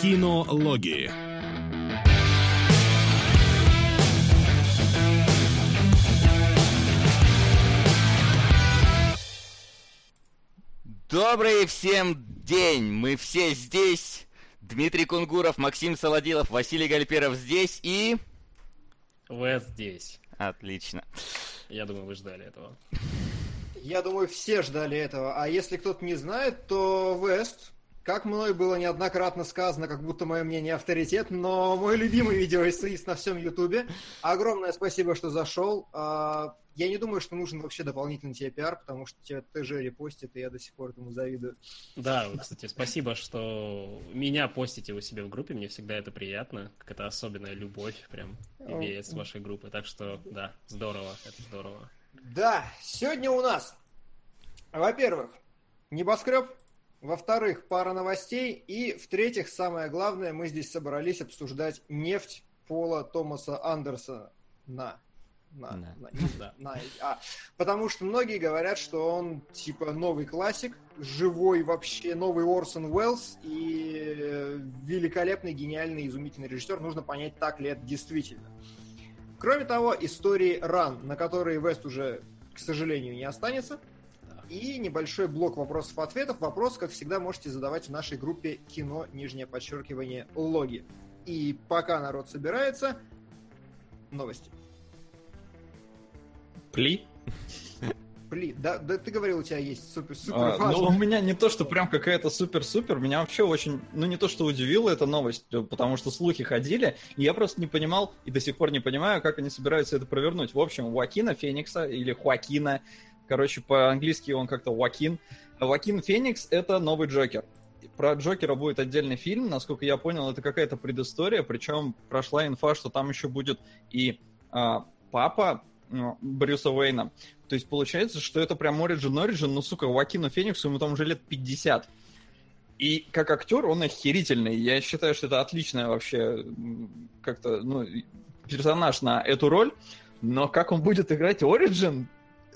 Кинологии. Добрый всем день! Мы все здесь. Дмитрий Кунгуров, Максим Солодилов, Василий Гальперов здесь и... Вес здесь. Отлично. Я думаю, вы ждали этого. Я думаю, все ждали этого. А если кто-то не знает, то Вест, как мной было неоднократно сказано, как будто мое мнение авторитет, но мой любимый видеоэссеист на всем Ютубе. Огромное спасибо, что зашел. А, я не думаю, что нужен вообще дополнительный тебе пиар, потому что тебя ТЖ репостит, и я до сих пор этому завидую. Да, кстати, спасибо, что меня постите у себя в группе, мне всегда это приятно, как это особенная любовь прям веет с вашей группы, так что да, здорово, это здорово. Да, сегодня у нас, во-первых, небоскреб, во-вторых, пара новостей, и в-третьих, самое главное, мы здесь собрались обсуждать нефть Пола Томаса Андерсона. На. На, на, на, на, а, потому что многие говорят, что он типа новый классик, живой вообще новый Орсон Уэллс и великолепный, гениальный, изумительный режиссер. Нужно понять, так ли это действительно. Кроме того, истории ран, на которые Вест уже, к сожалению, не останется. И небольшой блок вопросов-ответов. Вопрос, как всегда, можете задавать в нашей группе кино, нижнее подчеркивание, логи. И пока народ собирается, новости. Пли? Пли, да, да ты говорил, у тебя есть супер супер А, ну, у меня не то, что прям какая-то супер-супер, меня вообще очень, ну, не то, что удивила эта новость, э, потому что слухи ходили, и я просто не понимал, и до сих пор не понимаю, как они собираются это провернуть. В общем, Уакина Феникса, или Хуакина, короче, по-английски он как-то Уакин. Уакин Феникс — это новый Джокер. Про Джокера будет отдельный фильм, насколько я понял, это какая-то предыстория, причем прошла инфа, что там еще будет и а, папа ну, Брюса Уэйна. То есть получается, что это прям Origin Origin, ну, сука, Уакину Фениксу ему там уже лет 50. И как актер он охерительный. Я считаю, что это отличная вообще как-то, ну, персонаж на эту роль. Но как он будет играть Origin,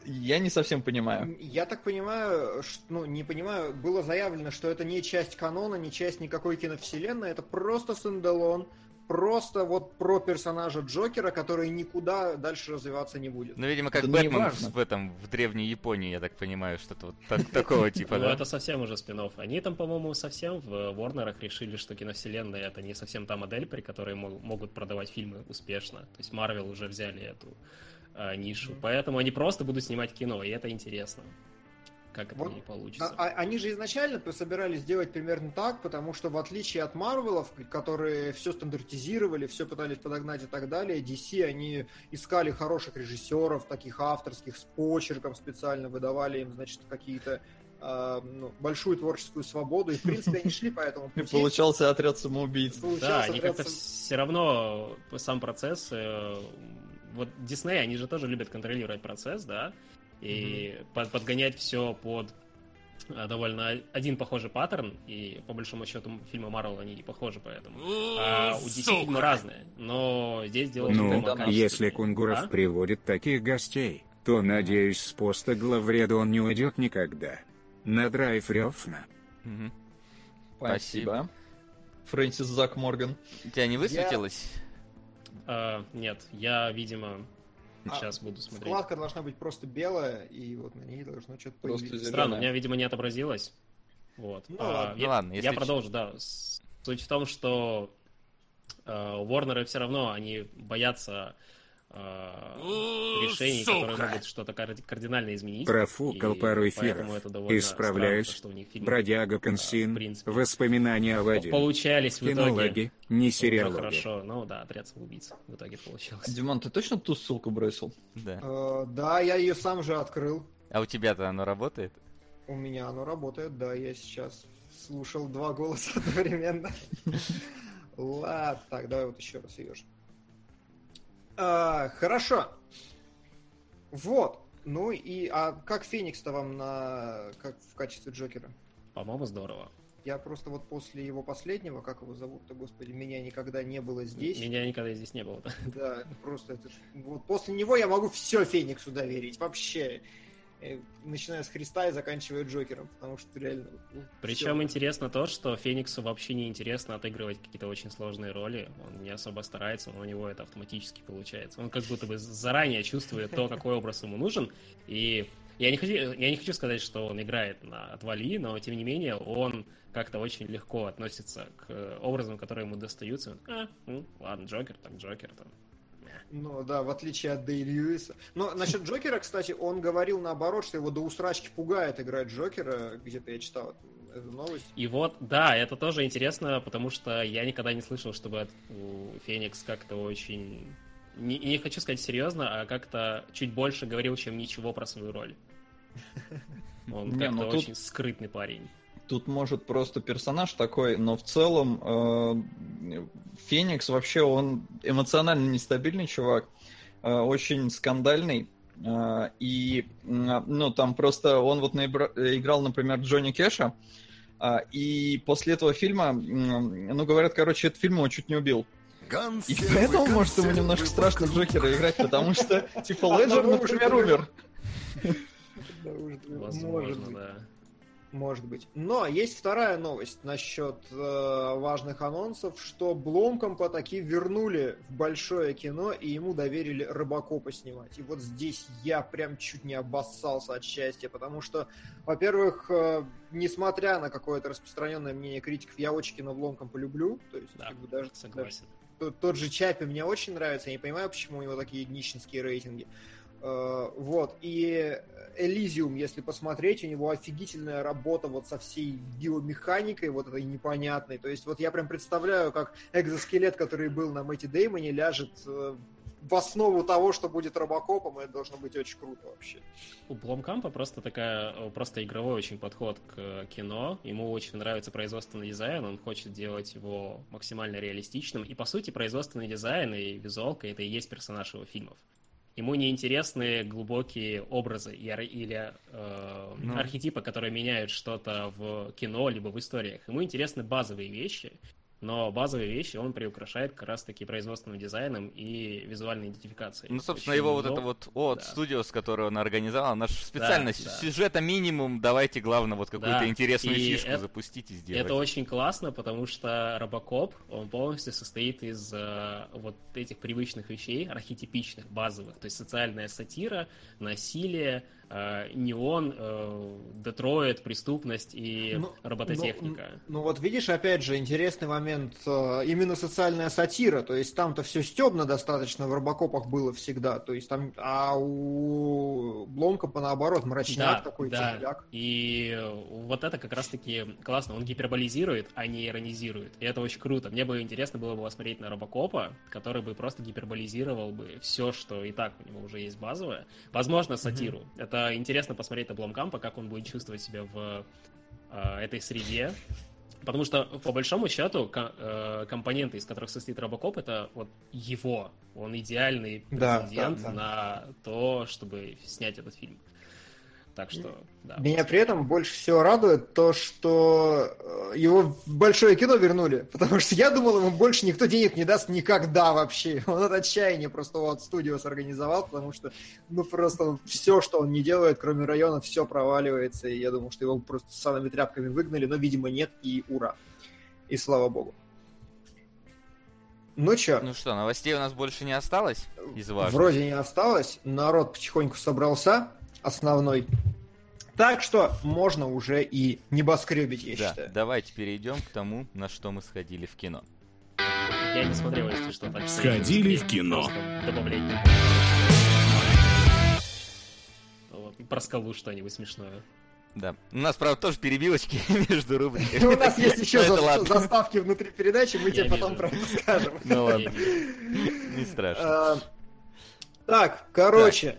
я не совсем понимаю. Я так понимаю, что, ну, не понимаю, было заявлено, что это не часть канона, не часть никакой киновселенной, это просто стендалон, просто вот про персонажа Джокера, который никуда дальше развиваться не будет. Ну, видимо, как Да ну, Бэтмен неважно. в этом, в древней Японии, я так понимаю, что-то вот так- такого типа, Ну, да? это совсем уже спин Они там, по-моему, совсем в Ворнерах решили, что киновселенная это не совсем та модель, при которой мо- могут продавать фильмы успешно. То есть Марвел уже взяли эту а, нишу. Поэтому они просто будут снимать кино, и это интересно. Как это Вот, не получится. А- а- они же изначально собирались сделать примерно так, потому что в отличие от Марвелов, которые все стандартизировали, все пытались подогнать и так далее, DC они искали хороших режиссеров, таких авторских, с почерком специально, выдавали им, значит, какие-то а, ну, большую творческую свободу, и, в принципе, они шли по этому И пути. получался отряд самоубийц. Да, они как-то сам- все равно э, сам процесс. э, Вот Дисней, они же тоже любят контролировать процесс, да, и под- подгонять все под э, довольно один похожий паттерн, и по большому счету фильмы Марвел они не похожи поэтому. А у DC фильмы разные, но здесь дело Ну, если Кунгуров А? приводит таких гостей, то, надеюсь, с поста главреда он не уйдет никогда. На драйв Рёфна. Мгм. Спасибо. Фрэнсис Зак Морган. У тебя не высветилось? А, нет, я, видимо, А, сейчас буду смотреть. Вкладка должна быть просто белая, и вот на ней должно что-то Просто появиться. Странно, у меня, видимо, не отобразилось. Вот. Ну А, ладно. я, Ну ладно, если я ч- продолжу, да. Суть в том, что э, Уорнеры все равно они боятся э, решений, которые могут что-то кар- кардинально изменить. Профукал И пару эфиров. Исправляюсь. странно, что у них фильмы, Бродяга Консин. принципе, Воспоминания о воде. получались в итоге не уже сериалоги. хорошо. Ну да, отряд самоубийц в итоге получилось. Димон, ты точно ту ссылку бросил? Да. Э, Да, я ее сам же открыл. А у тебя-то оно работает? У меня оно работает, да, я сейчас слушал два голоса одновременно. Ладно, так, давай вот еще раз ее же. А, Хорошо. Вот. Ну и, а как Феникс-то вам на, как в качестве Джокера? По-моему, здорово. Я просто вот после его последнего, как его зовут-то, господи, меня никогда не было здесь. Меня никогда здесь не было. да. Да, просто это вот после него я могу все Фениксу доверить, вообще. Начиная с Христа и заканчивая Джокером, потому что реально... ну, Причем всё. интересно то, что Фениксу вообще не интересно отыгрывать какие-то очень сложные роли. Он не особо старается, но у него это автоматически получается. Он как будто бы заранее чувствует то, какой образ ему нужен. И я не хочу, я не хочу сказать, что он играет на отвали, но тем не менее он как-то очень легко относится к образам, которые ему достаются. А, ну, ладно, Джокер, так Джокер, там. Ну да, в отличие от Дэй Льюиса. Но насчет Джокера, кстати, он говорил наоборот, что его до усрачки пугает играть Джокера. Где-то я читал эту новость. И вот, да, это тоже интересно, потому что я никогда не слышал, чтобы от- у Феникс как-то очень... Не, не хочу сказать серьезно, а как-то чуть больше говорил, чем ничего про свою роль. Он как-то ну тут- очень скрытный парень. Тут может просто персонаж такой, но в целом э, Феникс вообще он эмоционально нестабильный чувак, э, очень скандальный. э, и м, ну там просто он вот наибра- играл, например, Джонни Кэша, э, и после этого фильма, ну говорят, короче, этот фильм его чуть не убил. И поэтому, может, ему немножко страшно Джокера играть, потому что, типа, Леджер, например, умер. Возможно, да. Может быть. Но есть вторая новость насчет э, важных анонсов, что Бломкомпа таки вернули в большое кино, и ему доверили Рыбакопа снимать. И вот здесь я прям чуть не обоссался от счастья, потому что, во-первых, э, несмотря на какое-то распространенное мнение критиков, я очень кино Бломкомпа люблю. То есть, Да, как бы даже, Согласен. тот, тот же Чапи мне очень нравится, я не понимаю, почему у него такие нищенские рейтинги. Э, Вот, и Элизиум, если посмотреть, у него офигительная работа вот со всей биомеханикой, вот этой непонятной. То есть вот я прям представляю, как экзоскелет, который был на Мэтти Деймоне, ляжет э, в основу того, что будет Робокопом, и это должно быть очень круто вообще. У Бломкампа просто такая, э, просто игровой очень подход к кино. Ему очень нравится производственный дизайн, он хочет делать его максимально реалистичным. И, по сути, производственный дизайн и визуалка — это и есть персонаж его фильмов. Ему не интересны глубокие образы или э, Ну. архетипы, которые меняют что-то в кино либо в историях. Ему интересны базовые вещи, но базовые вещи он приукрашает как раз-таки производственным дизайном и визуальной идентификацией. Ну, собственно, Очень его вот удоб- это вот от да. Studios, которую он организовал, наш специально Да, да. сюжета минимум, давайте, главное, вот какую-то Да, интересную и фишку это- запустить и сделать. Это очень классно, потому что Робокоп, он полностью состоит из э, вот этих привычных вещей, архетипичных, базовых. То есть социальная сатира, насилие, неон, э, Детройт, преступность и Ну, робототехника. Ну, ну вот видишь, опять же, интересный момент, э, именно социальная сатира, то есть там-то все стебно достаточно в Робокопах было всегда, то есть там, а у Бломкопа наоборот, мрачняк такой, да. тепляк. И э, вот это как раз-таки классно. Он гиперболизирует, а не иронизирует. И это очень круто. Мне бы интересно было бы посмотреть на Робокопа, который бы просто гиперболизировал бы все, что и так у него уже есть базовое. Возможно, сатиру. Это интересно посмотреть на Бломкампа, как он будет чувствовать себя в э, этой среде. Потому что, по большому счету, ко- э, компоненты, из которых состоит Робокоп, это вот его. Он идеальный Да, претендент да, да. на то, чтобы снять этот фильм. Так что, да. Меня при этом больше всего радует то, что э, его в большое кино вернули, потому что я думал, ему больше никто денег не даст никогда вообще. Он от отчаяния просто его от студио сорганизовал, потому что, ну, просто все, что он не делает, кроме района, все проваливается, и я думал, что его просто с самыми тряпками выгнали, но, видимо, нет, и ура. И слава богу. Ну чё, Ну что, новостей у нас больше не осталось из важных? Вроде не осталось, народ потихоньку собрался, основной. Так что можно уже и небоскребить, я Да, считаю. давайте перейдем к тому, на что мы сходили в кино. Я не смотрел, если что. Так Сходили в кино. Вот, Про скалу что-нибудь смешное. Да. У нас, правда, тоже перебивочки между рубриками. У нас есть еще Ну, за- заставки внутри передачи, мы Я тебе потом про это скажем. Ну ладно, не страшно. А, Так, короче,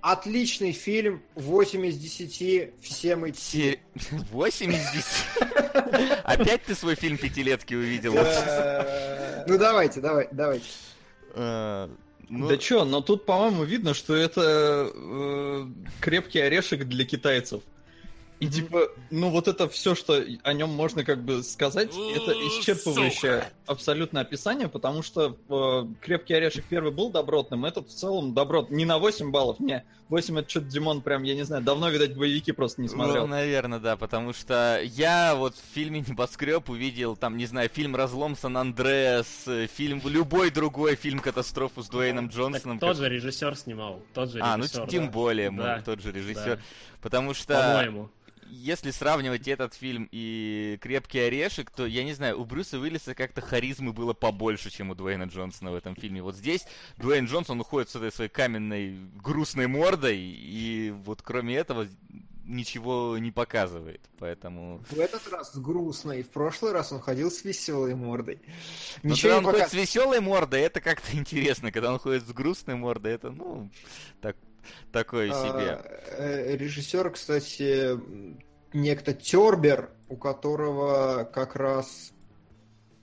отличный фильм, 8 из 10, всем идти. Се- 8 из 10. Опять ты свой фильм пятилетки увидел? Ну давайте, давай, давайте. Э, ну, Да чё, но тут, по-моему, видно, что это э, крепкий орешек для китайцев. И типа, ну вот это все, что о нем можно как бы сказать, это исчерпывающее абсолютно описание, потому что э, Крепкий орешек первый был добротным, этот в целом доброт. Не на 8 баллов, не. 8 это что-то Димон прям, я не знаю, давно, видать, боевики просто не смотрел. Ну, наверное, да, потому что я вот в фильме «Небоскреб» увидел, там, не знаю, фильм «Разлом Сан-Андреас», э, фильм, любой другой фильм «Катастрофу» с Дуэйном Так Джонсоном. тот как- же режиссер снимал. Тот же А, ну режиссер, тем да. более, Да. может, тот же режиссер. Да. Потому что, По-моему. Если сравнивать этот фильм и «Крепкий орешек», то, я не знаю, у Брюса Уиллиса как-то харизмы было побольше, чем у Дуэйна Джонсона в этом фильме. Вот здесь Дуэйн Джонсон уходит с этой своей каменной, грустной мордой, и вот кроме этого ничего не показывает. Поэтому... В этот раз с грустной, в прошлый раз он ходил с веселой мордой. Но Ничего когда он ходит пока... с веселой мордой, это как-то интересно. Когда он ходит с грустной мордой, это, ну, так, такое себе. А, э, Режиссер, кстати, некто Тербер, у которого как раз...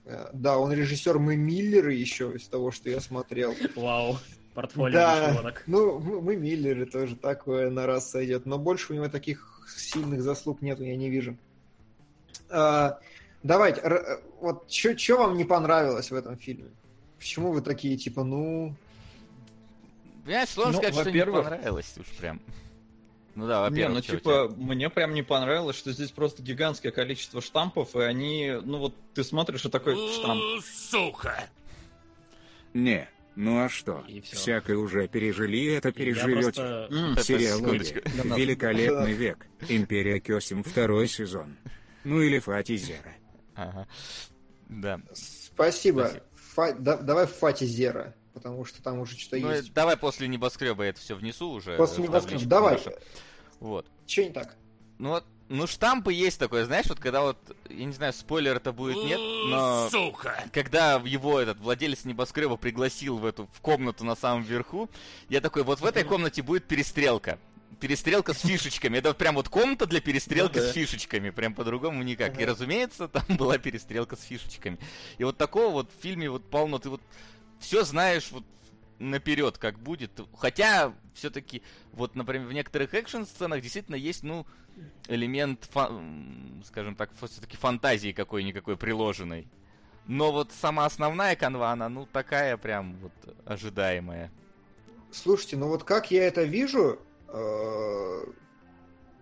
э, Да, он режиссер Мы Миллеры еще из того, что я смотрел. Вау. Портфолио Да, ну, мы, Миллеры тоже такое на раз сойдет, но больше у него таких сильных заслуг нету, я не вижу. А, давайте, э, вот что вам не понравилось в этом фильме? Почему вы такие, типа, ну... Понимаешь, сложно Ну, сказать, что не понравилось уж прям. Ну да, Не, во-первых, ну чё у типа, мне прям не понравилось, что здесь просто гигантское количество штампов, и они, ну вот ты смотришь и такой штамп. Не, ну а что? Всякое уже пережили, это Я переживете. просто... М, Так, Сериал секундочку. Да, Великолепный век. Империя Кёсим второй сезон. Ну или Фати Зера. Ага. Да. Спасибо. Спасибо. Фа- да- давай в Фати Зера, потому что там уже что-то Ну, есть. давай после небоскреба я это все внесу уже. После небоскреба. табличку Давай. нашу. Вот. Че не так? Ну вот, ну штампы есть такое, знаешь, вот когда вот, я не знаю, спойлер это будет, нет, но... Когда его этот владелец небоскреба пригласил в эту, в комнату на самом верху, я такой, вот в этой комнате будет перестрелка. Перестрелка с фишечками. Это вот прям вот комната для перестрелки Ну да. с фишечками. Прям по-другому никак. И разумеется, там была перестрелка с фишечками. И вот такого вот в фильме вот полно. Ты вот все знаешь вот наперед, как будет. Хотя, все-таки, вот, например, в некоторых экшн-сценах действительно есть, ну, элемент, фа- м, скажем так, все-таки фантазии какой-никакой приложенной. Но вот сама основная канва, она, ну, такая прям вот ожидаемая. Слушайте, ну вот как я это вижу, э,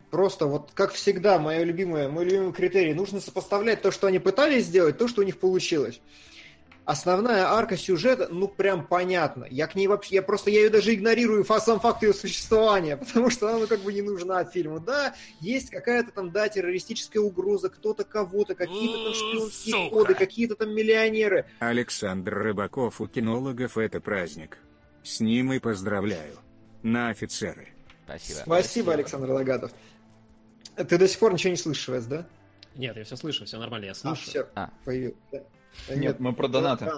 просто вот как всегда, мое любимое, мой любимый критерий, нужно сопоставлять то, что они пытались сделать, то, что у них получилось. Основная арка сюжета, ну прям понятно. Я к ней вообще, я просто, я ее даже игнорирую, сам факт ее существования, потому что она ну, как бы не нужна фильму. Да, есть какая-то там, да, террористическая угроза, кто-то кого-то, какие-то там шпионские коды, какие-то там миллионеры. Александр Рыбаков у кинологов это праздник. С ним и поздравляю. На офицеры. Спасибо. Спасибо, Александр Лагатов. Ты до сих пор ничего не слышишь, да? Нет, я все слышу, все нормально, я А, слышу. все, А. появился. Нет, мы про донаты.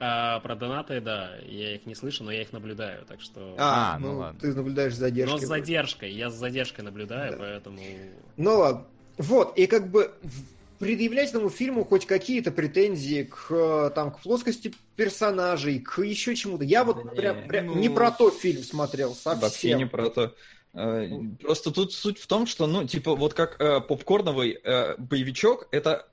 А, про донаты, да, я их не слышу, но я их наблюдаю, так что... А, А, ну ну, ладно. ты наблюдаешь с задержкой. но с задержкой, я с задержкой наблюдаю, Да. поэтому... Ну ладно. Вот, и как бы предъявлять этому фильму хоть какие-то претензии к, э, там, к плоскости персонажей, к еще чему-то. Я вот Да прям, не, прям ну, не про тот фильм смотрел совсем. Вообще не про то. Э, Просто тут суть в том, что, ну, типа, вот как э, попкорновый э, боевичок, это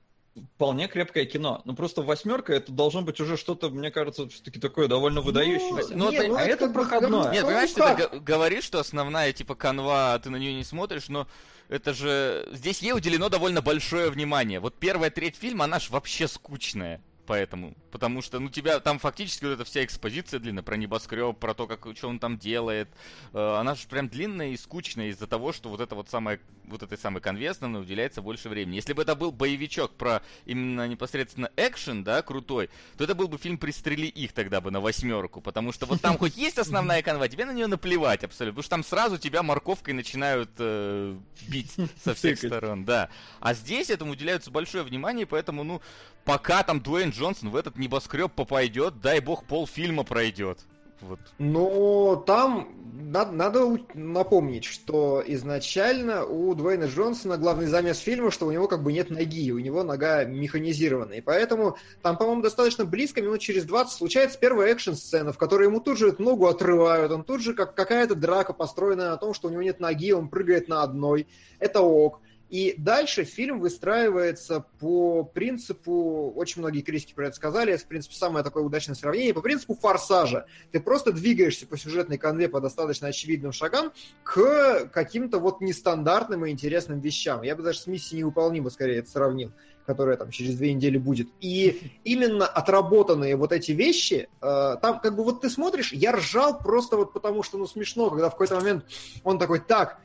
вполне крепкое кино. Ну, просто восьмерка, это должно быть уже что-то, мне кажется, все-таки такое довольно выдающееся. Ну, не, это- ну, а это бы проходное. Нет, Ну, понимаешь, ты говоришь, что основная, типа, канва, ты на нее не смотришь, но это же... Здесь ей уделено довольно большое внимание. Вот первая треть фильма, она ж вообще скучная. Поэтому, потому что, ну, тебя там фактически вот эта вся экспозиция длинная про небоскреб, про то, как, что он там делает, э, она же прям длинная и скучная из-за того, что вот это вот самое, вот этой самой конве основной уделяется больше времени. Если бы это был боевичок про именно непосредственно экшен, да, крутой, то это был бы фильм «Пристрели их» тогда бы на восьмерку, потому что вот там хоть есть основная канва, тебе на нее наплевать абсолютно, потому что там сразу тебя морковкой начинают э, бить со всех сторон, да. А здесь этому уделяется большое внимание, поэтому, ну, пока там Дуэйн Джонсон в этот небоскреб попадет, дай бог полфильма пройдет. Вот. Но там надо, надо напомнить, что изначально у Дуэйна Джонсона главный замес фильма, что у него как бы нет ноги, у него нога механизированная. И поэтому там, по-моему, достаточно близко, минут через 20, случается первая экшн-сцена, в которой ему тут же ногу отрывают, он тут же как какая-то драка построенная на том, что у него нет ноги, он прыгает на одной. Это ок. И дальше фильм выстраивается по принципу, очень многие критики про это сказали, это, в принципе, самое такое удачное сравнение, по принципу форсажа. Ты просто двигаешься по сюжетной конве по достаточно очевидным шагам к каким-то вот нестандартным и интересным вещам. Я бы даже с миссией невыполнима скорее это сравнил которая там через две недели будет. И именно отработанные вот эти вещи, э, там как бы вот ты смотришь, я ржал просто вот потому, что ну смешно, когда в какой-то момент он такой, так,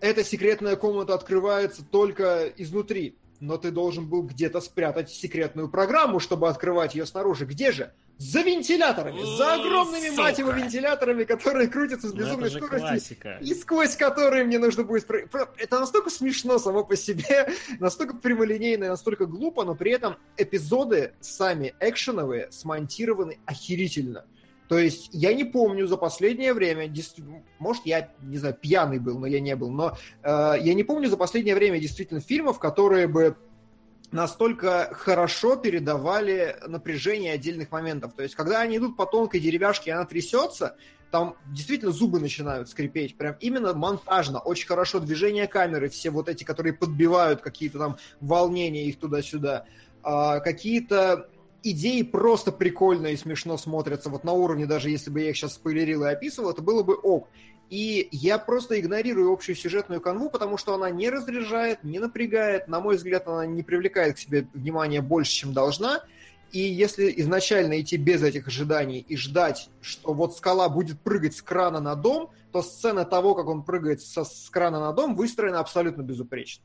эта секретная комната открывается только изнутри, но ты должен был где-то спрятать секретную программу, чтобы открывать ее снаружи. Где же? За вентиляторами, за огромными, Сука. мать его, вентиляторами, которые крутятся с ну, безумной скоростью, классика. и сквозь которые мне нужно будет... Это настолько смешно само по себе, настолько прямолинейно и настолько глупо, но при этом эпизоды сами экшеновые смонтированы охерительно. То есть я не помню за последнее время, может, я, не знаю, пьяный был, но я не был, но э, я не помню за последнее время действительно фильмов, которые бы настолько хорошо передавали напряжение отдельных моментов. То есть, когда они идут по тонкой деревяшке, и она трясется, там действительно зубы начинают скрипеть. Прям именно монтажно. Очень хорошо движение камеры, все вот эти, которые подбивают какие-то там волнения их туда-сюда. А, какие-то идеи просто прикольно и смешно смотрятся, вот на уровне, даже если бы я их сейчас спойлерил и описывал, это было бы ок. И я просто игнорирую общую сюжетную канву, потому что она не разряжает, не напрягает, на мой взгляд, она не привлекает к себе внимания больше, чем должна. И если изначально идти без этих ожиданий и ждать, что вот скала будет прыгать с крана на дом, то сцена того, как он прыгает со, с крана на дом, выстроена абсолютно безупречно.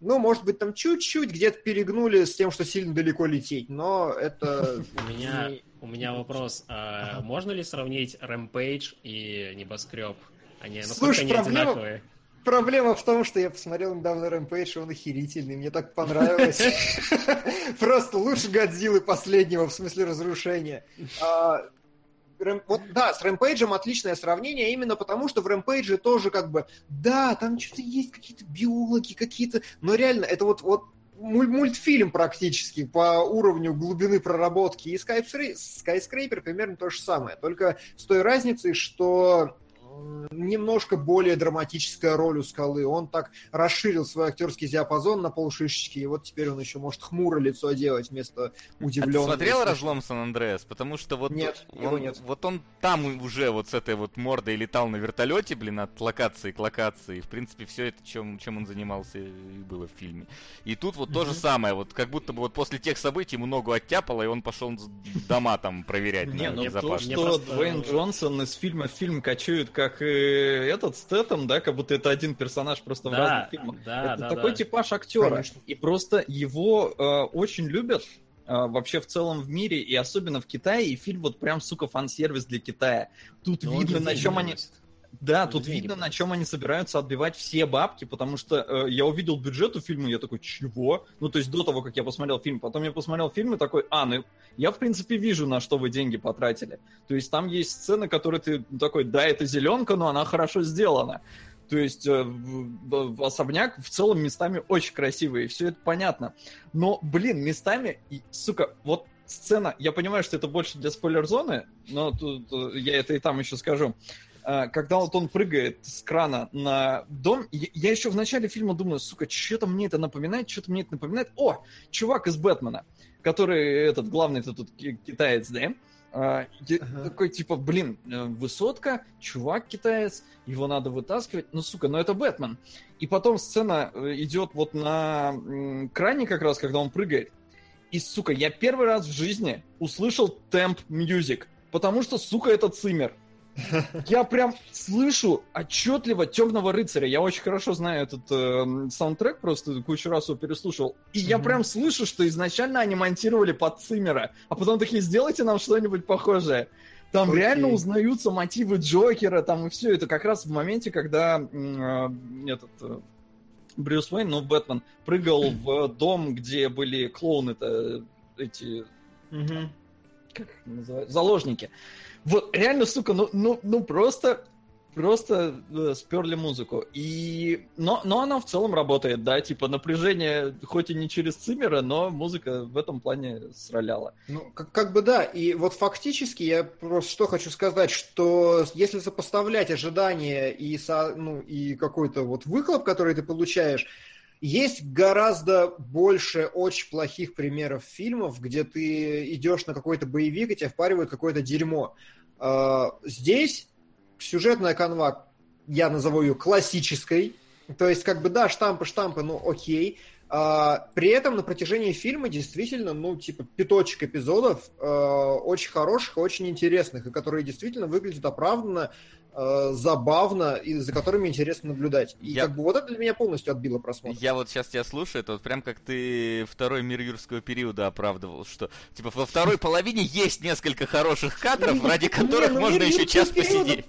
Ну, может быть, там чуть-чуть где-то перегнули с тем, что сильно далеко лететь, но это... У меня, у меня вопрос. А можно ли сравнить Rampage и Небоскреб? Они, Слушай, они проблема, одинаковые? Проблема в том, что я посмотрел недавно Rampage, и он охерительный, мне так понравилось. Просто лучше Годзиллы последнего, в смысле разрушения. Рэм... Вот, да, с Рэмпейджем отличное сравнение, именно потому, что в Рэмпейдже тоже как бы, да, там что-то есть какие-то биологи, какие-то, но реально, это вот, вот мультфильм практически по уровню глубины проработки. И Skyscraper примерно то же самое, только с той разницей, что немножко более драматическая роль у Скалы. Он так расширил свой актерский диапазон на полшишечки, и вот теперь он еще может хмуро лицо делать вместо удивленного. А ты смотрел «Разлом Сан-Андреас»? Потому что вот... Нет, он, его нет. Вот он там уже вот с этой вот мордой летал на вертолете, блин, от локации к локации. В принципе, все это, чем, чем он занимался, и было в фильме. И тут вот mm-hmm. то же самое, вот как будто бы вот после тех событий ему ногу оттяпало, и он пошел дома там проверять Не, ну то, что Дуэйн Джонсон из фильма в фильм кочует как как этот Стэтом, да, как будто это один персонаж просто да, в разных фильмах. Да, это да, такой да. типаж актера. Конечно. И просто его э, очень любят э, вообще в целом в мире, и особенно в Китае, и фильм вот прям, сука, фан-сервис для Китая. Тут Но видно, на чем они... Носит. Да, тут видно, на чем они собираются отбивать все бабки, потому что э, я увидел бюджет у фильма, я такой, чего? Ну, то есть до того, как я посмотрел фильм. Потом я посмотрел фильм и такой, а, ну, я, в принципе, вижу, на что вы деньги потратили. То есть там есть сцены, которые ты такой, да, это зеленка, но она хорошо сделана. То есть э, особняк в целом местами очень красивый, и все это понятно. Но, блин, местами, и, сука, вот сцена, я понимаю, что это больше для спойлер-зоны, но тут э, я это и там еще скажу. А, когда вот он прыгает с крана на дом, я еще в начале фильма думаю, сука, что-то мне это напоминает, что-то мне это напоминает. О, чувак из Бэтмена, который этот главный тут китаец, да? Uh, ага. Такой, типа, блин, э, высотка, чувак китаец, его надо вытаскивать. Ну, сука, ну это Бэтмен. И потом сцена э, идет вот на кране как раз, когда он прыгает. И, сука, я первый раз в жизни услышал темп мьюзик, потому что, сука, это цимер. Я прям слышу отчетливо Темного рыцаря. Я очень хорошо знаю этот э, саундтрек, просто кучу раз его переслушивал. И я прям слышу, что изначально они монтировали под Циммера, а потом такие, сделайте нам что-нибудь похожее. Там okay. реально узнаются мотивы Джокера, там и все. Это как раз в моменте, когда э, этот э, Брюс Уэйн, ну, Бэтмен, прыгал в дом, где были клоуны-то эти... Mm-hmm как называют, заложники. Вот реально, сука, ну, ну, ну просто просто э, сперли музыку. И... Но, но она в целом работает, да, типа напряжение, хоть и не через Циммера, но музыка в этом плане сраляла. Ну, как, как бы да, и вот фактически я просто что хочу сказать, что если сопоставлять ожидания и, со, ну, и какой-то вот выхлоп, который ты получаешь, есть гораздо больше очень плохих примеров фильмов, где ты идешь на какой-то боевик, и тебя впаривают какое-то дерьмо. А, здесь сюжетная канва, я назову ее классической, то есть, как бы, да, штампы, штампы, ну, окей. А, при этом на протяжении фильма действительно, ну, типа, пяточек эпизодов а, очень хороших, очень интересных, и которые действительно выглядят оправданно, э, забавно и за которыми интересно наблюдать. И Я- как бы вот это для меня полностью отбило просмотр. Я вот сейчас тебя слушаю, это вот прям как ты второй мир юрского периода оправдывал, что типа во второй половине есть несколько хороших кадров, ради Не, которых ну, можно «Мир еще час периода» посидеть.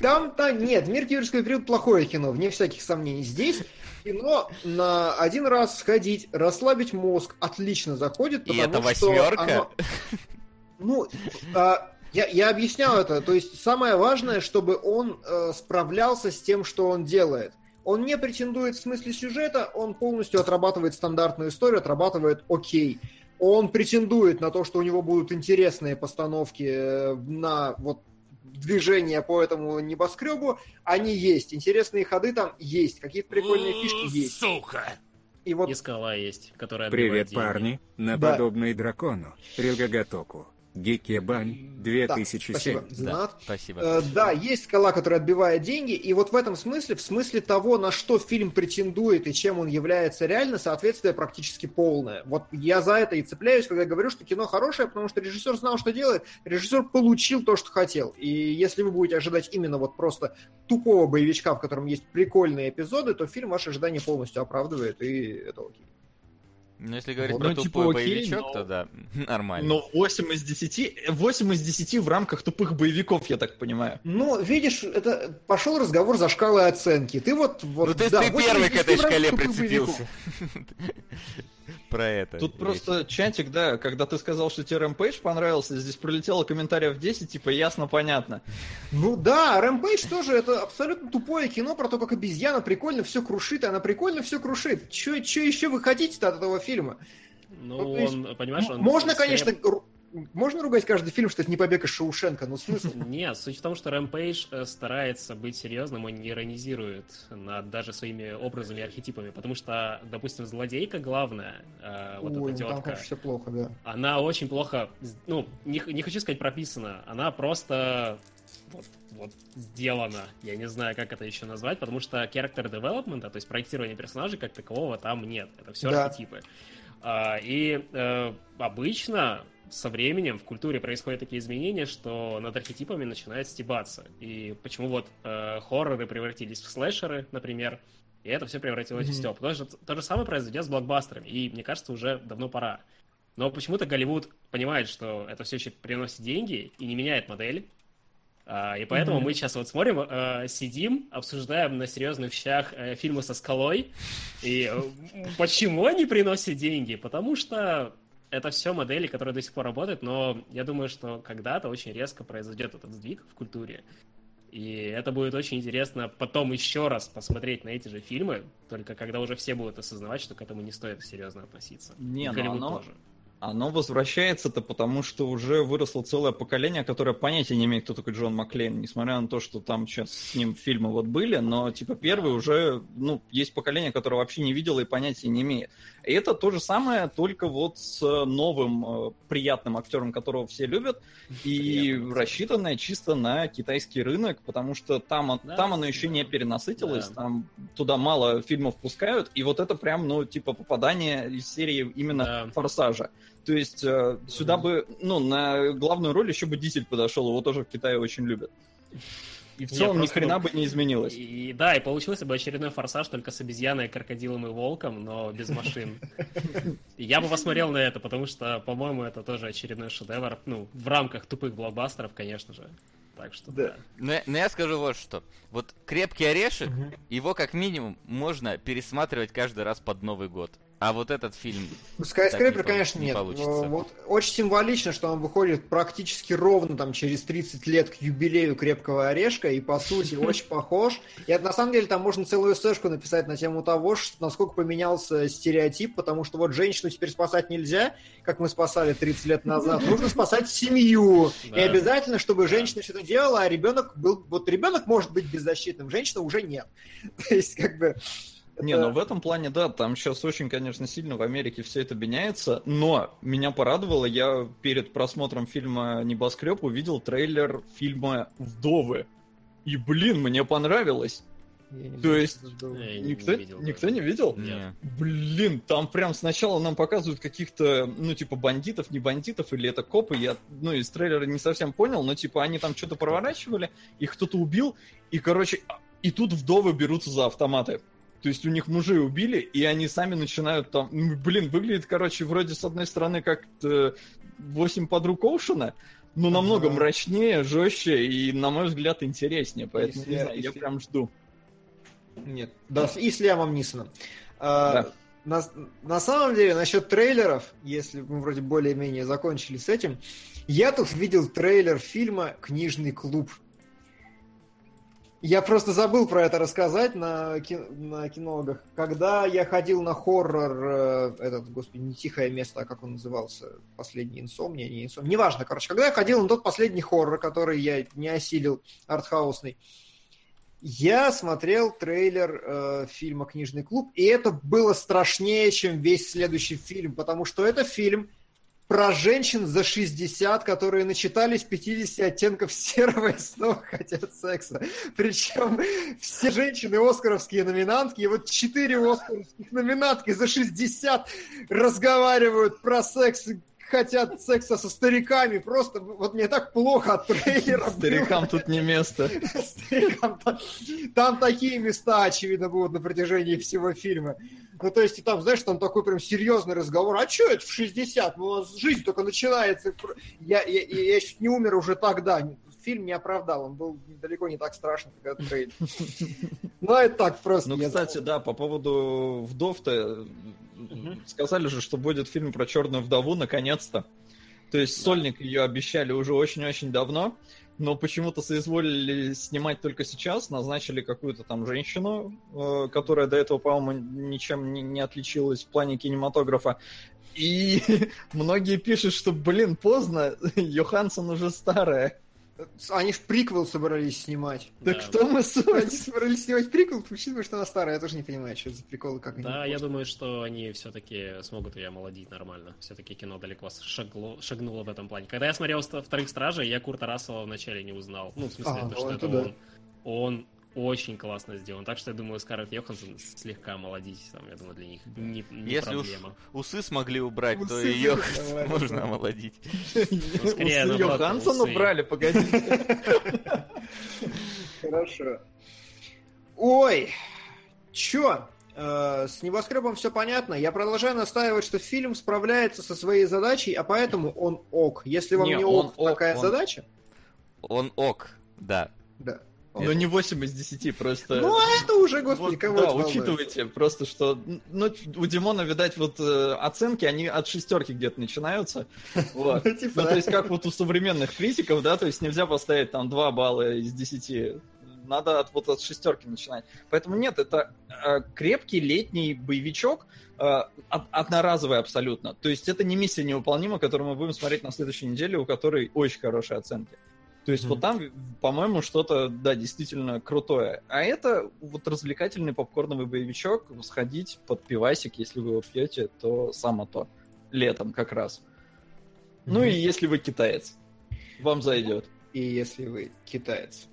Там, там, нет, «Мир юрского периода» плохое кино, вне всяких сомнений. Здесь кино на один раз сходить, расслабить мозг, отлично заходит, И потому это что восьмерка? оно- Ну, а, я, я объяснял это. То есть самое важное, чтобы он э, справлялся с тем, что он делает. Он не претендует в смысле сюжета, он полностью отрабатывает стандартную историю, отрабатывает окей. Он претендует на то, что у него будут интересные постановки э, на вот движения по этому небоскребу. Они есть. Интересные ходы там есть. Какие-то прикольные фишки есть. Сука! И вот И скала есть, которая Привет, деньги. парни. На Да. подобный дракону. Рюгагатоку. Гикебань да, 2007. спасибо. Да, Знат. спасибо. Э, да, есть скала, которая отбивает деньги, и вот в этом смысле, в смысле того, на что фильм претендует и чем он является реально, соответствие практически полное. Вот я за это и цепляюсь, когда говорю, что кино хорошее, потому что режиссер знал, что делает, режиссер получил то, что хотел. И если вы будете ожидать именно вот просто тупого боевичка, в котором есть прикольные эпизоды, то фильм ваши ожидания полностью оправдывает, и это окей. Ну, если говорить ну, про типа, тупой окей, боевичок, но- то да, нормально. Но 8 из 10, 8 из 10 в рамках тупых боевиков, я так понимаю. Ну, видишь, это пошел разговор за шкалой оценки. Ты вот... вот Ну ты, да, ты 8 первый к этой 10 в рамках шкале прицепился. Про это. Тут речь. просто чатик, да, когда ты сказал, что тебе Rampage понравился, здесь пролетело комментариев 10, типа ясно, понятно. Ну да, Рэмпейдж тоже это абсолютно тупое кино про то, как обезьяна прикольно все крушит, и она прикольно все крушит. Че, еще вы хотите от этого фильма? Ну, Ну, есть, он, понимаешь, он... Можно, скорее- конечно, можно ругать каждый фильм, что это не побег из Шоушенка, но смысл? Нет, суть в том, что Рэмпейдж старается быть серьезным, он не иронизирует над даже своими образами и архетипами, потому что, допустим, злодейка главная, э, вот Ой, эта ну там, тетка, конечно, все плохо, да. она очень плохо, ну, не, не хочу сказать прописана, она просто вот, вот сделана. Я не знаю, как это еще назвать, потому что character development, то есть проектирование персонажей как такового там нет. Это все Да. архетипы. А, и э, обычно со временем в культуре происходят такие изменения, что над архетипами начинает стебаться. И почему вот э, хорроры превратились в слэшеры, например, и это все превратилось в Мгм. стёб. То же, то же самое произойдет с блокбастерами, и мне кажется, уже давно пора. Но почему-то Голливуд понимает, что это все еще приносит деньги и не меняет модель. А, и поэтому Мгм. мы сейчас вот смотрим, э, сидим, обсуждаем на серьезных щах э, фильмы со скалой. И э, почему они приносят деньги? Потому что это все модели, которые до сих пор работают, но я думаю, что когда-то очень резко произойдет этот сдвиг в культуре. И это будет очень интересно потом еще раз посмотреть на эти же фильмы, только когда уже все будут осознавать, что к этому не стоит серьезно относиться. Не, ну оно- тоже. Оно возвращается-то потому, что уже выросло целое поколение, которое понятия не имеет, кто такой Джон Маклейн, несмотря на то, что там сейчас с ним фильмы вот были, но типа первый уже, ну, есть поколение, которое вообще не видело и понятия не имеет. И это то же самое, только вот с новым э, приятным актером, которого все любят, и Приятным. рассчитанное чисто на китайский рынок, потому что там, Да, там оно еще да. не перенасытилось, Да. там туда мало фильмов пускают, и вот это прям, ну, типа попадание из серии именно Да. Форсажа. То есть э, сюда бы, ну, на главную роль еще бы Дизель подошел, его тоже в Китае очень любят. И в целом ни просто, хрена ну, бы не изменилось. И, да, и получился бы очередной форсаж только с обезьяной, крокодилом и волком, но без машин. И Я бы посмотрел на это, потому что, по-моему, это тоже очередной шедевр. Ну, в рамках тупых блокбастеров, конечно же. Так что Да. да. Но, я- но я скажу вот что. Вот «Крепкий орешек», его как минимум можно пересматривать каждый раз под Новый год. А вот этот фильм... Скайскрейпер, так не конечно, не нет. получится. Вот очень символично, что он выходит практически ровно там через 30 лет к юбилею Крепкого Орешка, и по сути очень похож. И на самом деле там можно целую эсэшку написать на тему того, что, насколько поменялся стереотип, потому что вот женщину теперь спасать нельзя, как мы спасали 30 лет назад. Нужно спасать семью. И Да. обязательно, чтобы женщина что-то делала, а ребенок был... Вот ребенок может быть беззащитным, женщина уже нет. То есть, как бы... Не, ну в этом плане, да, там сейчас очень, конечно, сильно в Америке все это меняется, но меня порадовало, я перед просмотром фильма «Небоскреб» увидел трейлер фильма «Вдовы». И, блин, мне понравилось. То есть-. Я не Никто, видел никто не видел? Не. Блин, там прям сначала нам показывают каких-то, ну, типа, бандитов, не бандитов, или это копы, я, ну, из трейлера не совсем понял, но, типа, они там что-то проворачивали, их кто-то убил, и, короче, и тут вдовы берутся за автоматы. То есть у них мужей убили, и они сами начинают там... ну, Блин, выглядит, короче, вроде с одной стороны как э, «Восемь подруг Оушена», но Ага. намного мрачнее, жестче и, на мой взгляд, интереснее. Поэтому, Если не я- знаю, я если- прям жду. Нет. Да, и с Лиамом Нисоном. А, Да. на, на самом деле, насчет трейлеров, если мы вроде более-менее закончили с этим, я тут видел трейлер фильма «Книжный клуб». Я просто забыл про это рассказать на, ки- на кинологах. Когда я ходил на хоррор, э, этот, господи, не тихое место, а как он назывался, последний инсомния, не инсомния, неважно, короче, когда я ходил на тот последний хоррор, который я не осилил, артхаусный, я смотрел трейлер э, фильма «Книжный клуб», и это было страшнее, чем весь следующий фильм, потому что это фильм про женщин за 60, которые начитались 50 оттенков серого и снова хотят секса. Причем все женщины оскаровские номинантки, и вот четыре оскаровских номинантки за 60 разговаривают про секс хотят секса со стариками. Просто вот мне так плохо от трейлера. было. Старикам тут не место. Старикам там, там такие места, очевидно, будут на протяжении всего фильма. Ну, то есть, и там, знаешь, там такой прям серьезный разговор. А что это в 60? Ну, у нас жизнь только начинается. Я, я, я, чуть не умер уже тогда. Фильм не оправдал, он был далеко не так страшен, как этот трейлер. Ну, это так просто. Ну, кстати, да, по поводу вдов-то. Сказали же, что будет фильм про черную вдову наконец-то. То есть сольник ее обещали уже очень-очень давно, но почему-то соизволили снимать только сейчас, назначили какую-то там женщину, э, которая до этого, по-моему, ничем не, не отличилась в плане кинематографа. И многие пишут, что, блин, поздно, Йоханссон уже старая. Они ж приквел собрались снимать. Так Да. в том и Они собрались снимать приквел, учитывая, что она старая. Я тоже не понимаю, что это за приколы, как они... Да, я думаю, что они все-таки смогут ее омолодить нормально. Все-таки кино далеко шагло, шагнуло в этом плане. Когда я смотрел «Ста- «Вторых стражей», я Курта Рассела вначале не узнал. Ну, в смысле, А, то, что это это да. он. Он очень классно сделан. Так что я думаю, Скарлетт Йоханссон слегка омолодить, там, я думаю, для них не, не Если уж проблема. усы смогли убрать, то Усы ее давай, можно омолодить. Усы наоборот, Йоханссона усы. брали, погоди. Хорошо. Ой, чё? Э, с небоскребом все понятно. Я продолжаю настаивать, что фильм справляется со своей задачей, а поэтому он ок. Если вам Не, не, ок, ок, такая он- задача, Он ок, да. да. Но не 8 из 10, просто... Ну, а это уже, господи, Вот, кого да, учитывайте просто, что ну, у Димона, видать, вот э, оценки, они от шестерки где-то начинаются. Вот. Ну, типа, Ну, то есть, как вот у современных критиков, да, то есть нельзя поставить там 2 балла из 10. Надо от, вот от шестерки начинать. Поэтому нет, это э, крепкий летний боевичок, э, од- одноразовый абсолютно. То есть это не миссия невыполнима, которую мы будем смотреть на следующей неделе, у которой очень хорошие оценки. То есть Мгм. вот там, по-моему, что-то, да, действительно крутое. А это вот развлекательный попкорновый боевичок, сходить под пивасик, если вы его пьете, то само то. Летом как раз. Ну и если вы китаец, вам зайдет. И если вы китаец.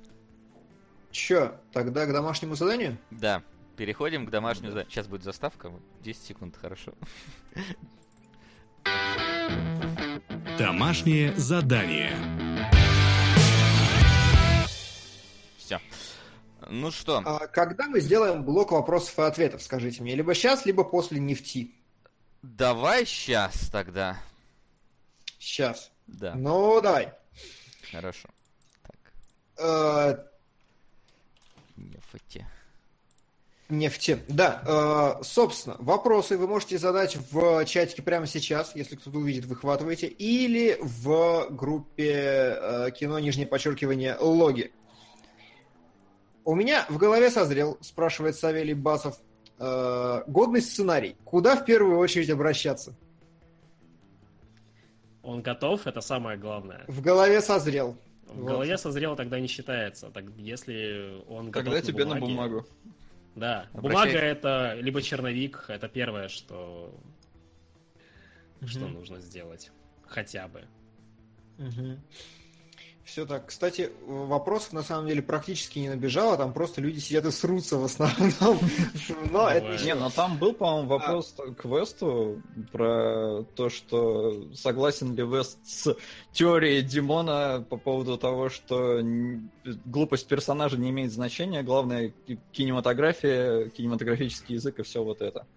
Чё, тогда к домашнему заданию? Да. Переходим к домашнему заданию. Сейчас будет заставка. вот 10 секунд, хорошо. Домашнее задание. Все. Ну что, А когда мы сделаем блок вопросов и ответов, скажите мне? Либо сейчас, либо после нефти. давай сейчас тогда. Сейчас. Да, Ну, давай. хорошо. Так, Э, нефти. Нефти. Да, э, собственно, вопросы вы можете задать в чатике прямо сейчас, если кто-то увидит, выхватываете, или в группе э, кино, нижнее подчеркивание, логи. У меня в голове созрел, спрашивает Савелий Басов, э, годный сценарий. Куда в первую очередь обращаться? Он готов, это самое главное. В голове созрел. В вот. голове созрел тогда не считается. Так, если он готов Тогда тебе бумаге, на бумагу. Да, Обращай- бумага это либо черновик, это первое, что, что Мгм. нужно сделать. Хотя бы. Все так. Кстати, вопросов на самом деле практически не набежало, там просто люди сидят и срутся в основном. Но это. Не, но там был, по-моему, вопрос к Весту про то, что согласен ли Вест с теорией Димона по поводу того, что глупость персонажа не имеет значения, главное ки- кинематография, кинематографический язык и все вот это.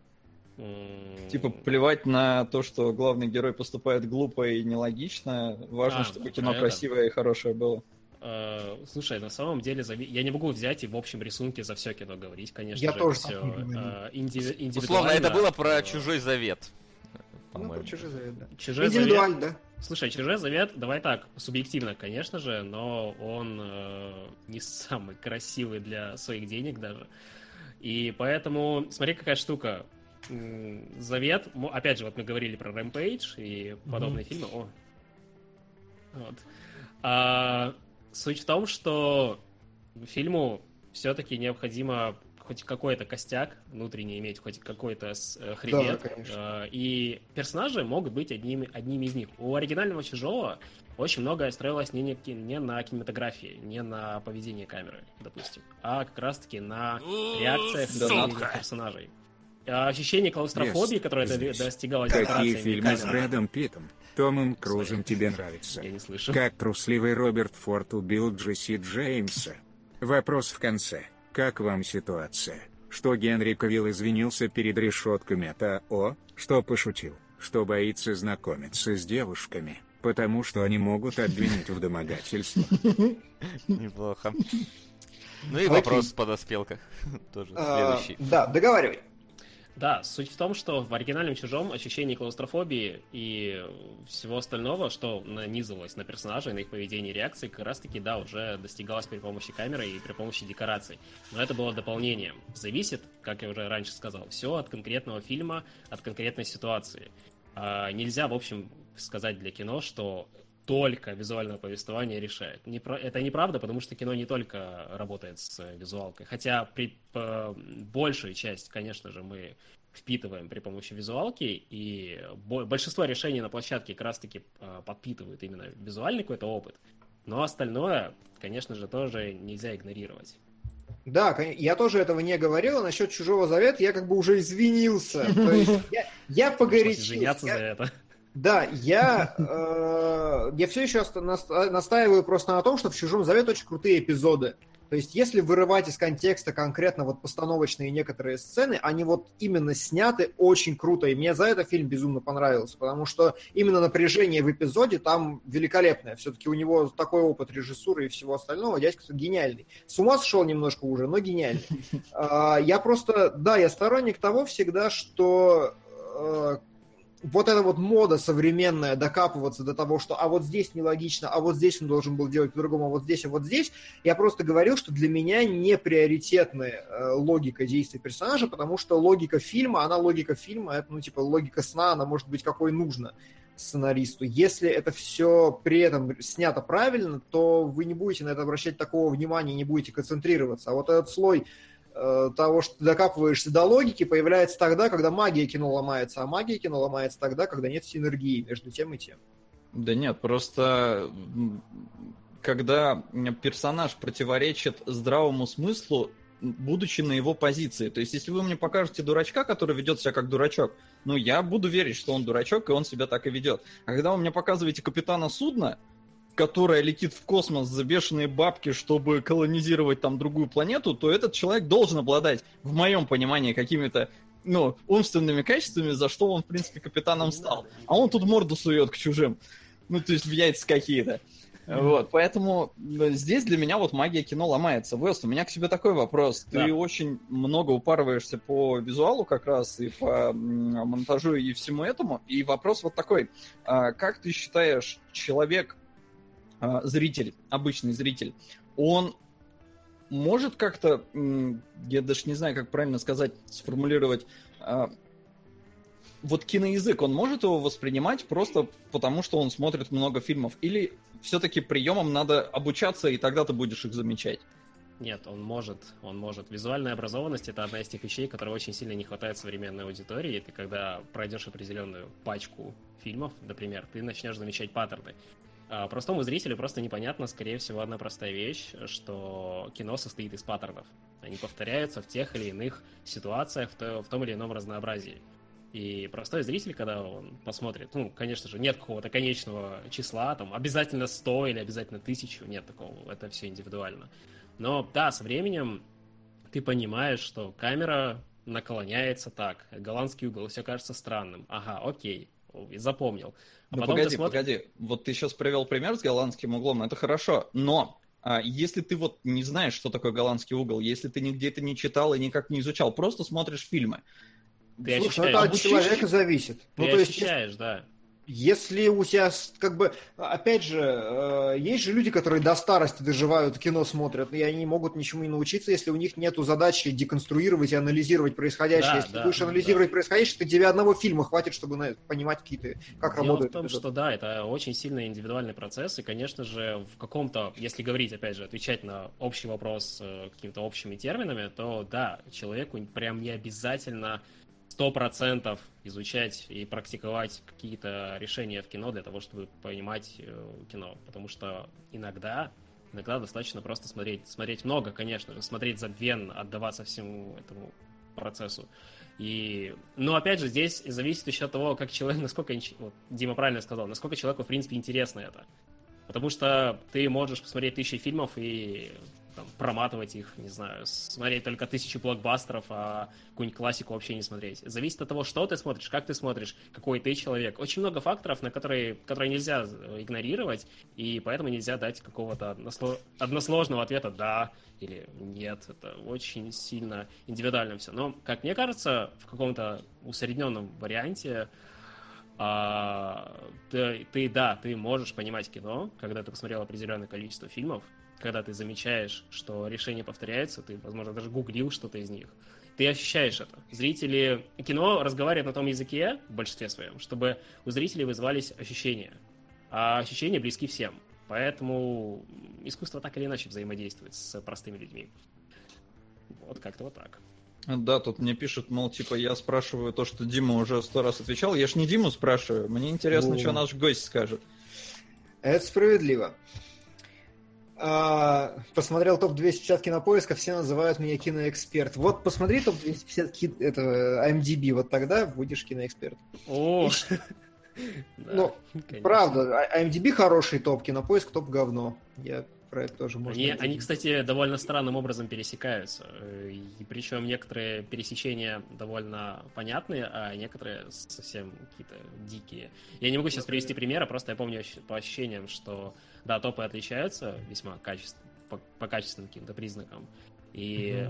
Типа плевать на то, что главный герой поступает глупо и нелогично, важно, А, чтобы ну, кино это. красивое и хорошее было. э, Слушай, на самом деле, зави- я не могу взять и в общем рисунке за все кино говорить, конечно Я же, тоже все не говорю. индивидуально. Условно, это было про э, чужой завет. Ну, по-моему. про чужой завет, да. Чужой завет. Индивидуально, да. Слушай, чужой завет, давай так, субъективно, конечно же, но он э, не самый красивый для своих денег даже. И поэтому, смотри, какая штука. Завет, опять же, вот мы говорили про Rampage и подобные фильмы. О. Вот. А, суть в том, что фильму все-таки необходимо хоть какой-то костяк внутренний иметь, хоть какой-то с- э, хребет. Да, конечно. Э, И персонажи могут быть одними, одними из них. У оригинального «Чужого» очень многое строилось не, не, не на кинематографии, не на поведении камеры, допустим, а как раз-таки на реакциях Да, персонажей. А Ощущение клаустрофобии, Есть которое здесь. до- достигалось Какие фильмы с. Брэдом Питтом, Томом Крузом тебе нравятся? Я не слышу. Как трусливый Роберт Форд убил Джесси Джеймса? Вопрос в конце. Как вам ситуация? Что Генри Кавилл извинился перед решетками от АО, что пошутил, что боится знакомиться с девушками, потому что они могут обвинить в домогательстве. Неплохо. Ну и вопрос подоспел как тоже А, следующий. Да, договаривай. Да, суть в том, что в оригинальном чужом ощущение клаустрофобии и всего остального, что нанизывалось на персонажей, на их поведение и реакции, как раз таки, да, уже достигалось при помощи камеры и при помощи декораций. Но это было дополнением. Зависит, как я уже раньше сказал, все от конкретного фильма, от конкретной ситуации. А, нельзя, в общем, сказать для кино, что только визуальное повествование решает. Не про- Это неправда, потому что кино не только работает с э, визуалкой. Хотя при, по- большую часть, конечно же, мы впитываем при помощи визуалки, и бо- большинство решений на площадке как раз-таки э, подпитывают именно визуальный какой-то опыт. Но остальное, конечно же, тоже нельзя игнорировать. Да, я тоже этого не говорил, а насчет чужого завета я как бы уже извинился. Я, я погорячился. извиняться Я- за это. Да, я, э, я все еще настаиваю просто на том, что в «Чужом завете» очень крутые эпизоды. То есть, если вырывать из контекста конкретно вот постановочные некоторые сцены, они вот именно сняты очень круто. И мне за это фильм безумно понравился, потому что именно напряжение в эпизоде там великолепное. Все-таки у него такой опыт режиссуры и всего остального. Дядька гениальный. С ума сошел немножко уже, но гениальный. А, Я просто, да, я сторонник того всегда, что э, вот эта вот мода современная докапываться до того, что а вот здесь нелогично, а вот здесь он должен был делать по-другому, а вот здесь, а вот здесь. Я просто говорил, что для меня не приоритетная э, логика действий персонажа, потому что логика фильма, она логика фильма, это, ну, типа, логика сна, она может быть какой нужно сценаристу. Если это все при этом снято правильно, то вы не будете на это обращать такого внимания, не будете концентрироваться. А вот этот слой того, что ты докапываешься до логики, появляется тогда, когда магия кино ломается, а магия кино ломается тогда, когда нет синергии между тем и тем. Да нет, просто когда персонаж противоречит здравому смыслу, будучи на его позиции. То есть, если вы мне покажете дурачка, который ведет себя как дурачок, ну, я буду верить, что он дурачок, и он себя так и ведет. А когда вы мне показываете капитана судна, которая летит в космос за бешеные бабки, чтобы колонизировать там другую планету, то этот человек должен обладать, в моем понимании, какими-то ну, умственными качествами, за что он, в принципе, капитаном стал. А он тут морду сует к чужим. Ну, то есть в яйца какие-то. Вот, поэтому э, здесь для меня вот магия кино ломается. Вест, у меня к тебе такой вопрос. Ты Да. очень много упарываешься по визуалу как раз и по монтажу и всему этому. И вопрос вот такой. А, Как ты считаешь, человек, зритель, обычный зритель, он может как-то, я даже не знаю, как правильно сказать, сформулировать, а, вот киноязык, он может его воспринимать просто потому, что он смотрит много фильмов? Или все-таки приемам надо обучаться, и тогда ты будешь их замечать? Нет, он может, он может. Визуальная образованность это одна из тех вещей, которой очень сильно не хватает современной аудитории. Ты когда пройдешь определенную пачку фильмов, например, ты начнешь замечать паттерны. А простому зрителю просто непонятно, скорее всего, одна простая вещь, что кино состоит из паттернов. Они повторяются в тех или иных ситуациях, в, то- в том или ином разнообразии. И простой зритель, когда он посмотрит, ну, конечно же, нет какого-то конечного числа, там, обязательно 100 или обязательно 1000, нет такого, это все индивидуально. Но да, со временем ты понимаешь, что камера наклоняется так, голландский угол, все кажется странным. Ага, окей, о, запомнил. А Ну погоди, ты смотришь... погоди. Вот ты сейчас привел пример с голландским углом, это хорошо. Но а, если ты вот не знаешь, что такое голландский угол, если ты нигде это не читал и никак не изучал, просто смотришь фильмы. Ты Слушай, ощущаешь, это от обучишь- человека зависит. ты Ну, то есть, ощущаешь, да. Если у тебя, как бы, опять же, э, есть же люди, которые до старости доживают, кино смотрят, и они могут ничему не научиться, если у них нету задачи деконструировать и анализировать происходящее. Да, если да, ты будешь да. анализировать происходящее, то тебе одного фильма хватит, чтобы понимать какие-то, как Дело работает. в том, этот- что да, это очень сильно индивидуальный процесс, и, конечно же, в каком-то, если говорить, опять же, отвечать на общий вопрос э, какими-то общими терминами, то да, человеку прям не обязательно сто процентов изучать и практиковать какие-то решения в кино для того, чтобы понимать э, кино, потому что иногда Иногда достаточно просто смотреть. Смотреть много, конечно же, смотреть забвенно, отдаваться всему этому процессу. И, но опять же, здесь зависит еще от того, как человек, насколько, вот, Дима правильно сказал, насколько человеку, в принципе, интересно это. Потому что ты можешь посмотреть тысячи фильмов и там, проматывать их, не знаю, смотреть только тысячи блокбастеров, а какую-нибудь классику вообще не смотреть. Зависит от того, что ты смотришь, как ты смотришь, какой ты человек. Очень много факторов, на которые, которые нельзя игнорировать, и поэтому нельзя дать какого-то односло- односложного ответа «да» или «нет». Это очень сильно индивидуально все. Но, как мне кажется, в каком-то усредненном варианте а, ты, ты, да, ты можешь понимать кино, когда ты посмотрел определенное количество фильмов, когда ты замечаешь, что решения повторяются, ты, возможно, даже гуглил что-то из них. Ты ощущаешь это. Зрители кино разговаривают на том языке, в большинстве своем, чтобы у зрителей вызывались ощущения. А ощущения близки всем. Поэтому искусство так или иначе взаимодействует с простыми людьми. Вот как-то вот так. Да, тут мне пишут, мол, типа, я спрашиваю то, что Дима уже сто раз отвечал. Я ж не Диму спрашиваю. Мне интересно, что наш гость скажет. Это справедливо. А, посмотрел топ-250 кинопоиска, все называют меня киноэксперт. Вот посмотри топ-250 ки... этого IMDb, вот тогда будешь киноэксперт. О! Ну. Правда, А- IMDb хороший топ, кинопоиск топ говно. Я про это тоже можно. Они, они, кстати, довольно странным образом пересекаются. И причем некоторые пересечения довольно понятные, а некоторые совсем какие-то дикие. Я не могу сейчас привести примера, просто я помню по ощущениям, что да, топы отличаются весьма качественно, по, по качественным каким-то признакам. И,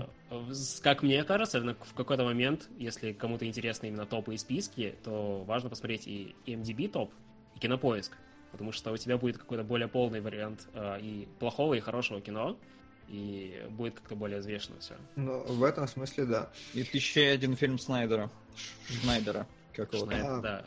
с- как мне кажется, в какой-то момент, если кому-то интересны именно топы и списки, то важно посмотреть и MDB топ, и кинопоиск. Потому что у тебя будет какой-то более полный вариант э, и плохого, и хорошего кино, и будет как-то более взвешенно все. Ну, в этом смысле, да. И тысяча один фильм Снайдера. Шнайдера. Какого-то. Шнайдер, А. да,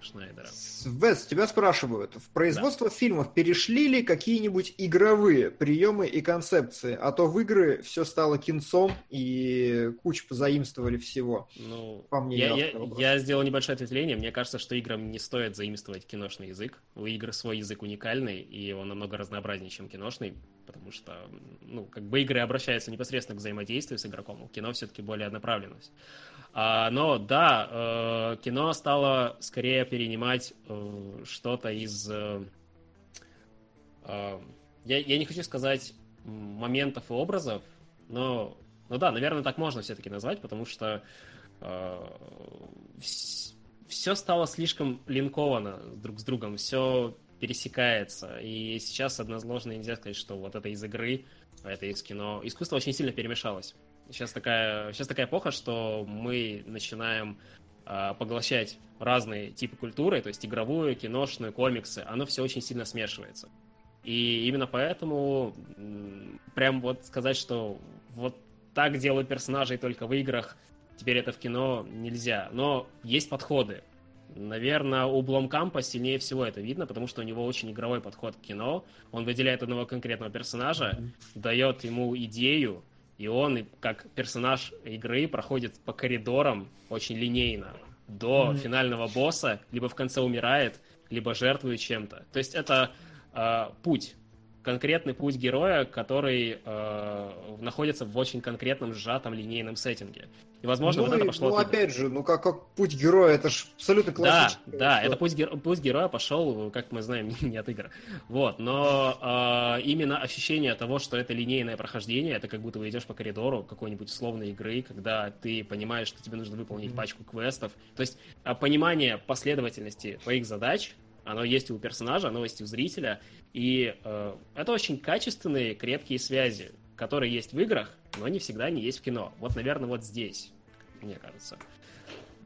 Шнайдера. Вес, тебя спрашивают, в производство фильмов перешли ли какие-нибудь игровые приемы и концепции? А то в игры все стало кинцом и кучу позаимствовали всего. Ну, По мне, я, я я сделал небольшое ответвление. Мне кажется, что играм не стоит заимствовать киношный язык. У игр свой язык уникальный, и он намного разнообразнее, чем киношный, потому что, ну, как бы игры обращаются непосредственно к взаимодействию с игроком, у кино все-таки более одноправленность. А, но да, э, кино стало скорее перенимать э, что-то из... э, я, я не хочу сказать моментов и образов, но, ну да, наверное, так можно все-таки назвать, потому что все стало слишком линковано друг с другом, все пересекается. И сейчас однозначно нельзя сказать, что вот это из игры, а это из кино. Искусство очень сильно перемешалось. Сейчас такая, сейчас такая эпоха, что мы начинаем э, поглощать разные типы культуры, то есть игровую, киношную, комиксы. Оно все очень сильно смешивается. И именно поэтому прям вот сказать, что вот так делают персонажей только в играх, теперь это в кино нельзя. Но есть подходы. Наверное, у Бломкампа сильнее всего это видно, потому что у него очень игровой подход к кино. Он выделяет одного конкретного персонажа, дает ему идею, и он, как персонаж игры, проходит по коридорам очень линейно до mm-hmm. финального босса, либо в конце умирает, либо жертвует чем-то. То есть это э, путь конкретный путь героя, который э, находится в очень конкретном сжатом линейном сеттинге. И, возможно, ну, вот это пошло... Ну, опять же, ну как, как путь героя, это же абсолютно классический. Да, да, это путь, геро... путь героя пошел, как мы знаем, не от игр. Вот, но э, именно ощущение того, что это линейное прохождение, это как будто вы идешь по коридору какой-нибудь условной игры, когда ты понимаешь, что тебе нужно выполнить mm-hmm. пачку квестов. То есть э, понимание последовательности твоих задач, оно есть у персонажа, оно есть у зрителя, и э, это очень качественные, крепкие связи, которые есть в играх, но не всегда не есть в кино. Вот, наверное, вот здесь, мне кажется.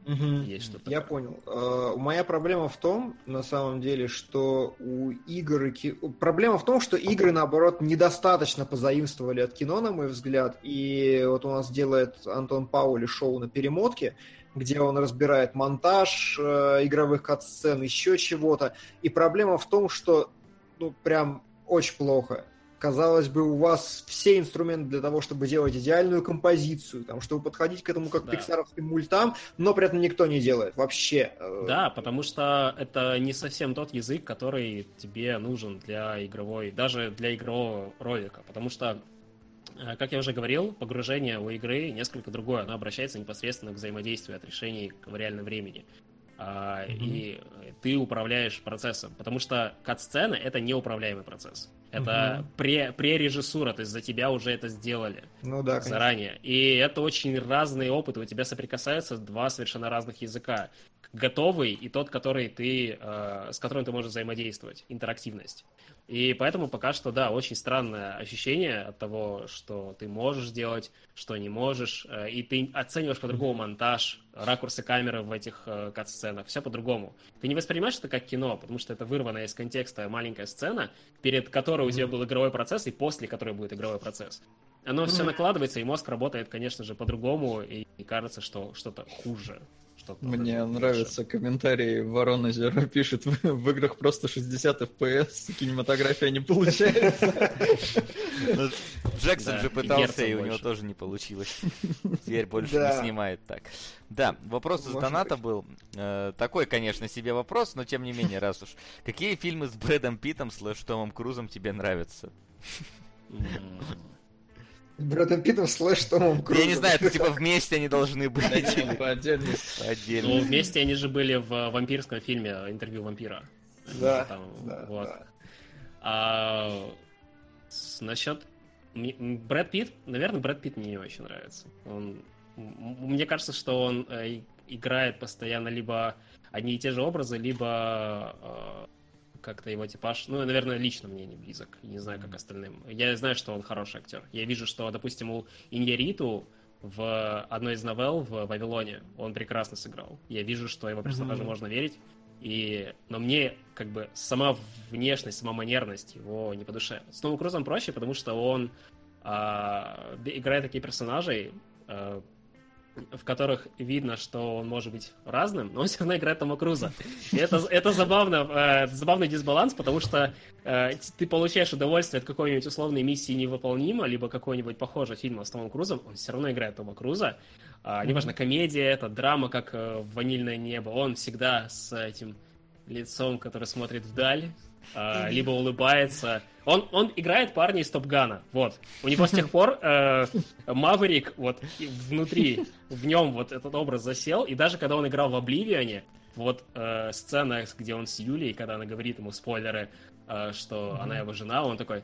Угу. Есть что-то. Я понял. Uh, моя проблема в том, на самом деле, что у игр... Ки... Проблема в том, что игры, наоборот, недостаточно позаимствовали от кино, на мой взгляд. И вот у нас делает Антон Паули шоу на перемотке, где он разбирает монтаж э, игровых кат-сцен, еще чего-то. И проблема в том, что ну, прям очень плохо. Казалось бы, у вас все инструменты для того, чтобы делать идеальную композицию, там, чтобы подходить к этому как да. пиксаровским мультам, но при этом никто не делает вообще. Да, потому что это не совсем тот язык, который тебе нужен для игровой, даже для игрового ролика, потому что э, как я уже говорил, погружение у игры несколько другое. Оно обращается непосредственно к взаимодействию от решений в реальном времени. Mm-hmm. И ты управляешь процессом, потому что кат-сцены — это неуправляемый процесс. Это угу. пре, прережиссура, то есть за тебя уже это сделали ну, да, заранее. Конечно. И это очень разные опыты. У тебя соприкасаются два совершенно разных языка. Готовый и тот, который ты, э, с которым ты можешь взаимодействовать, интерактивность. И поэтому пока что, да, очень странное ощущение от того, что ты можешь делать, что не можешь, э, и ты оцениваешь по-другому монтаж, ракурсы камеры в этих э, кат-сценах, все по-другому. Ты не воспринимаешь это как кино, потому что это вырванная из контекста маленькая сцена, перед которой у тебя был игровой процесс, и после которой будет игровой процесс. Оно все накладывается, и мозг работает, конечно же, по-другому, и кажется, что что-то хуже что-то. Мне нравятся комментарии Ворона Зеро пишет, в, играх просто 60 FPS, кинематография не получается. Ну, Джексон же пытался, и у него тоже не получилось. Теперь больше не снимает так. Да, вопрос из доната был. Э, такой, конечно, себе вопрос, но тем не менее, раз уж. Какие фильмы с Брэдом Питом слэш Томом Крузом тебе нравятся? Брэдом Питтом слэш Томом Крузом. Я не знаю, это типа вместе они должны быть. По отдельности. Отдельно. Ну, вместе они же были в вампирском фильме «Интервью вампира». Да, да, вот. А, насчет... Брэд Питт, наверное, Брэд Питт мне не очень нравится. Он... Мне кажется, что он э, играет постоянно либо одни и те же образы, либо э, как-то его типаж, ну, наверное, лично мне не близок, не знаю, как остальным. Я знаю, что он хороший актер. Я вижу, что, допустим, у Иньяриту в одной из новелл в Вавилоне он прекрасно сыграл. Я вижу, что его персонажу mm-hmm. можно верить. И... Но мне как бы сама внешность, сама манерность его не по душе. С Новым Крузом проще, потому что он а, играет такие персонажи, а, в которых видно, что он может быть разным, но он все равно играет Тома Круза. И это, это забавно, э, забавный дисбаланс, потому что э, ты получаешь удовольствие от какой-нибудь условной миссии невыполнима, либо какой-нибудь похожий фильм с Томом Крузом, он все равно играет Тома Круза. Э, неважно, комедия это, драма, как э, «Ванильное небо», он всегда с этим лицом, который смотрит вдаль, э, либо улыбается. Он, он играет парня из Топгана, вот. У него с тех пор э, Маверик вот внутри, в нем вот этот образ засел, и даже когда он играл в Обливионе, вот э, сцена, где он с Юлей, когда она говорит ему спойлеры, э, что mm-hmm. она его жена, он такой...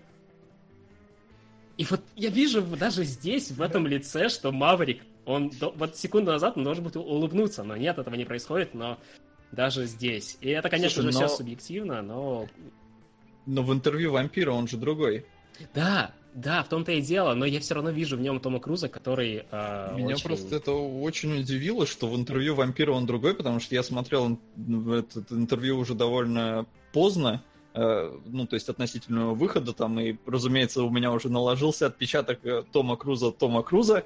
И вот я вижу даже здесь, в этом лице, что Маверик, он вот секунду назад он должен был улыбнуться, но нет, этого не происходит, но даже здесь. И это, конечно Слушай, же, но- все субъективно, но... Но в интервью вампира он же другой. Да, да, в том-то и дело, но я все равно вижу в нем Тома Круза, который э, Меня очень- просто это очень удивило, что в интервью вампира он другой, потому что я смотрел ин- в это интервью уже довольно поздно, э, ну, то есть относительно выхода там, и, разумеется, у меня уже наложился отпечаток э, Тома Круза, Тома Круза,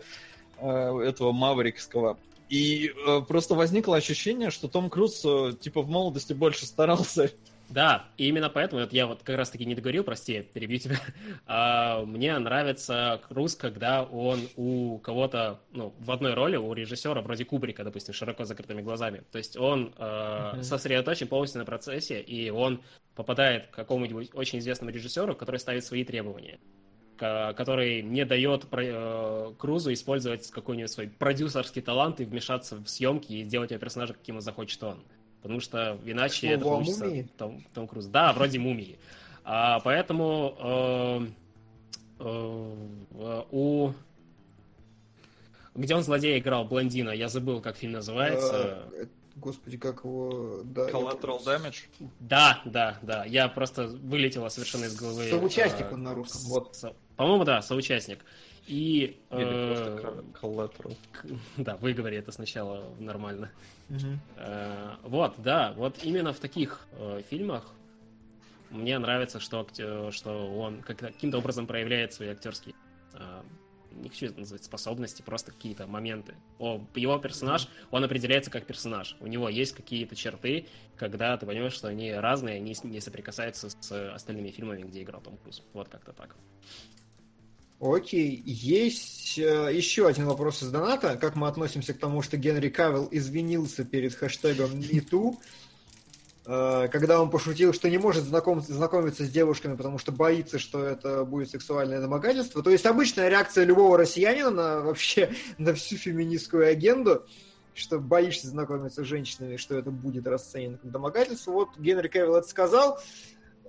э, этого маврикского. И э, просто возникло ощущение, что Том Круз, э, типа, в молодости больше старался. Да, и именно поэтому вот я вот как раз-таки не договорил, прости, перебью тебя. А, мне нравится Круз, когда он у кого-то, ну, в одной роли, у режиссера, вроде Кубрика, допустим, широко закрытыми глазами. То есть он э, Мгм. сосредоточен полностью на процессе, и он попадает к какому-нибудь очень известному режиссеру, который ставит свои требования который не дает э, Крузу использовать какой-нибудь свой продюсерский талант и вмешаться в съемки и сделать его персонажа, каким он захочет он. Потому что иначе К это получится мумии. Том, Том Круз. Да, вроде мумии. А, поэтому э, э, у... Где он злодея играл, блондина, я забыл, как фильм называется. Э, Господи, как его... Да, я Collateral помню. Damage. Да, да, да. Я просто вылетела совершенно из головы. Соучастник э, он на русском. Вот. со- По-моему, да, соучастник. И... Или э, просто Collateral. к- Да, выговори это сначала нормально. Мгм. Э, Вот, да, вот именно в таких э, фильмах мне нравится, что, акте- что он как- каким-то образом проявляет свои актерские э, не хочу это назвать способности, просто какие-то моменты. О, его персонаж, он определяется как персонаж. У него есть какие-то черты, когда ты понимаешь, что они разные, они не соприкасаются с остальными фильмами, где играл Том Круз. Вот как-то так. Окей, есть э, еще один вопрос из доната. Как мы относимся к тому, что Генри Кавилл извинился перед хэштегом MeToo, э, когда он пошутил, что не может знаком- знакомиться с девушками, потому что боится, что это будет сексуальное домогательство. То есть обычная реакция любого россиянина на вообще на всю феминистскую агенду, что боишься знакомиться с женщинами, что это будет расценено как домогательство. Вот Генри Кавилл это сказал,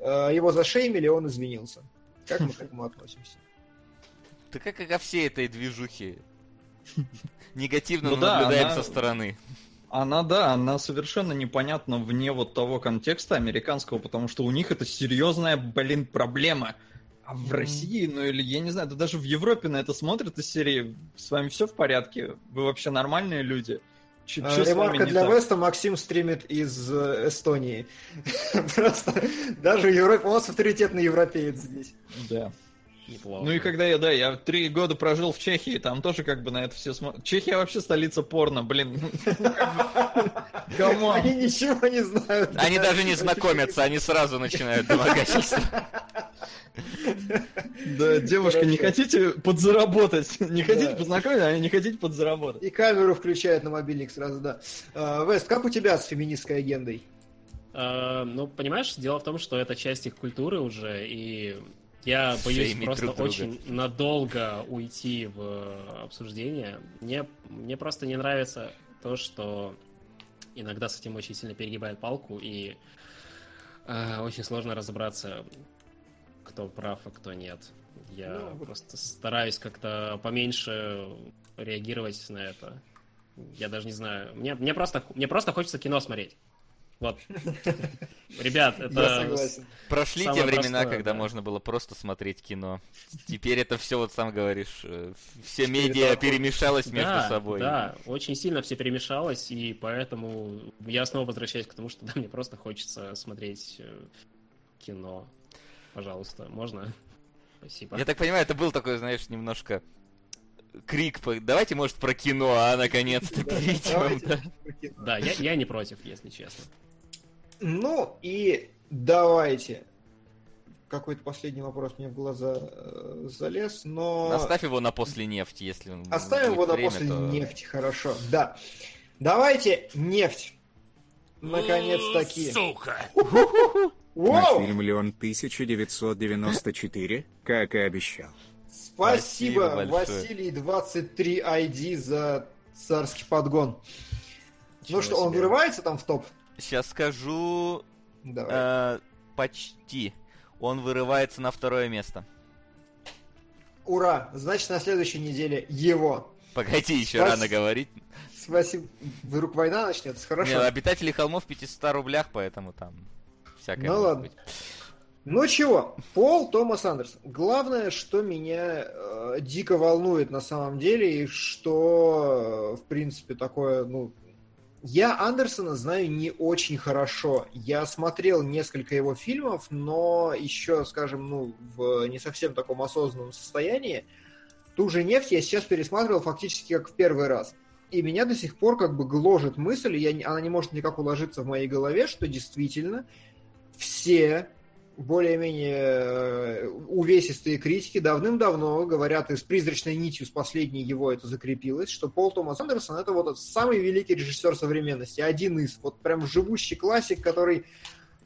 э, его зашеймили, он извинился. Как мы к этому относимся? Ты как и ко всей этой движухе. Негативно Ну да, наблюдаем она- со стороны. Она, да, она совершенно непонятна вне вот того контекста американского, потому что у них это серьезная, блин, проблема. А в. России, ну или я не знаю, да даже в Европе на это смотрят из серии «С вами все в порядке? Вы вообще нормальные люди?» Чё- А, вами Ремарка не для так?» Веста. Максим стримит из э, Эстонии. Просто даже в Европе, у нас авторитетный европеец здесь. Да. Неплохо. Ну и когда я, да, я три года прожил в Чехии, там тоже как бы на это все смотрят. Чехия вообще столица порно, блин. Они ничего не знают. Они даже не знакомятся, они сразу начинают домогательство. Да, девушка, не хотите подзаработать? Не хотите познакомиться, а не хотите подзаработать? И камеру включает на мобильник сразу, да. А, Вест, как у тебя с феминистской агендой? Э, ну, понимаешь, дело в том, что это часть их культуры уже, и я боюсь просто друг друга. очень надолго уйти в обсуждение. Мне, мне просто не нравится то, что иногда с этим очень сильно перегибает палку, и э, очень сложно разобраться, кто прав, а кто нет. Я Ну, просто стараюсь как-то поменьше реагировать на это. Я даже не знаю. Мне, мне, просто, мне просто хочется кино смотреть. Вот. Ребят, это... Прошли те времена, когда да. можно было просто смотреть кино. Теперь это все, вот сам говоришь, э, все медиа перемешалось между собой. да, очень сильно все перемешалось, и поэтому я снова возвращаюсь к тому, что да, мне просто хочется смотреть э, кино. Пожалуйста, можно? Спасибо. Я так понимаю, это был такой, знаешь, немножко крик, давайте, может, про кино, а наконец-то давайте да. я не против, если честно. Ну и давайте. Какой-то последний вопрос мне в глаза э, залез, но... Оставь его на после нефти, если он Оставим его на время, после то- нефти, хорошо. Да. Давайте нефть. Наконец-таки. Сука! На Воу! фильм «Леон» 1994, как и обещал. Спасибо, Спасибо. Василий 23 ID за царский подгон. Ничего ну что, он себе. вырывается там в топ? Сейчас скажу Давай. э, почти. Он вырывается на второе место. Ура! Значит, на следующей неделе его. Погоди, еще Спас- рано говорить. Спасибо. Вдруг война начнется, хорошо. Не, обитатели холмов в 500 рублях, поэтому там всякое Ну ладно. быть. Ну чего, Пол Томас Андерсон. Главное, что меня э, дико волнует на самом деле, и что, э, в принципе, такое, ну, я Андерсона знаю не очень хорошо. Я смотрел несколько его фильмов, но еще, скажем, ну, в не совсем таком осознанном состоянии. Ту же нефть я сейчас пересматривал фактически как в первый раз. И меня до сих пор как бы гложет мысль, я, она не может никак уложиться в моей голове, что действительно все более-менее э, увесистые критики давным-давно говорят, и с призрачной нитью с последней его это закрепилось, что Пол Томас Андерсон это вот самый великий режиссер современности, один из, вот прям живущий классик, который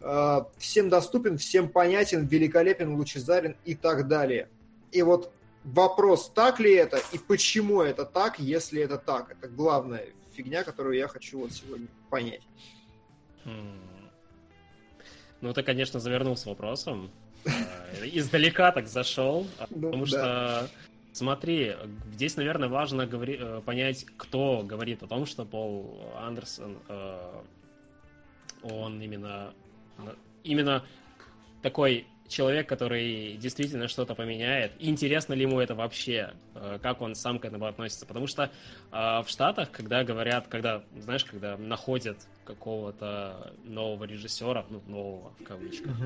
э, всем доступен, всем понятен, великолепен, лучезарен и так далее. И вот вопрос, так ли это и почему это так, если это так. Это главная фигня, которую я хочу вот сегодня понять. Ну, ты, конечно, завернул с вопросом. Э, Издалека так зашел. а, Ну, Потому что, смотри, здесь, наверное, важно э, понять, кто говорит о том, что Пол Андерсон, э, он именно, именно такой человек, который действительно что-то поменяет. Интересно ли ему это вообще? Э, Как он сам к этому относится? Потому что э, в Штатах, когда говорят, когда, знаешь, когда находят какого-то нового режиссера, ну, нового в кавычках,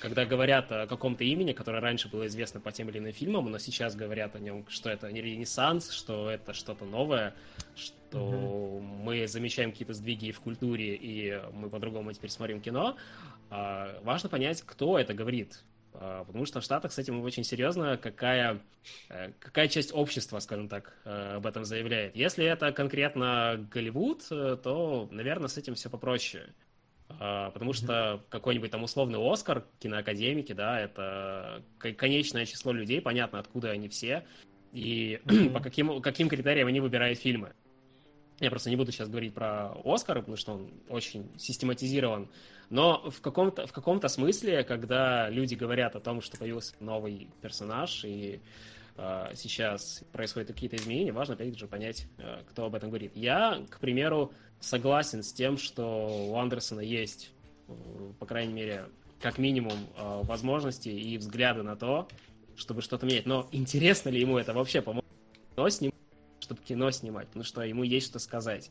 когда говорят о каком-то имени, которое раньше было известно по тем или иным фильмам, но сейчас говорят о нем, что это не ренессанс, что это что-то новое, что мы замечаем какие-то сдвиги в культуре, и мы по-другому теперь смотрим кино, а, важно понять, кто это говорит. А, Потому что в Штатах с этим очень серьезно, какая, э, какая часть общества, скажем так, э, об этом заявляет. Если это конкретно Голливуд, э, то, наверное, с этим все попроще. А, Потому что какой-нибудь там условный Оскар, киноакадемики, да, это конечное число людей, понятно, откуда они все, и по каким, каким критериям они выбирают фильмы. Я просто не буду сейчас говорить про Оскар, потому что он очень систематизирован. Но в каком-то, в каком-то смысле, когда люди говорят о том, что появился новый персонаж, и э, сейчас происходят какие-то изменения, важно, опять же, понять, э, кто об этом говорит. Я, к примеру, согласен с тем, что у Андерсона есть, э, по крайней мере, как минимум, э, возможности и взгляды на то, чтобы что-то менять. Но интересно ли ему это вообще поможет кино снимать, чтобы кино снимать? Потому что ему есть что сказать.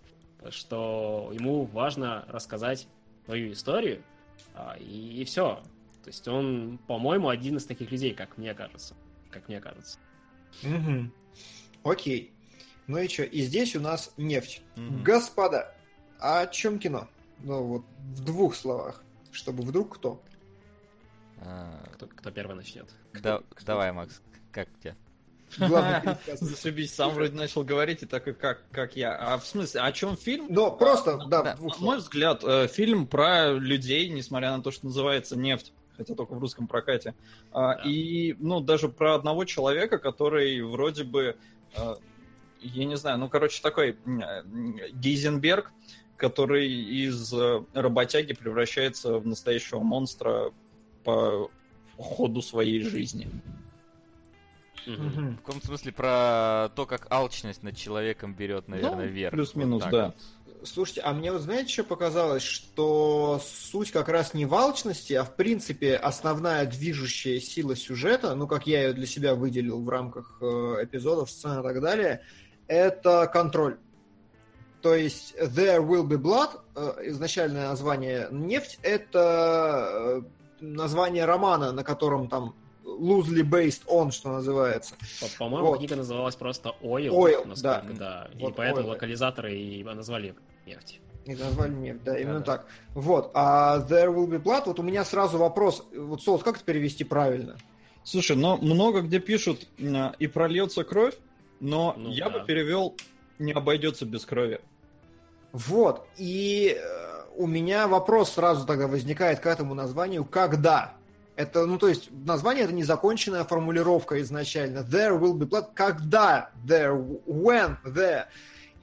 Что ему важно рассказать свою историю, а, и, все. То есть он, по-моему, один из таких людей, как мне кажется. Как мне кажется. Мгм. Окей. Ну и что? И здесь у нас нефть. Мгм. Господа, а о чем кино? Ну вот в двух словах, чтобы вдруг кто. А, Кто, кто первый начнет? да- Давай, Макс, как у тебя? Главный пересказ. Зашибись, сам вроде начал говорить, и так и как, как я. А в смысле, о чем фильм? Но просто, да, да, в двух На мой взгляд, э, фильм про людей, несмотря на то, что называется «Нефть», хотя только в русском прокате. А, Да. И, ну, даже про одного человека, который вроде бы, э, я не знаю, ну, короче, такой э, Гейзенберг, который из работяги превращается в настоящего монстра по ходу своей жизни. Мгм. В каком смысле про то, как алчность над человеком берет, наверное, Ну, вверх. плюс-минус, Вот да. вот. Слушайте, а мне вот знаете, что показалось? Что суть как раз не в алчности, а в принципе основная движущая сила сюжета, ну как я ее для себя выделил в рамках э, эпизодов, сцен и так далее, это контроль. То есть There Will Be Blood, э, изначальное название «Нефть», это э, название романа, на котором там loosely based on, что называется. По- По-моему, Вот. книга называлась просто Oil. Oil, да. да. И Вот поэтому Oil. локализаторы и назвали нефть. И назвали нефть, да, именно Да-да. так. Вот. А There Will Be Blood, вот у меня сразу вопрос. Вот, Соус, как это перевести правильно? Слушай, но много где пишут и прольется кровь, но Ну я да. бы перевел не обойдется без крови. Вот. И э, у меня вопрос сразу тогда возникает к этому названию. Когда? Это, ну, то есть, название это незаконченная формулировка изначально. There will be blood. Когда? There. When? There.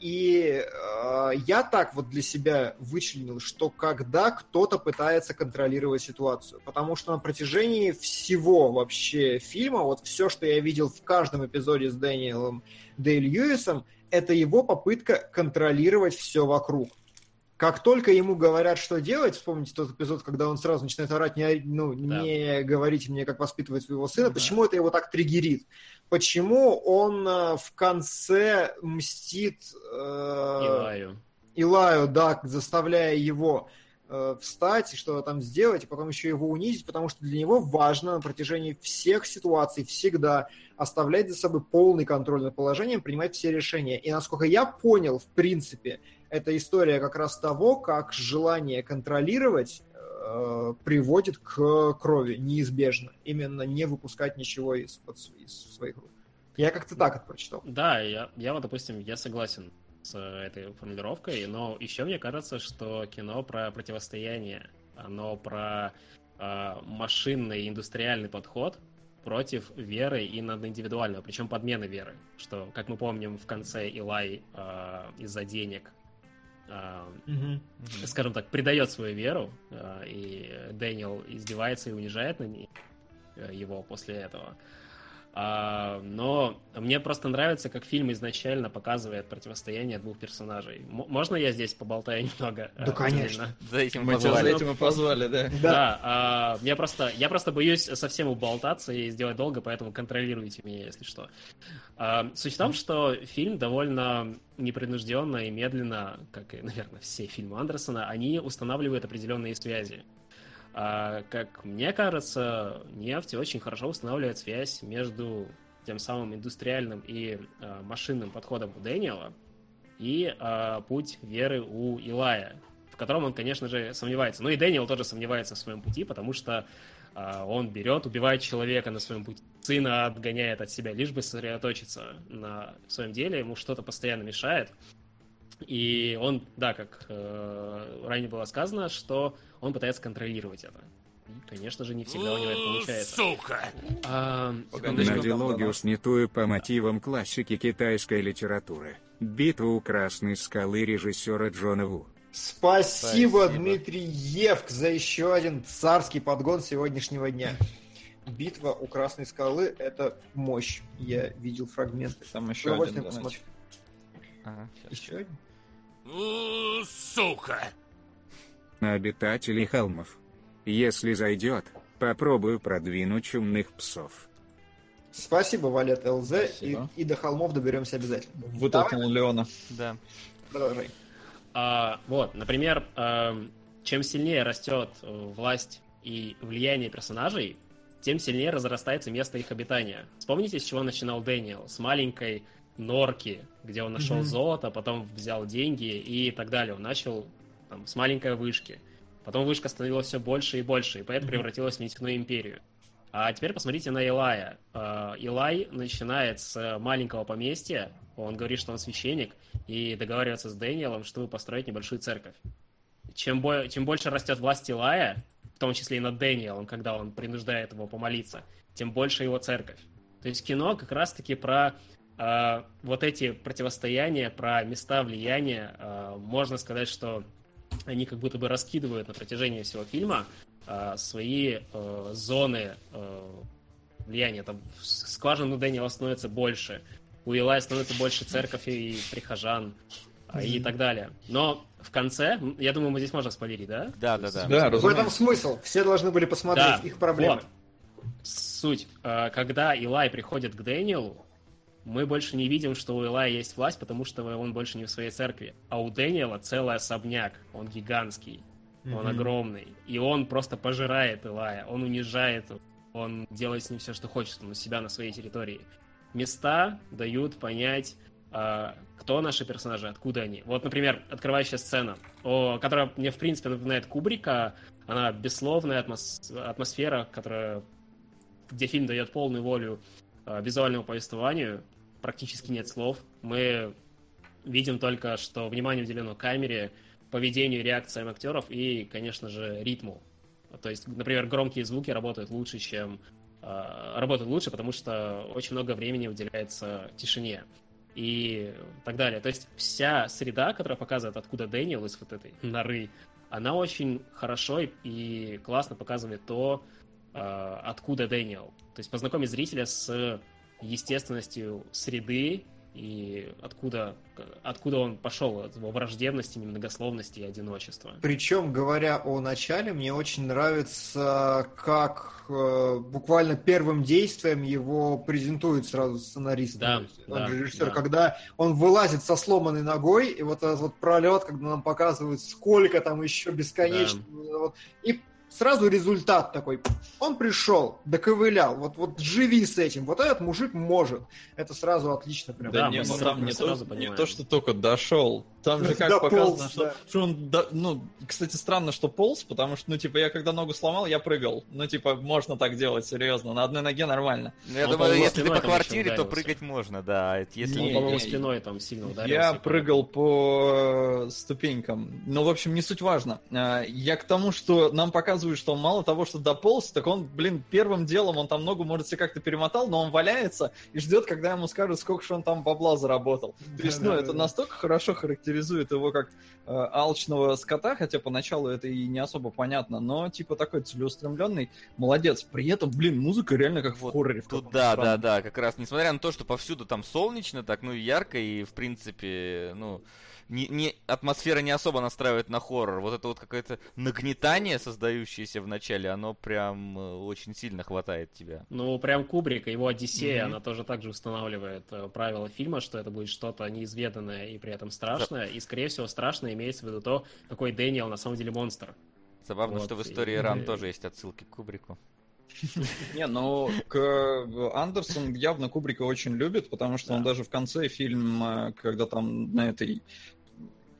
И э, я так вот для себя вычленил, что когда кто-то пытается контролировать ситуацию. Потому что на протяжении всего вообще фильма, вот все, что я видел в каждом эпизоде с Дэниелом Дэй Льюисом, это его попытка контролировать все вокруг. Как только ему говорят, что делать, вспомните тот эпизод, когда он сразу начинает орать, не, ну, Да. не говорите мне, как воспитывать своего сына, Да. почему это его так триггерит? Почему он э, в конце мстит э, Илаю. Илаю, да, заставляя его э, встать и что-то там сделать, и потом еще его унизить, потому что для него важно на протяжении всех ситуаций всегда оставлять за собой полный контроль над положением, принимать все решения. И насколько я понял, в принципе, это история как раз того, как желание контролировать э, приводит к крови неизбежно. Именно не выпускать ничего с- из своих рук. Я как-то так это прочитал. Да, я, я вот, допустим, я согласен с э, этой формулировкой, но еще мне кажется, что кино про противостояние, оно про э, машинный индустриальный подход против веры и над индивидуального, причем подмены веры, что, как мы помним, в конце Илай э, из-за денег э, скажем так, предает свою веру, э, и Дэниел издевается и унижает на ней э, его после этого. А, но мне просто нравится, как фильм изначально показывает противостояние двух персонажей. М- можно я здесь поболтаю немного? Да, э, конечно. отдельно? За этим Мы тебя за позвали. этим и позвали, да. Да, а, я просто, я просто боюсь совсем уболтаться и сделать долго, поэтому контролируйте меня, если что. А, суть в том, что фильм довольно непринужденно и медленно, как и, наверное, все фильмы Андерсона, они устанавливают определенные связи. А, как мне кажется, нефть очень хорошо устанавливает связь между тем самым индустриальным и а, машинным подходом у Дэниела и а, путь веры у Илая, в котором он, конечно же, сомневается. Ну и Дэниел тоже сомневается в своем пути, потому что а, он берет, убивает человека на своем пути, сына отгоняет от себя, лишь бы сосредоточиться на своем деле, ему что-то постоянно мешает. И он, да, как э, ранее было сказано, что он пытается контролировать это. И, конечно же, не всегда у него это получается. Сука! А, Надилогию дано. снятую по мотивам классики китайской литературы. Битва у Красной скалы режиссера Джона Ву. Спасибо, Спасибо. Дмитрий Евк, за еще один царский подгон сегодняшнего дня. Битва у Красной скалы — это мощь. Я видел фрагменты. Там еще один посмотрю. Ага. Еще один? Сука! На обитателей холмов. Если зайдет, попробую продвинуть чумных псов. Спасибо, Валет ЛЗ. И, Спасибо. и до холмов доберемся обязательно. Вытолкнул Леона. Да. Продолжай. А, вот, например, эм, чем сильнее растет э, власть и влияние персонажей, тем сильнее разрастается место их обитания. Вспомните, с чего начинал Дэниел? С маленькой норки, где он нашел Мгм. золото, потом взял деньги и так далее. Он начал там, с маленькой вышки. Потом вышка становилась все больше и больше, и поэтому Мгм. превратилась в нефтяную империю. А теперь посмотрите на Илая. Э, Илай начинает с маленького поместья, он говорит, что он священник, и договаривается с Дэниелом, чтобы построить небольшую церковь. Чем, бо- чем больше растет власть Илая, в том числе и над Дэниелом, когда он принуждает его помолиться, тем больше его церковь. То есть кино как раз-таки про э, вот эти противостояния, про места влияния. Э, можно сказать, что они как будто бы раскидывают на протяжении всего фильма э, свои э, зоны э, влияния. Там с- скважин у Дэниела становится больше, у Илая становится больше церковь и прихожан а, и так далее. Но в конце, я думаю, мы здесь можем спойлерить, да? Да, да, да. Да, В этом смысл. Все должны были посмотреть Да, их проблемы. вот. Суть. Э, Когда Илай приходит к Дэниелу, мы больше не видим, что у Илая есть власть, потому что он больше не в своей церкви. А у Дэниела целый особняк. Он гигантский, он Мгм. огромный. И он просто пожирает Илая, он унижает его, он делает с ним все, что хочет, он у себя на своей территории. Места дают понять, а, кто наши персонажи, откуда они. Вот, например, открывающая сцена, о, которая мне, в принципе, напоминает Кубрика. Она бессловная атмос- атмосфера, которая, где фильм дает полную волю визуальному повествованию. Практически нет слов. Мы видим только, что внимание уделено камере, поведению, реакциям актеров и, конечно же, ритму. То есть, например, громкие звуки работают лучше, чем э, работают лучше, потому что очень много времени уделяется тишине и так далее. То есть вся среда, которая показывает, откуда Дэниел из вот этой норы, она очень хорошо и, классно показывает то, э, откуда Дэниел. То есть познакомить зрителя с естественностью среды и откуда, откуда он пошел, от его враждебности, немногословности и одиночества. Причем, говоря о начале, мне очень нравится, как э, буквально первым действием его презентует сразу сценарист, Да, он да, режиссер, да. когда он вылазит со сломанной ногой, и вот этот вот пролет, когда нам показывают, сколько там еще бесконечно, вот, и сразу результат такой. Он пришел, доковылял, вот, вот живи с этим. Вот этот мужик может. Это сразу отлично прям. Да, Да, не, мы ну сразу- мы не, сразу то, не то, что только дошел. Там же как Дополз, показано, что, да. что он, до- ну, кстати, странно, что полз, потому что, ну, типа, я когда ногу сломал, я прыгал. Ну, типа, можно так делать, серьезно, на одной ноге нормально. Ну, я Он, думаю, по-моему, если ты по квартире, то прыгать можно, да. а Если... Он, Не, по-моему, не, спиной там сильно ударился. Я прыгал по ступенькам. Ну, в общем, не суть важно. А, Я к тому, что нам показывают, что он мало того, что дополз, так он, блин, первым делом, он там ногу, может, себе как-то перемотал, но он валяется и ждет, когда ему скажут, сколько же он там бабла заработал. То есть, ну, это настолько хорошо характеризует его как э, алчного скота, хотя поначалу это и не особо понятно, но, типа, такой целеустремленный, молодец. При этом, блин, музыка реально как в Вот хорроре. в Тут каком-то да, да, странном. да, как раз, несмотря на то, что повсюду там солнечно, так, ну, и ярко, и, в принципе, ну, не, не, атмосфера не особо настраивает на хоррор. Вот это вот какое-то нагнетание, создающееся в начале, оно прям э, очень сильно хватает тебя. Ну, прям Кубрик, его Одиссея, Мгм. она тоже так же устанавливает э, правила фильма, что это будет что-то неизведанное и при этом страшное. И, скорее всего, страшное имеется в виду то, какой Дэниел на самом деле монстр. Забавно, Вот, что в истории и- Ран тоже есть отсылки к Кубрику. Не, ну, к э, Андерсон явно Кубрика очень любит, потому что он Да. даже в конце фильма, когда там на этой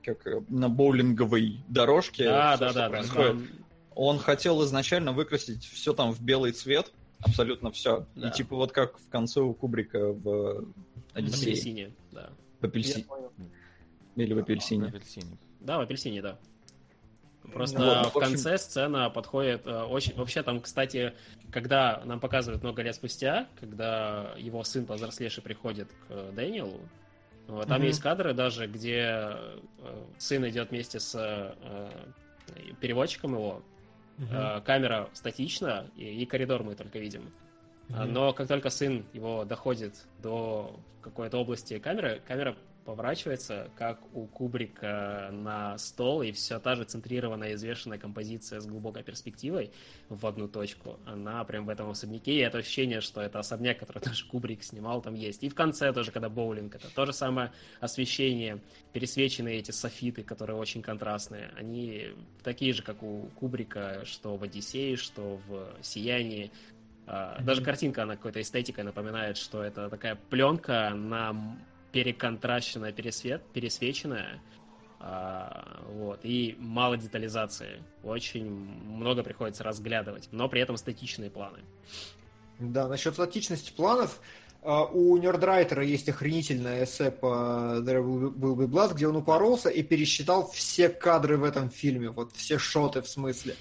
как э, на боулинговой дорожке Да, всё, да, что да, да. происходит, там- он хотел изначально выкрасить все там в белый цвет, абсолютно все. Да. И типа вот как в конце у Кубрика в в Одиссее. апельсине, да. В апельсине. Или в На апельсине. апельсине. Да, в апельсине, да. Просто Ну ну, в в общем- конце сцена подходит э, очень... Вообще там, кстати, когда нам показывают много лет спустя, когда его сын повзрослевший приходит к Дэниелу, вот, там Мгм. есть кадры даже, где э, сын идет вместе с э, переводчиком его, Э, камера статична, и, и коридор мы только видим. Мгм. Но как только сын его доходит до какой-то области камеры, камера поворачивается, как у Кубрика на стол, и все та же центрированная, извешенная композиция с глубокой перспективой в одну точку. Она прям в этом особняке, и это ощущение, что это особняк, который тоже Кубрик снимал, там есть. И в конце тоже, когда боулинг, это то же самое освещение, пересвеченные эти софиты, которые очень контрастные, они такие же, как у Кубрика, что в Одиссее, что в Сиянии. А. Даже картинка, она какой-то эстетикой напоминает, что это такая пленка на переконтращенная, пересвет, пересвеченная, а, вот, и мало детализации. Очень много приходится разглядывать, но при этом статичные планы. Да, насчет статичности планов, а, у Нердрайтера есть охренительное эссе по There Will Be Blood, где он упоролся и пересчитал все кадры в этом фильме, вот все шоты в смысле.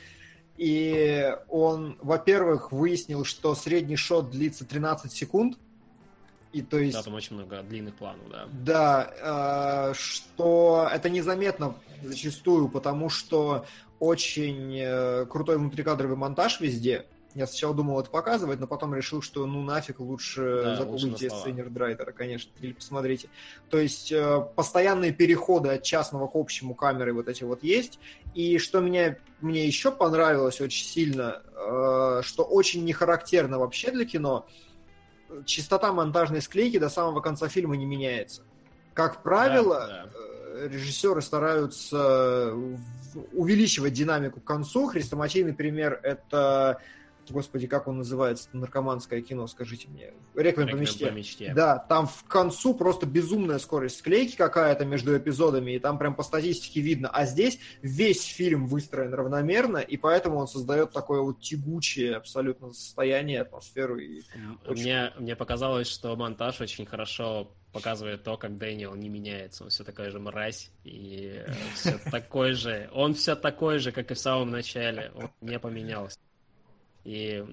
И он, во-первых, выяснил, что средний шот длится 13 секунд, и то есть Да, там очень много длинных планов, да. да, э, что это незаметно зачастую, потому что очень э, крутой внутрикадровый монтаж везде. Я сначала думал это показывать, но потом решил, что ну нафиг лучше Да, слова. сценер Драйтера, конечно, или посмотрите. То есть э, постоянные переходы от частного к общему камеры вот эти вот есть. И что меня, мне еще понравилось очень сильно, э, что очень не характерно вообще для кино, частота монтажной склейки до самого конца фильма не меняется. Как правило, Да, э, режиссеры стараются в- увеличивать динамику к концу. Хрестоматийный пример это, господи, как он называется, наркоманское кино, скажите мне. Реквием по Реквием мечте. по мечте. Да, там в концу просто безумная скорость склейки какая-то между эпизодами, и там прям по статистике видно. А здесь весь фильм выстроен равномерно, и поэтому он создает такое вот тягучее абсолютно состояние, атмосферу. И... Очень Мне, мне показалось, что монтаж очень хорошо показывает то, как Дэниел не меняется. Он все такой же мразь, и все такой же. Он все такой же, как и в самом начале. Он не поменялся. И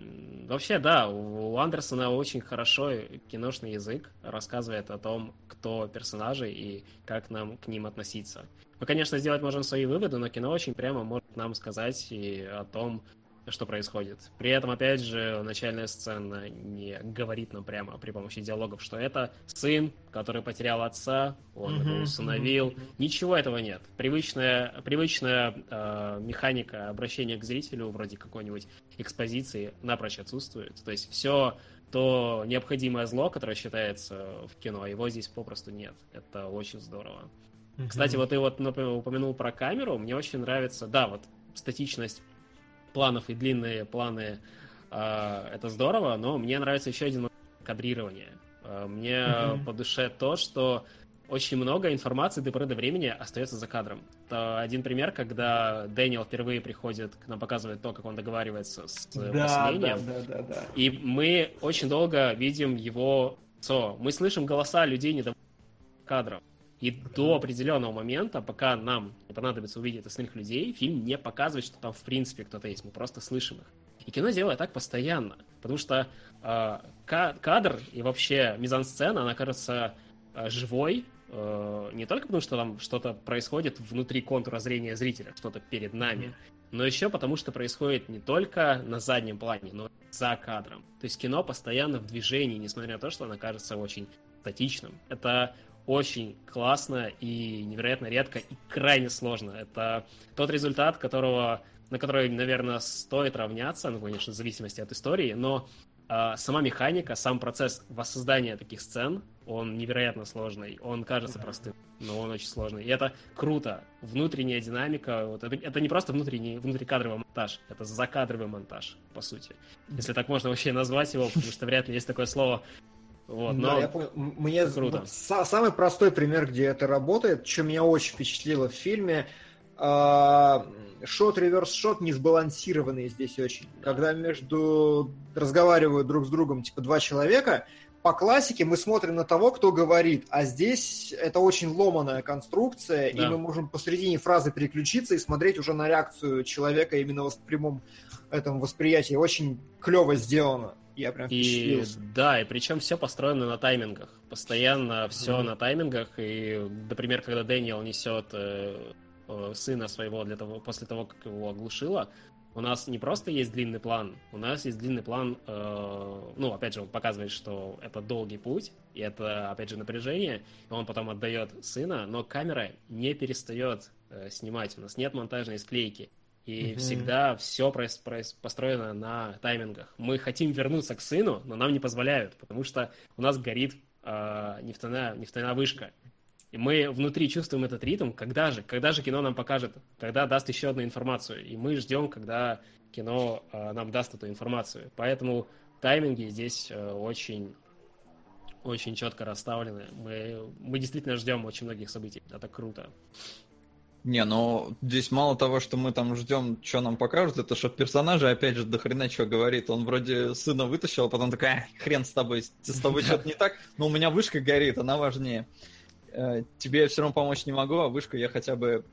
вообще, да, у Андерсона очень хорошо киношный язык рассказывает о том, кто персонажи и как нам к ним относиться. Мы, конечно, сделать можем свои выводы, но кино очень прямо может нам сказать и о том, что происходит. При этом, опять же, начальная сцена не говорит нам прямо при помощи диалогов, что это сын, который потерял отца, он Мгм, его усыновил. мгм. Ничего этого нет. Привычная, привычная э, механика обращения к зрителю, вроде какой-нибудь экспозиции, напрочь отсутствует. То есть все то необходимое зло, которое считается в кино, его здесь попросту нет. Это очень здорово. Кстати, вот ты вот например, упомянул про камеру, мне очень нравится, да, вот статичность планов и длинные планы, э, это здорово, но мне нравится еще один кадрирование. Э, мне Мгм. по душе то, что очень много информации до поры до времени остается за кадром. Это один пример, когда Дэниел впервые приходит к нам, показывает то, как он договаривается с Да, да, поселением. да, да, да. И мы очень долго видим его лицо. Мы слышим голоса людей недовольных кадров. И до определенного момента, пока нам не понадобится увидеть остальных людей, фильм не показывает, что там в принципе кто-то есть. Мы просто слышим их. И кино делает так постоянно. Потому что э, ка- кадр и вообще мизансцена, она кажется э, живой, э, не только потому, что там что-то происходит внутри контура зрения зрителя, что-то перед нами, но еще потому, что происходит не только на заднем плане, но и за кадром. То есть кино постоянно в движении, несмотря на то, что оно кажется очень статичным. Это очень классно и невероятно редко и крайне сложно. Это тот результат, которого, на который, наверное, стоит равняться, ну, конечно, в зависимости от истории, но а, сама механика, сам процесс воссоздания таких сцен, он невероятно сложный. Он кажется простым, но он очень сложный. И это круто. Внутренняя динамика, вот это, это не просто внутренний, внутрикадровый монтаж, это закадровый монтаж, по сути. Если так можно вообще назвать его, потому что вряд ли есть такое слово. Вот, Да, но... я понял. Мне Круто. самый простой пример, где это работает, что меня очень впечатлило в фильме, а, шот, реверс шот не сбалансированный здесь очень. Когда между разговаривают друг с другом типа два человека, по классике мы смотрим на того, кто говорит, а здесь это очень ломаная конструкция, и Да. мы можем посредине фразы переключиться и смотреть уже на реакцию человека именно в прямом этом восприятии. Очень клево сделано. Я прям И да, и причем все построено на таймингах. Постоянно все Мгм. на таймингах. И, например, когда Дэниел несет э, э, сына своего для того, после того, как его оглушило, у нас не просто есть длинный план, у нас есть длинный план, э, ну, опять же, он показывает, что это долгий путь, и это, опять же, напряжение, и он потом отдает сына, но камера не перестает э, снимать, у нас нет монтажной склейки. И Мгм. всегда все построено на таймингах. Мы хотим вернуться к сыну, но нам не позволяют, потому что у нас горит э, нефтяная, нефтяная вышка. И мы внутри чувствуем этот ритм, когда же, когда же кино нам покажет, когда даст еще одну информацию. И мы ждем, когда кино э, нам даст эту информацию. Поэтому тайминги здесь э, очень, очень четко расставлены. Мы, мы действительно ждем очень многих событий. Это круто. Не, ну здесь мало того, что мы там ждем, что нам покажут, это что персонажа опять же до хрена что говорит. Он вроде сына вытащил, а потом такой, «А, хрен с тобой, с тобой что-то не так, но у меня вышка горит, она важнее. Э, Тебе я все равно помочь не могу, а вышку я хотя бы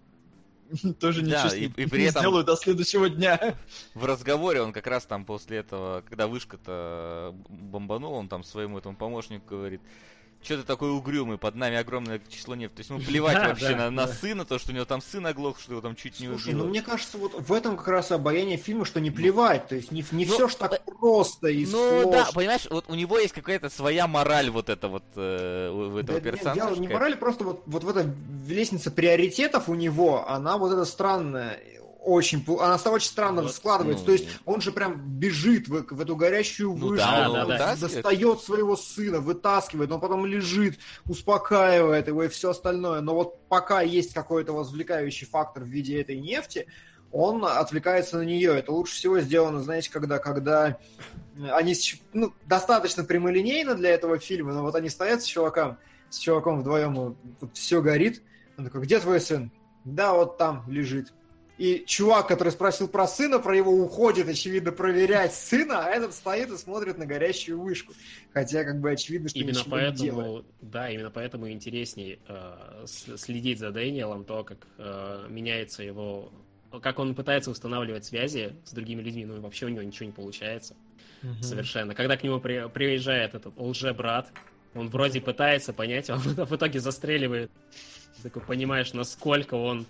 тоже Да, ничего и- не, и при не этом- сделаю до следующего дня. В разговоре он как раз там после этого, когда вышка-то бомбанул, он там своему этому помощнику говорит, что ты такой угрюмый, под нами огромное число нефти. То есть ему плевать Да, вообще да, на, на да. сына, то, что у него там сын оглох, что его там чуть не Слушай, убило. ну мне кажется, вот в этом как раз обаяние фильма, что не плевать, то есть не, не Ну, все ж так просто и Ну сложно. да, понимаешь, вот у него есть какая-то своя мораль вот это вот э, у этого Да, нет, персонажа. дело не морали, просто вот, вот в эта лестница приоритетов у него, она вот эта странная, очень, она очень странно Вот, складывается. ну. То есть он же прям бежит в, в эту горящую Ну вышку, да, он он вытаскивает. достает своего сына, вытаскивает, он потом лежит, успокаивает его и все остальное. Но вот пока есть какой-то возвлекающий фактор в виде этой нефти, он отвлекается на нее. Это лучше всего сделано, знаете, когда, когда они ну, достаточно прямолинейно для этого фильма, но вот они стоят с чуваком, с чуваком вдвоем, все горит. Он такой, где твой сын? Да, вот там лежит. И чувак, который спросил про сына, про его уходит, очевидно, проверять сына, а этот стоит и смотрит на горящую вышку. Хотя, как бы, очевидно, что Именно ничего не делает. поэтому, да, именно поэтому интересней э, следить за Дэниелом, то, как э, меняется его, как он пытается устанавливать связи с другими людьми, ну и вообще у него ничего не получается совершенно. Когда к нему при- приезжает этот лже-брат, он вроде пытается понять, а в итоге застреливает. Ты такой понимаешь, насколько он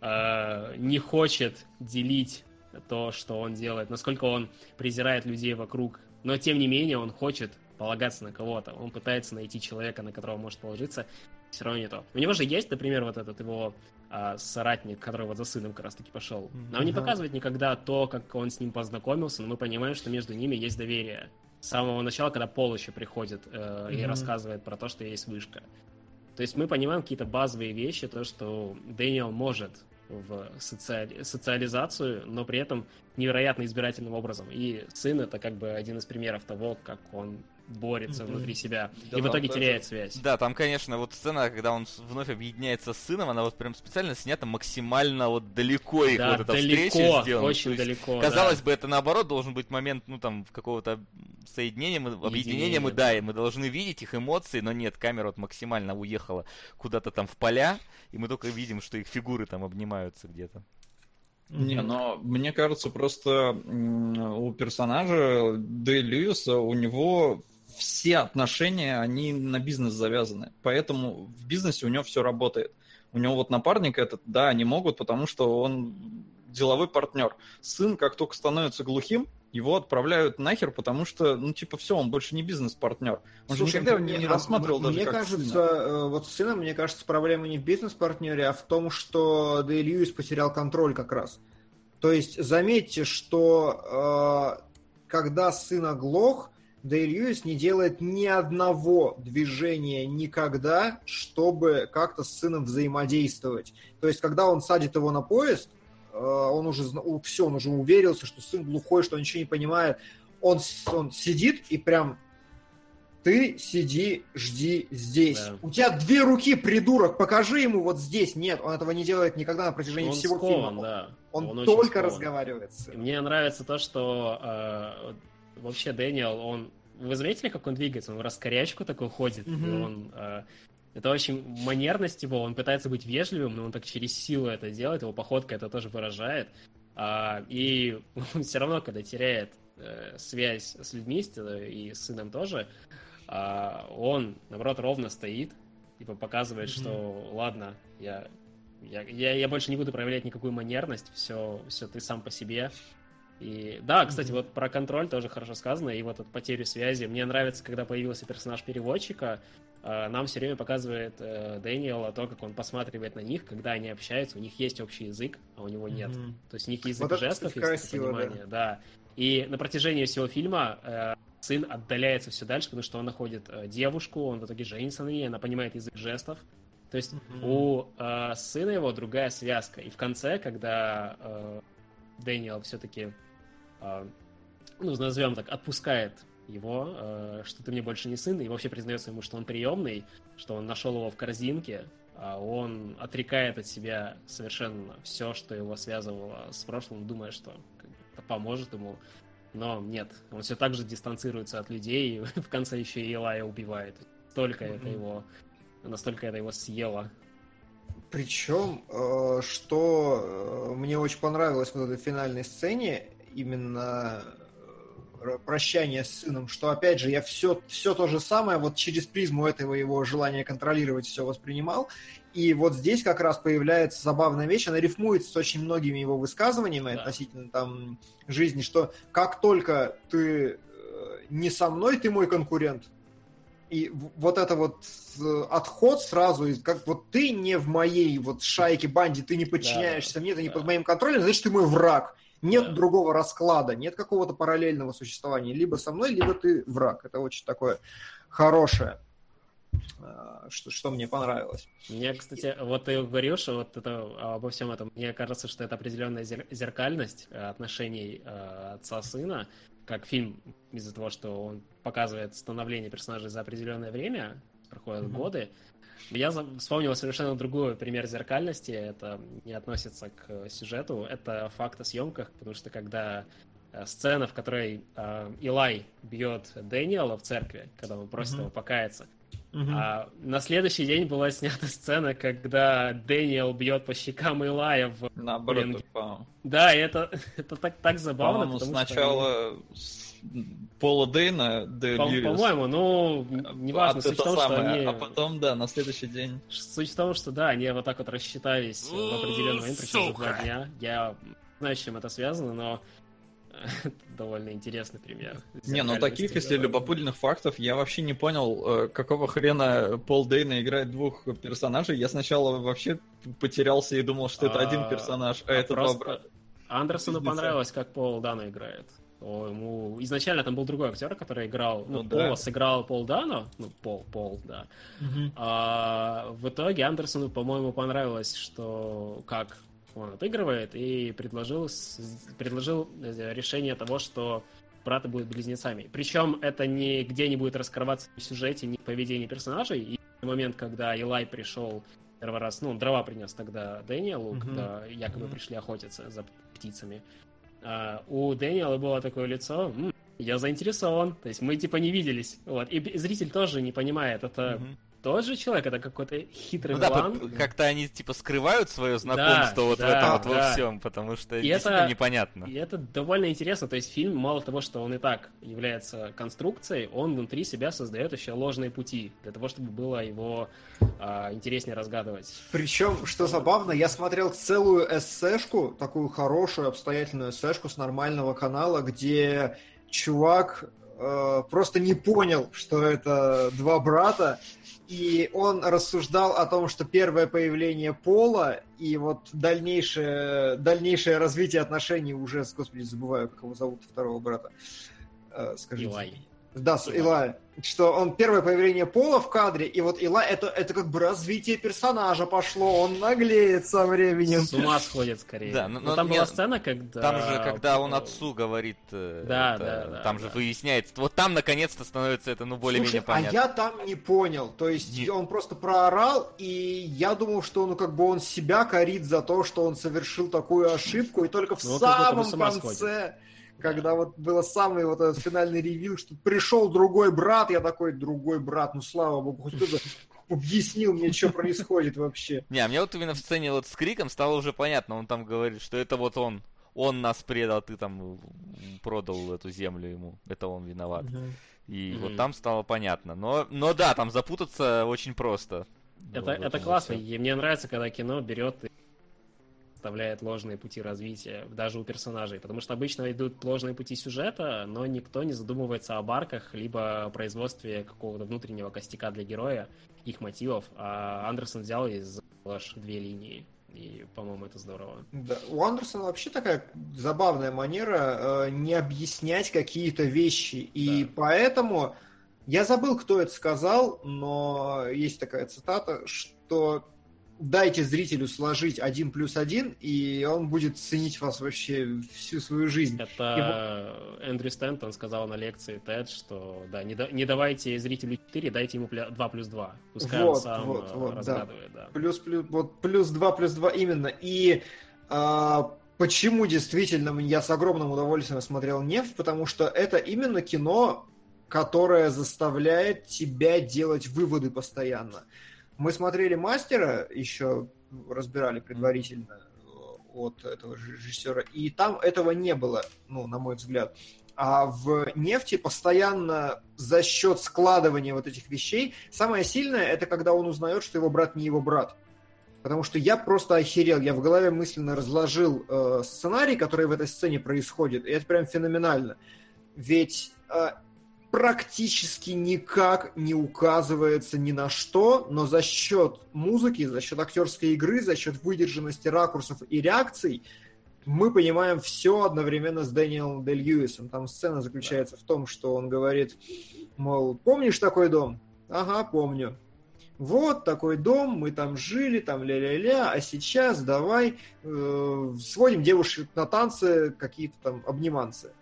э, не хочет делить то, что он делает, насколько он презирает людей вокруг, но тем не менее он хочет полагаться на кого-то, он пытается найти человека, на которого может положиться, все равно не то. У него же есть, например, вот этот его а, соратник, который вот за сыном как раз-таки пошел. Нам не показывает никогда то, как он с ним познакомился, но мы понимаем, что между ними есть доверие. С самого начала, когда Пол еще приходит э, и Мгм. рассказывает про то, что есть вышка. То есть мы понимаем какие-то базовые вещи, то, что Дэниел может в социали- социализацию, но при этом невероятно избирательным образом. И сын это как бы один из примеров того, как он борется Мгм. внутри себя Да и в итоге даже- теряет связь. Да, там, конечно, вот сцена, когда он вновь объединяется с сыном, она вот прям специально снята максимально вот далеко их Да, вот эта далеко, встреча сделана. очень есть, далеко. Казалось да. бы, это наоборот должен быть момент, ну там, какого-то соединения, мы, объединения мы, да. и мы должны видеть их эмоции, но нет, камера вот максимально уехала куда-то там в поля, и мы только видим, что их фигуры там обнимаются где-то. Не, но мне кажется, просто м, у персонажа Дэй Льюиса, у него все отношения, они на бизнес завязаны. Поэтому в бизнесе у него все работает. У него вот напарник этот, да, они могут, потому что он деловой партнер. Сын, как только становится глухим, его отправляют нахер, потому что, ну, типа, все, он больше не бизнес-партнер. Он же Слушай, никогда мне- не а рассматривал м- даже Мне как кажется, сына. э, вот с сыном, мне кажется, проблема не в бизнес-партнере, а в том, что Дэй Льюис потерял контроль как раз. То есть, заметьте, что э, когда сын оглох, Дэй Льюис не делает ни одного движения никогда, чтобы как-то с сыном взаимодействовать. То есть, когда он садит его на поезд, э, он уже все, он уже уверился, что сын глухой, что он ничего не понимает. Он, он сидит и прям ты сиди, жди здесь. Да. У тебя две руки, придурок, покажи ему вот здесь. Нет, он этого не делает никогда на протяжении Он всего скован, фильма. да. Он, очень только разговаривает. Мне нравится то, что э, вообще Дэниел, он... Вы заметили, как он двигается? Он в раскорячку такой ходит. Мгм. он, э, это очень манерность его, он пытается быть вежливым, но он так через силу это делает, его походка это тоже выражает. А, и он все равно, когда теряет э, связь с людьми и с сыном тоже, а, он, наоборот, ровно стоит, типа показывает, Мгм. что ладно, я, я, я, я больше не буду проявлять никакую манерность, все, все ты сам по себе. И да, кстати, вот про контроль тоже хорошо сказано, и вот эту потерю связи. Мне нравится, когда появился персонаж переводчика, э, нам все время показывает э, Дэниела то, как он посматривает на них, когда они общаются, у них есть общий язык, а у него нет. Мгм. То есть у них язык Вот это, жестов кстати, это красиво, да. понимание, да. И на протяжении всего фильма э, сын отдаляется все дальше, потому что он находит э, девушку, он в итоге женится на ней, она понимает язык жестов. То есть Мгм. у э, сына его другая связка. И в конце, когда э, Дэниел все-таки, ну, назовем так, отпускает его, э, что ты мне больше не сын, и вообще признается ему, что он приемный, что он нашел его в корзинке, а он отрекает от себя совершенно все, что его связывало с прошлым, думая, что это поможет ему. Но нет, он все так же дистанцируется от людей, и в конце еще и Илая убивает. Столько это Мгм. его, настолько это его съело. Причем, э, что э, мне очень понравилось в этой финальной сцене, именно э, прощание с сыном, что, опять же, я все, все то же самое вот через призму этого его желания контролировать все воспринимал. И вот здесь как раз появляется забавная вещь, она рифмуется с очень многими его высказываниями Да. относительно там жизни, что как только ты э, не со мной, ты мой конкурент. И вот это вот э, отход сразу, как вот ты не в моей вот шайке, банде, ты не подчиняешься мне, ты не да. под моим контролем, значит, ты мой враг. Нет Да. другого расклада, нет какого-то параллельного существования. Либо со мной, либо ты враг. Это очень такое хорошее, э, что, что мне понравилось. Мне, кстати, вот ты говоришь вот это, обо всем этом, мне кажется, что это определенная зер- зеркальность э, отношений э, отца-сына, как фильм из-за того, что он показывает становление персонажей за определенное время, проходят Мгм. годы. Я вспомнил совершенно другой пример зеркальности, это не относится к сюжету, это факт о съемках, потому что когда э, сцена, в которой э, Илай бьет Дэниела в церкви, когда он просит Мгм. его покаяться, а на следующий день была снята сцена, когда Дэниел бьет по щекам Илая в... Наоборот, Блин, по- Да, и это, это так, так забавно, по-моему, потому что... сначала с Пола Дейна, Дэ По- Льюис. По-моему, ну, неважно, А, суть в том, что самое. они... А потом, да, на следующий день. Суть в том, что да, они вот так вот рассчитались в определенный момент, причем за два дня. Я знаю, с чем это связано, но довольно интересный пример. Не, ну таких, если любопытных фактов, я вообще не понял, э, какого хрена Пол Дейна играет двух персонажей. Я сначала вообще потерялся и думал, что это А, один персонаж, а а это два брата. Андерсону понравилось, как Пол Дано играет. О, ему... Изначально там был другой актер, который играл... Ну, Ну Пола да. сыграл Пол Дано. Ну, Пол, Пол, да. А в итоге Андерсону, по-моему, понравилось, что как он отыгрывает, и предложил, предложил э, решение того, что браты будут близнецами. Причем это нигде не будет раскрываться в сюжете, ни в поведении персонажей. И в момент, когда Илай пришел первый раз, ну, он дрова принес тогда Дэниелу, Мгм. когда якобы Мгм. пришли охотиться за птицами. А у Дэниела было такое лицо, «М, я заинтересован. То есть мы типа не виделись. Вот. И зритель тоже не понимает, это Мгм. Тот же человек, это какой-то хитрый Ну да, план. по- как-то они типа скрывают свое знакомство вот в да, этом вот во да. всем, потому что И это- непонятно. И это довольно интересно. То есть фильм, мало того, что он и так является конструкцией, он внутри себя создает еще ложные пути, для того, чтобы было его а, интереснее разгадывать. Причем, что забавно, я смотрел целую эссешку, такую хорошую, обстоятельную эссешку с нормального канала, где чувак э, просто не понял, что это два брата, и он рассуждал о том, что первое появление Пола и вот дальнейшее, дальнейшее развитие отношений уже, с- господи, забываю, как его зовут, второго брата. Э, скажите. Илай. Да, с Илай. Что он первое появление Пола в кадре, и вот Илай это, это как бы развитие персонажа пошло, он наглеет со временем. С ума сходит скорее. Да, но- Но но там мне- была сцена, когда... Там же, когда он отцу говорит, э, Да, это, да, да, там же да. выясняется, вот там наконец-то становится это, ну, более-менее Слушай, понятно. а я там не понял. То есть Не- он просто проорал, и я думал, что ну как бы он себя корит за то, что он совершил такую ошибку, и только в Ну, самом конце, когда вот было самый вот этот финальный ревью, что пришел другой брат, я такой, другой брат, ну слава богу, хоть кто-то объяснил мне, что происходит вообще. Не, а мне вот именно в сцене вот с криком стало уже понятно, он там говорит, что это вот он, он нас предал, ты там продал эту землю ему, это он виноват. И Мгм. вот там стало понятно. Но, но да, там запутаться очень просто. Это, Вот это классно, и мне нравится, когда кино берет и вставляет ложные пути развития, даже у персонажей, потому что обычно идут ложные пути сюжета, но никто не задумывается об арках, либо о производстве какого-то внутреннего костяка для героя, их мотивов, а Андерсон взял и аж две линии, и, по-моему, это здорово. Да. У Андерсона вообще такая забавная манера э, не объяснять какие-то вещи. И Да. поэтому я забыл, кто это сказал, но есть такая цитата, что дайте зрителю сложить один плюс один, и он будет ценить вас вообще всю свою жизнь. Это Эндрю Стэнтон сказал на лекции TED, что да, не, да- не давайте зрителю 4, дайте ему 2 плюс 2. Пускай он Вот, сам вот, э, вот, да. разгадывает, да. Плюс, плюс, вот плюс два, плюс два именно. И а, почему действительно я с огромным удовольствием смотрел Нефть, потому что это именно кино, которое заставляет тебя делать выводы постоянно. Мы смотрели Мастера, еще разбирали предварительно э, от этого режиссера, и там этого не было, ну, на мой взгляд. А в нефти постоянно за счет складывания вот этих вещей самое сильное это когда он узнает, что его брат не его брат. Потому что я просто охерел. Я в голове мысленно разложил э, сценарий, который в этой сцене происходит. И это прям феноменально. Ведь э, практически никак не указывается ни на что, но за счет музыки, за счет актерской игры, за счет выдержанности ракурсов и реакций мы понимаем все одновременно с Дэниелом Дель Льюисом. Там сцена заключается в том, что он говорит, мол, помнишь такой дом? Ага, помню. Вот такой дом, мы там жили, там ля-ля-ля, а сейчас давай э, сводим девушек на танцы, какие-то там обниманцы.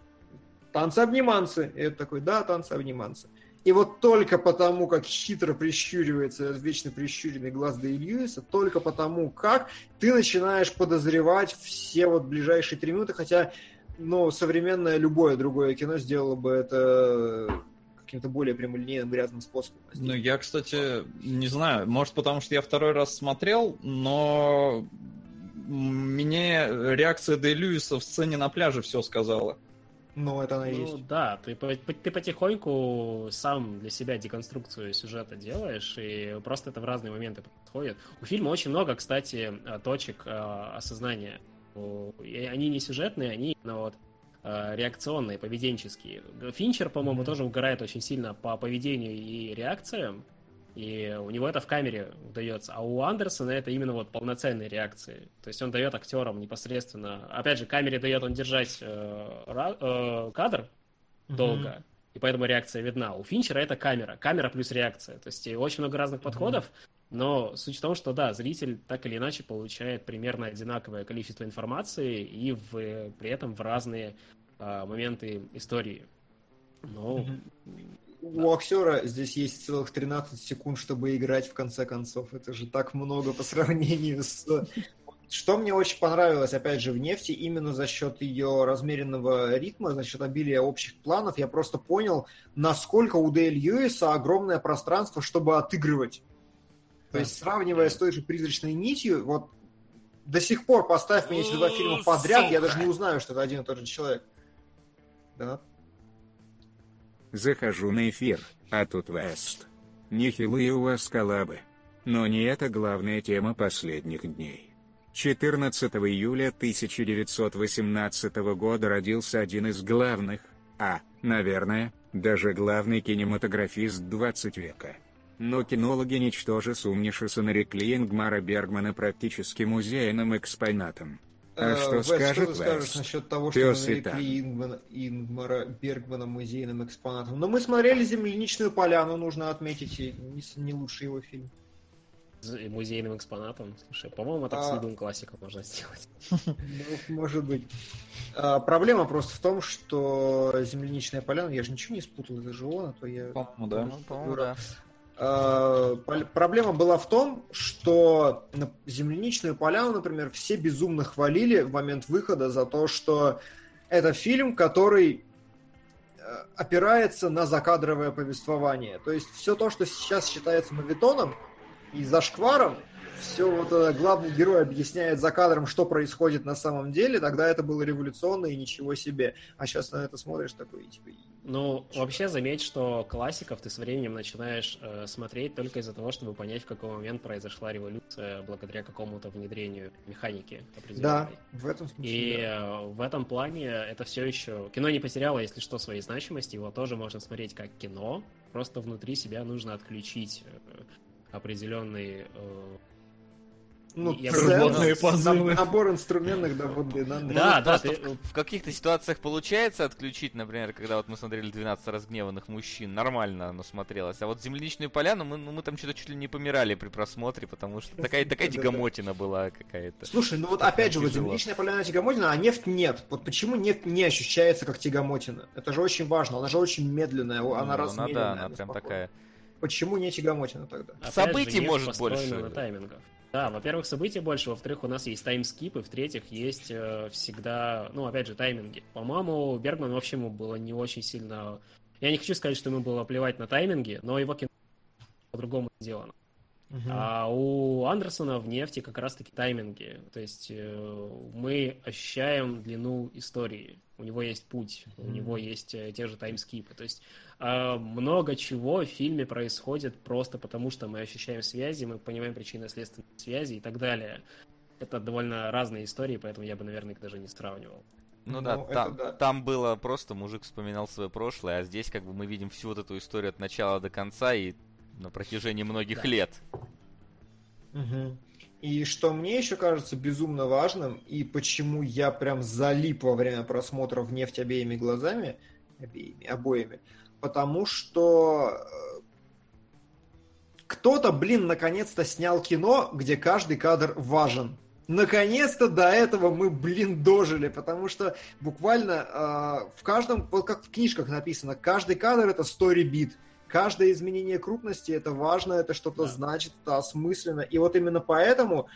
Танцы-обниманцы. И это такой, да, танцы-обниманцы. И вот только потому, как хитро прищуривается этот вечно прищуренный глаз Дэй Льюиса, только потому, как ты начинаешь подозревать все вот ближайшие три минуты, хотя, ну, современное любое другое кино сделало бы это каким-то более прямолинейным, грязным способом. Ну, я, кстати, не знаю, может, потому что я второй раз смотрел, но мне реакция Дэй Льюиса в сцене на пляже все сказала. Ну, это она Ну есть. да, ты, ты потихоньку сам для себя деконструкцию сюжета делаешь, и просто это в разные моменты происходит. У фильма очень много, кстати, э, точек э, осознания. и они не сюжетные, они именно вот э, реакционные, поведенческие. Финчер, по-моему, тоже угорает очень сильно по поведению и реакциям, и у него это в камере удается. А у Андерсона это именно вот полноценные реакции. То есть он дает актерам непосредственно... Опять же, камере дает он держать э, э, кадр долго, и поэтому реакция видна. У Финчера это камера. Камера плюс реакция. То есть очень много разных подходов, но суть в том, что да, зритель так или иначе получает примерно одинаковое количество информации и в, при этом в разные а, моменты истории. Но У актера здесь есть целых 13 секунд, чтобы играть в конце концов. Это же так много по сравнению с... Что мне очень понравилось, опять же, в «Нефти», именно за счет ее размеренного ритма, за счет обилия общих планов, я просто понял, насколько у Дейл Льюиса огромное пространство, чтобы отыгрывать. То есть, сравнивая с той же «Призрачной нитью», вот до сих пор поставь мне эти два фильма подряд, я даже не узнаю, что это один и тот же человек. Да? Захожу на эфир, а тут Вест. Нехилые у вас коллабы. Но не это главная тема последних дней. 14 июля 1918 года родился один из главных, а, наверное, даже главный кинематографист 20 века. Но кинологи ничтоже сумнишися нарекли Ингмара Бергмана практически музейным экспонатом. А Э, что Вес, скажет что ты скажешь Вес? насчет того, что Пёс мы и нарекли Ингмана, Ингмара Бергмана музейным экспонатом? Но мы смотрели «Земляничную поляну», нужно отметить, и не, не лучший его фильм. музейным экспонатом, слушай, по-моему, это А. с любым классиком можно сделать. Ну, может быть. А, проблема просто в том, что «Земляничная поляна», я же ничего не спутал, это же он, а то я... По-моему, да. Пол- Проблема была в том, что земляничную поляну, например, все безумно хвалили в момент выхода за то, что это фильм, который э, опирается на закадровое повествование. То есть все то, что сейчас считается мавитоном и зашкваром, все вот э, главный герой объясняет за кадром, что происходит на самом деле, тогда это было революционно и ничего себе. А сейчас на это смотришь такой, типа, Ну, вообще заметь, что классиков ты со временем начинаешь э, смотреть только из-за того, чтобы понять, в какой момент произошла революция благодаря какому-то внедрению механики да, в этом смысле. И да. э, в этом плане это все еще... Кино не потеряло, если что, своей значимости. Его тоже можно смотреть как кино. Просто внутри себя нужно отключить э, определенный... э, Ну, я набор- позывы. Набор инструментных доводных данных. Да, Ну, да, ты- в, каких-то ситуациях получается отключить, например, когда вот мы смотрели 12 разгневанных мужчин, нормально оно смотрелось. А вот земляничную поляну мы, ну, мы там что-то чуть ли не помирали при просмотре, потому что такая, такая тягомотина была какая-то. Слушай, ну вот опять же, вот земляничная поляна тягомотина, а нефть нет. Вот почему нефть не ощущается как тягомотина? Это же очень важно, она же очень медленная, Ну, она она, размеренная. да, она она прям спокойная. такая. Почему не тягомотина тогда? Опять Событий может больше. на таймингах. Да, во-первых, событий больше, во-вторых, у нас есть таймскип, и в-третьих, есть э, всегда, ну, опять же, тайминги. По-моему, Бергман вообще ему было не очень сильно... Я не хочу сказать, что ему было плевать на тайминги, но его кино по-другому сделано. А у Андерсона в нефти как раз-таки тайминги. То есть э, мы ощущаем длину истории. У него есть путь, у него есть э, те же таймскипы. То есть э, много чего в фильме происходит просто потому, что мы ощущаем связи, мы понимаем причинно-следственные связи и так далее. Это довольно разные истории, поэтому я бы, наверное, их даже не сравнивал. Ну, Ну, да, там, да. там было просто мужик вспоминал свое прошлое, а здесь как бы мы видим всю вот эту историю от начала до конца и на протяжении многих Да. лет. Мгм. И что мне еще кажется безумно важным, и почему я прям залип во время просмотра в нефть обеими глазами, обеими, обоими, потому что э, кто-то, блин, наконец-то снял кино, где каждый кадр важен. Наконец-то до этого мы, блин, дожили, потому что буквально э, в каждом, вот как в книжках написано, каждый кадр это story beat. Каждое изменение крупности это важно, это что-то Да. значит, это осмысленно. И вот именно поэтому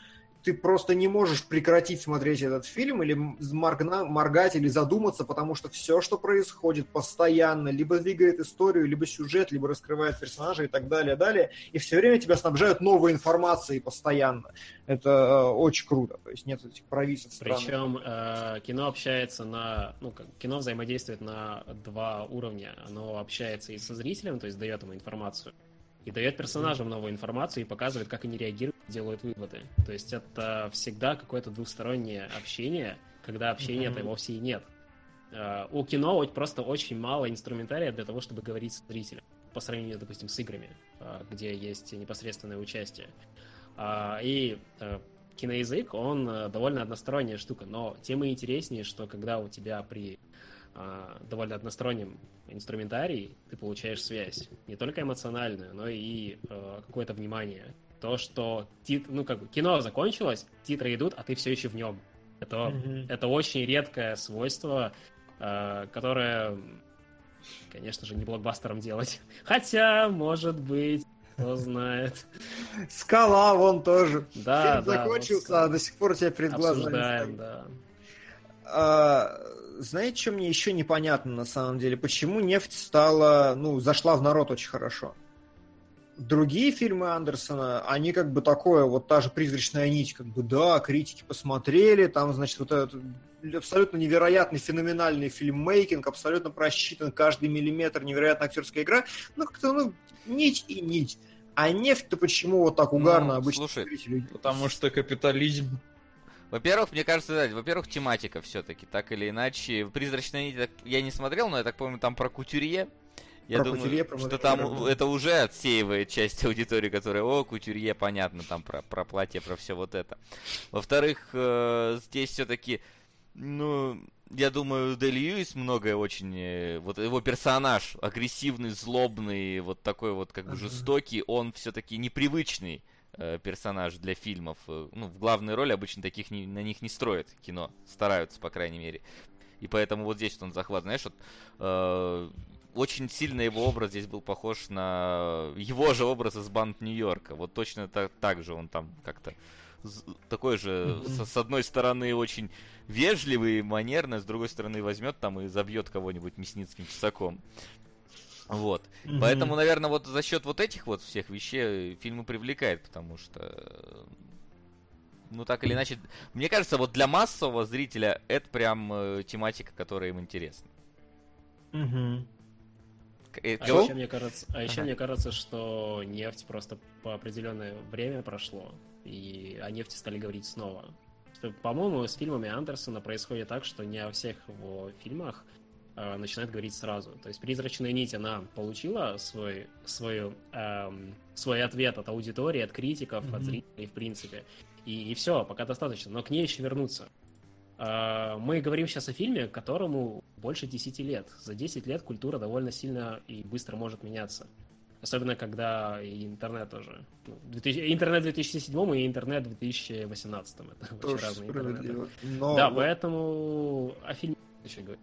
ты просто не можешь прекратить смотреть этот фильм или моргна- моргать или задуматься, потому что все, что происходит постоянно, либо двигает историю, либо сюжет, либо раскрывает персонажа и так далее, далее, и все время тебя снабжают новой информацией постоянно. Это э, очень круто, то есть нет этих провисов. Причем э, кино общается на, ну, как, кино взаимодействует на два уровня. Оно общается и со зрителем, то есть дает ему информацию, и дает персонажам новую информацию и показывает, как они реагируют делают выводы. То есть это всегда какое-то двустороннее общение, когда общения-то вовсе и нет. Э, У кино просто очень мало инструментария для того, чтобы говорить с зрителем по сравнению, допустим, с играми, э, где есть непосредственное участие. А, И э, киноязык, он э, довольно односторонняя штука, но тем и интереснее, что когда у тебя при а, довольно одностороннем инструментарии ты получаешь связь, не только эмоциональную, но и э, какое-то внимание. То, что тит... ну, как бы, кино закончилось, титры идут, а ты все еще в нем. Это, Мгм. это очень редкое свойство, э, которое, конечно же, не блокбастером делать. Хотя, может быть, кто знает. Скала вон тоже. Да, Фильм да, закончился, вот а до сих пор у тебя перед глазами Обсуждаем, да. А, знаете, что мне еще непонятно на самом деле? Почему нефть стала, ну, зашла в народ очень хорошо? Другие фильмы Андерсона, они как бы такое, вот та же «Призрачная нить», как бы, да, критики посмотрели, там, значит, вот этот абсолютно невероятный, феноменальный фильммейкинг, абсолютно просчитан каждый миллиметр, невероятная актерская игра, ну, как-то, ну, нить и нить. А нефть-то почему вот так угарно Ну, обычно слушай? Потому что капитализм. Во-первых, мне кажется, да, во-первых, тематика все-таки, так или иначе. Призрачная нить я не смотрел, но я так помню, там про кутюрье. Я Про думаю, кутюрье, про что там это уже отсеивает часть аудитории, которая, о, кутюрье, понятно, там про, про платье, про все вот это. Во-вторых, э, здесь все-таки, ну, я думаю, Дэй Льюис многое очень, э, вот его персонаж агрессивный, злобный, вот такой вот как бы жестокий, он все-таки непривычный персонаж для фильмов. Э, Ну, в главной роли обычно таких не, на них не строят кино, стараются, по крайней мере. И поэтому вот здесь вот он захват, знаешь, вот э, очень сильно его образ здесь был похож на его же образ из банд Нью-Йорка. Вот точно так, так же он там как-то такой же, со- с одной стороны, очень вежливый и манерный, с другой стороны, возьмет там и забьет кого-нибудь мясницким тесаком. Вот. Мгм. Поэтому, наверное, вот за счет вот этих вот всех вещей фильм и привлекает, потому что, э, ну так или иначе, мне кажется, вот для массового зрителя это прям э, тематика, которая им интересна. К- э, А еще мне кажется, а еще Ага. мне кажется, что нефть просто по определенное время прошло, и о нефти стали говорить снова. По-моему, с фильмами Андерсона происходит так, что не о всех его фильмах э, начинают говорить сразу. То есть «Призрачная нить», она получила свой, свою, эм, свой ответ от аудитории, от критиков, от Мгм. зрителей, в принципе. И, и все, пока достаточно. Но к ней еще вернуться. Э, Мы говорим сейчас о фильме, которому больше 10 лет. За 10 лет культура довольно сильно и быстро может меняться. Особенно, когда и интернет тоже. Ну, 2000 интернет в 2007 и интернет в 2018. Это очень разные интернеты. Но, Да, поэтому о фильме еще говорить.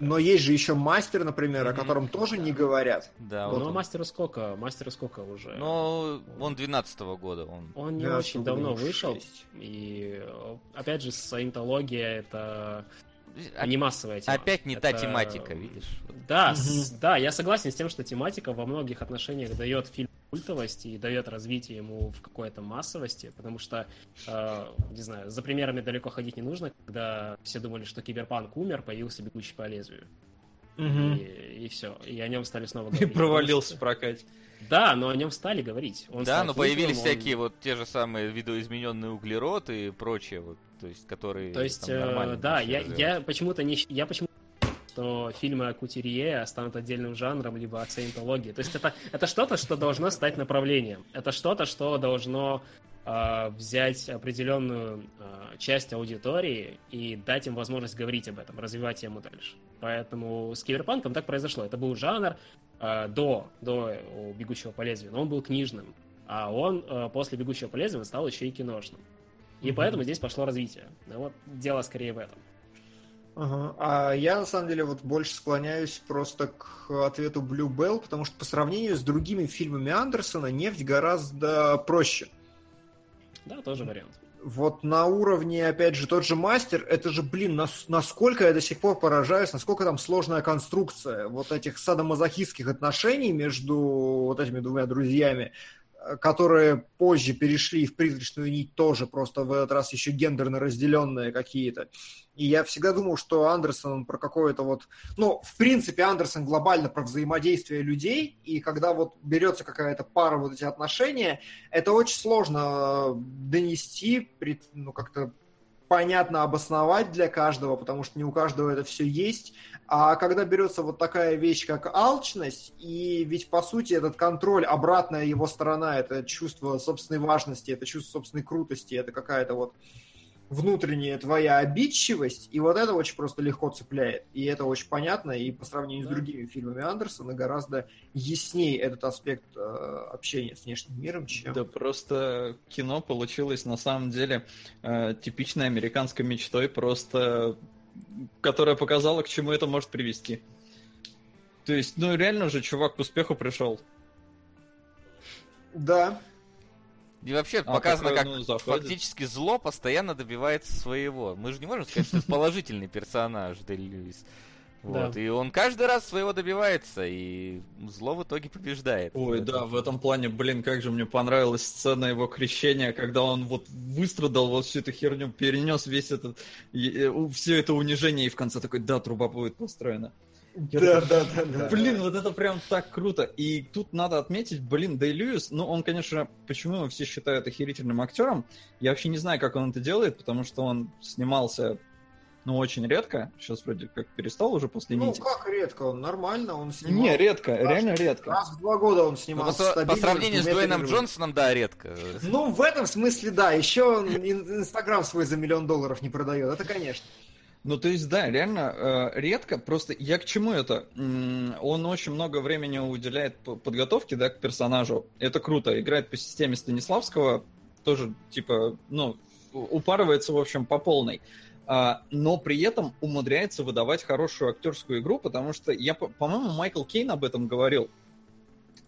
Но есть же еще мастер, например, о Мгм. котором тоже не говорят. Да, вот а он. мастеру сколько? Мастеру сколько уже? Ну, он 12 года, он. Он не Да, очень давно вышел. шесть. И э, опять же, саентология это А- не массовая тема. Опять не та Это- тематика, видишь? Да, с- да, я согласен с тем, что тематика во многих отношениях дает фильм культовость и дает развитие ему в какой-то массовости, потому что, э, не знаю, за примерами далеко ходить не нужно, когда все думали, что киберпанк умер, появился бегущий по лезвию. И, все. И о нем стали снова И говорить. провалился в прокате. Да, но о нем стали говорить. Он да, но появились он- всякие вот те же самые видоизмененный углерод и прочее, вот, то есть, которые То есть, там э, да, я, я почему-то не... Я почему что фильмы о Кутюрье станут отдельным жанром, либо о саентологии. То есть это, это что-то, что должно стать направлением. Это что-то, что должно э, взять определенную э, часть аудитории и дать им возможность говорить об этом, развивать тему дальше. Поэтому с Киберпанком так произошло. Это был жанр э, до, до э, «Бегущего по лезвию», но он был книжным. А он э, после «Бегущего по лезвию» стал еще и киношным. И поэтому здесь пошло развитие. Ну вот дело скорее в этом. Ага. А я, на самом деле, вот больше склоняюсь просто к ответу Blue Bell, потому что по сравнению с другими фильмами Андерсона «Нефть» гораздо проще. Да, тоже вариант. Вот на уровне, опять же, тот же мастер, это же, блин, нас- насколько я до сих пор поражаюсь, насколько там сложная конструкция вот этих садомазохистских отношений между вот этими двумя друзьями. Которые позже перешли в призрачную нить, тоже просто в этот раз еще гендерно разделенные какие-то. И я всегда думал, что Андерсон он про какое-то вот... Ну, в принципе, Андерсон глобально про взаимодействие людей, и когда вот берется какая-то пара вот эти отношения, это очень сложно э, донести, ну, как-то понятно обосновать для каждого, потому что не у каждого это все есть. А когда берется вот такая вещь, как алчность, и ведь по сути этот контроль, обратная его сторона, это чувство собственной важности, это чувство собственной крутости, это какая-то вот внутренняя твоя обидчивость, и вот это очень просто легко цепляет. И это очень понятно, и по сравнению да. с другими фильмами Андерсона гораздо яснее этот аспект э, общения с внешним миром, чем... Да просто кино получилось на самом деле э, типичной американской мечтой, просто которая показала, к чему это может привести. То есть, ну реально же чувак к успеху пришел. Да, и вообще а, показано, как ну, фактически зло постоянно добивается своего. Мы же не можем сказать, что это положительный персонаж Дель Льюис. Вот, да. и он каждый раз своего добивается, и зло в итоге побеждает. Ой, да, в этом плане, блин, как же мне понравилась сцена его крещения, когда он вот выстрадал вот всю эту херню, перенес весь этот, э, все это унижение, и в конце такой, да, труба будет построена. Да, да, да, да. Блин, вот это прям так круто. И тут надо отметить, блин, Дэй Льюис, ну, он, конечно, почему его все считают охерительным актером, я вообще не знаю, как он это делает, потому что он снимался ну, очень редко. Сейчас вроде как перестал уже после ну, нити. Ну, как редко? Он нормально, он снимал. Не, редко, раз, реально редко. Раз в два года он снимался. Ну, по, по сравнению с Дуэйном Джонсоном, да, редко. Ну, в этом смысле, да. Еще Инстаграм свой за миллион долларов не продает. Это, конечно. Ну, то есть, да, реально э, редко. Просто я к чему это? Он очень много времени уделяет подготовке, да, к персонажу. Это круто. Играет по системе Станиславского. Тоже, типа, ну, упарывается, в общем, по полной. А, но при этом умудряется выдавать хорошую актерскую игру, потому что я, по-моему, Майкл Кейн об этом говорил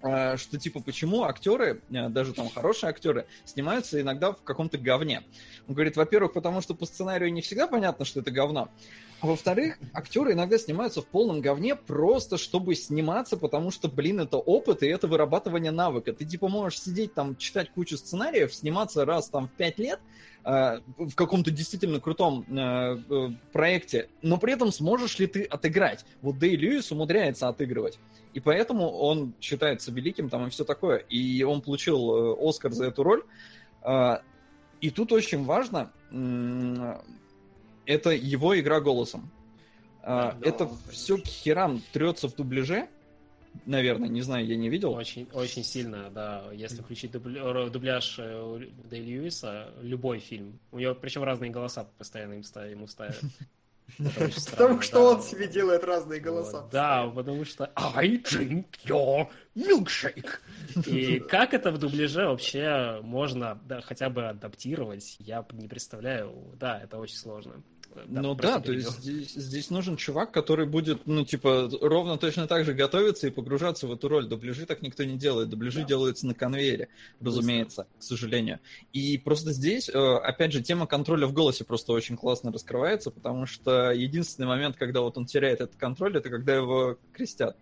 что типа почему актеры, э, даже там хорошие актеры, снимаются иногда в каком-то говне. Он говорит, во-первых, потому что по сценарию не всегда понятно, что это говно. А во-вторых, актеры иногда снимаются в полном говне просто, чтобы сниматься, потому что, блин, это опыт и это вырабатывание навыка. Ты типа можешь сидеть там, читать кучу сценариев, сниматься раз там в пять лет в каком-то действительно крутом э, э, проекте, но при этом сможешь ли ты отыграть? Вот Дэй Льюис умудряется отыгрывать. И поэтому он считается великим там и все такое. И он получил э, Оскар за эту роль. Э, и тут очень важно, это его игра голосом. Да, это да, все к херам трется в дубляже, наверное, не знаю, я не видел. Очень, очень сильно, да. Если включить дубля... дубляж э, Дэй Льюиса, любой фильм. У него причем разные голоса постоянно им ставят, ему ставят. Потому что он себе делает разные голоса. Да, потому что I drink your milkshake. И как это в дубляже вообще можно хотя бы адаптировать, я не представляю. Да, это очень сложно. Да, ну да, то есть здесь, здесь нужен чувак, который будет, ну, типа, ровно точно так же готовиться и погружаться в эту роль. Дубляжи так никто не делает. Дубляжи да. делаются на конвейере, разумеется, к сожалению. И просто здесь, э, опять же, тема контроля в голосе просто очень классно раскрывается, потому что единственный момент, когда вот он теряет этот контроль, это когда его крестят.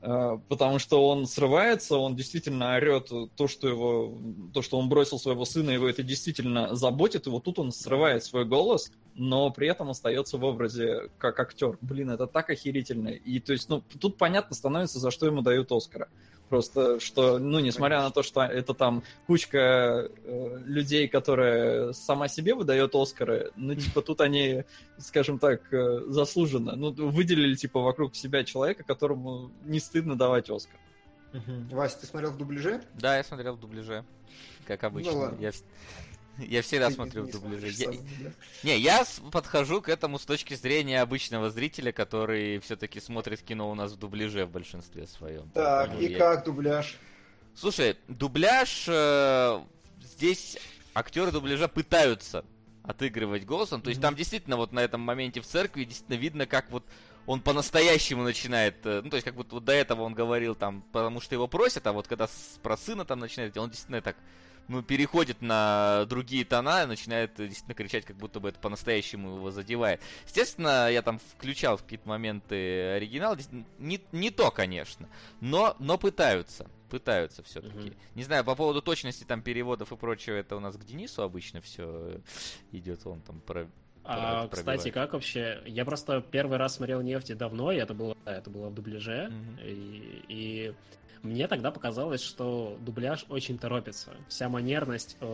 Э, потому что он срывается, он действительно орет то, что его, то, что он бросил своего сына, его это действительно заботит, и вот тут он срывает свой голос, но при этом остается в образе как актер. Блин, это так охерительно. И то есть, ну, тут понятно становится, за что ему дают Оскара. Просто, что, ну, несмотря на то, что это там кучка э, людей, которая сама себе выдает Оскары, ну, типа, тут они, скажем так, э, заслуженно, ну, выделили, типа, вокруг себя человека, которому не стыдно давать Оскар. Угу. Вася, ты смотрел в дубляже? Да, я смотрел в дубляже, как обычно. Ну, ладно. я, я всегда смотрю в дубляже. Я... Не, я подхожу к этому с точки зрения обычного зрителя, который все-таки смотрит кино у нас в дубляже в большинстве своем. Так, и я... как дубляж? Слушай, дубляж э, здесь актеры дубляжа пытаются отыгрывать голосом. То есть mm-hmm. там действительно вот на этом моменте в церкви действительно видно, как вот он по-настоящему начинает, э, ну, то есть, как будто вот до этого он говорил там, потому что его просят, а вот когда с, про сына там начинает, он действительно так ну, переходит на другие тона и начинает действительно кричать, как будто бы это по-настоящему его задевает. Естественно, я там включал в какие-то моменты оригинал. Не, не то, конечно, но, но пытаются. Пытаются все-таки. Мгм. Не знаю, по поводу точности там переводов и прочего, это у нас к Денису обычно все идет, он там про... А, кстати, как вообще? Я просто первый раз смотрел нефти давно, и это было, это было в дубляже. Мгм. И, и мне тогда показалось, что дубляж очень торопится. Вся манерность э,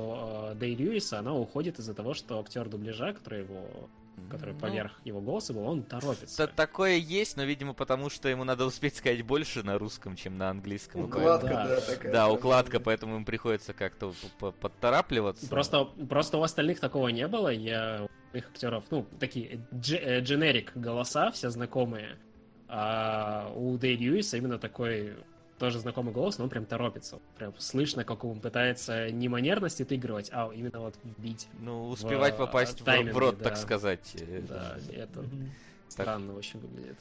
э, Дэй Льюиса, она уходит из-за того, что актер дубляжа, который его, который Ну, поверх его голоса был, он торопится. та- такое есть, но, видимо, потому что ему надо успеть сказать больше на русском, чем на английском. Укладка, Да. да, такая. Да, укладка, поэтому им приходится как-то подторапливаться. Просто, просто у остальных такого не было. Я у их актеров, ну, такие э, дженерик голоса, все знакомые. А у Дэй Льюиса именно такой тоже знакомый голос, но он прям торопится. Прям слышно, как он пытается не манерность отыгрывать, а именно вот вбить. Ну, успевать в, попасть в, в рот, да. так сказать. Да, это странно очень выглядит.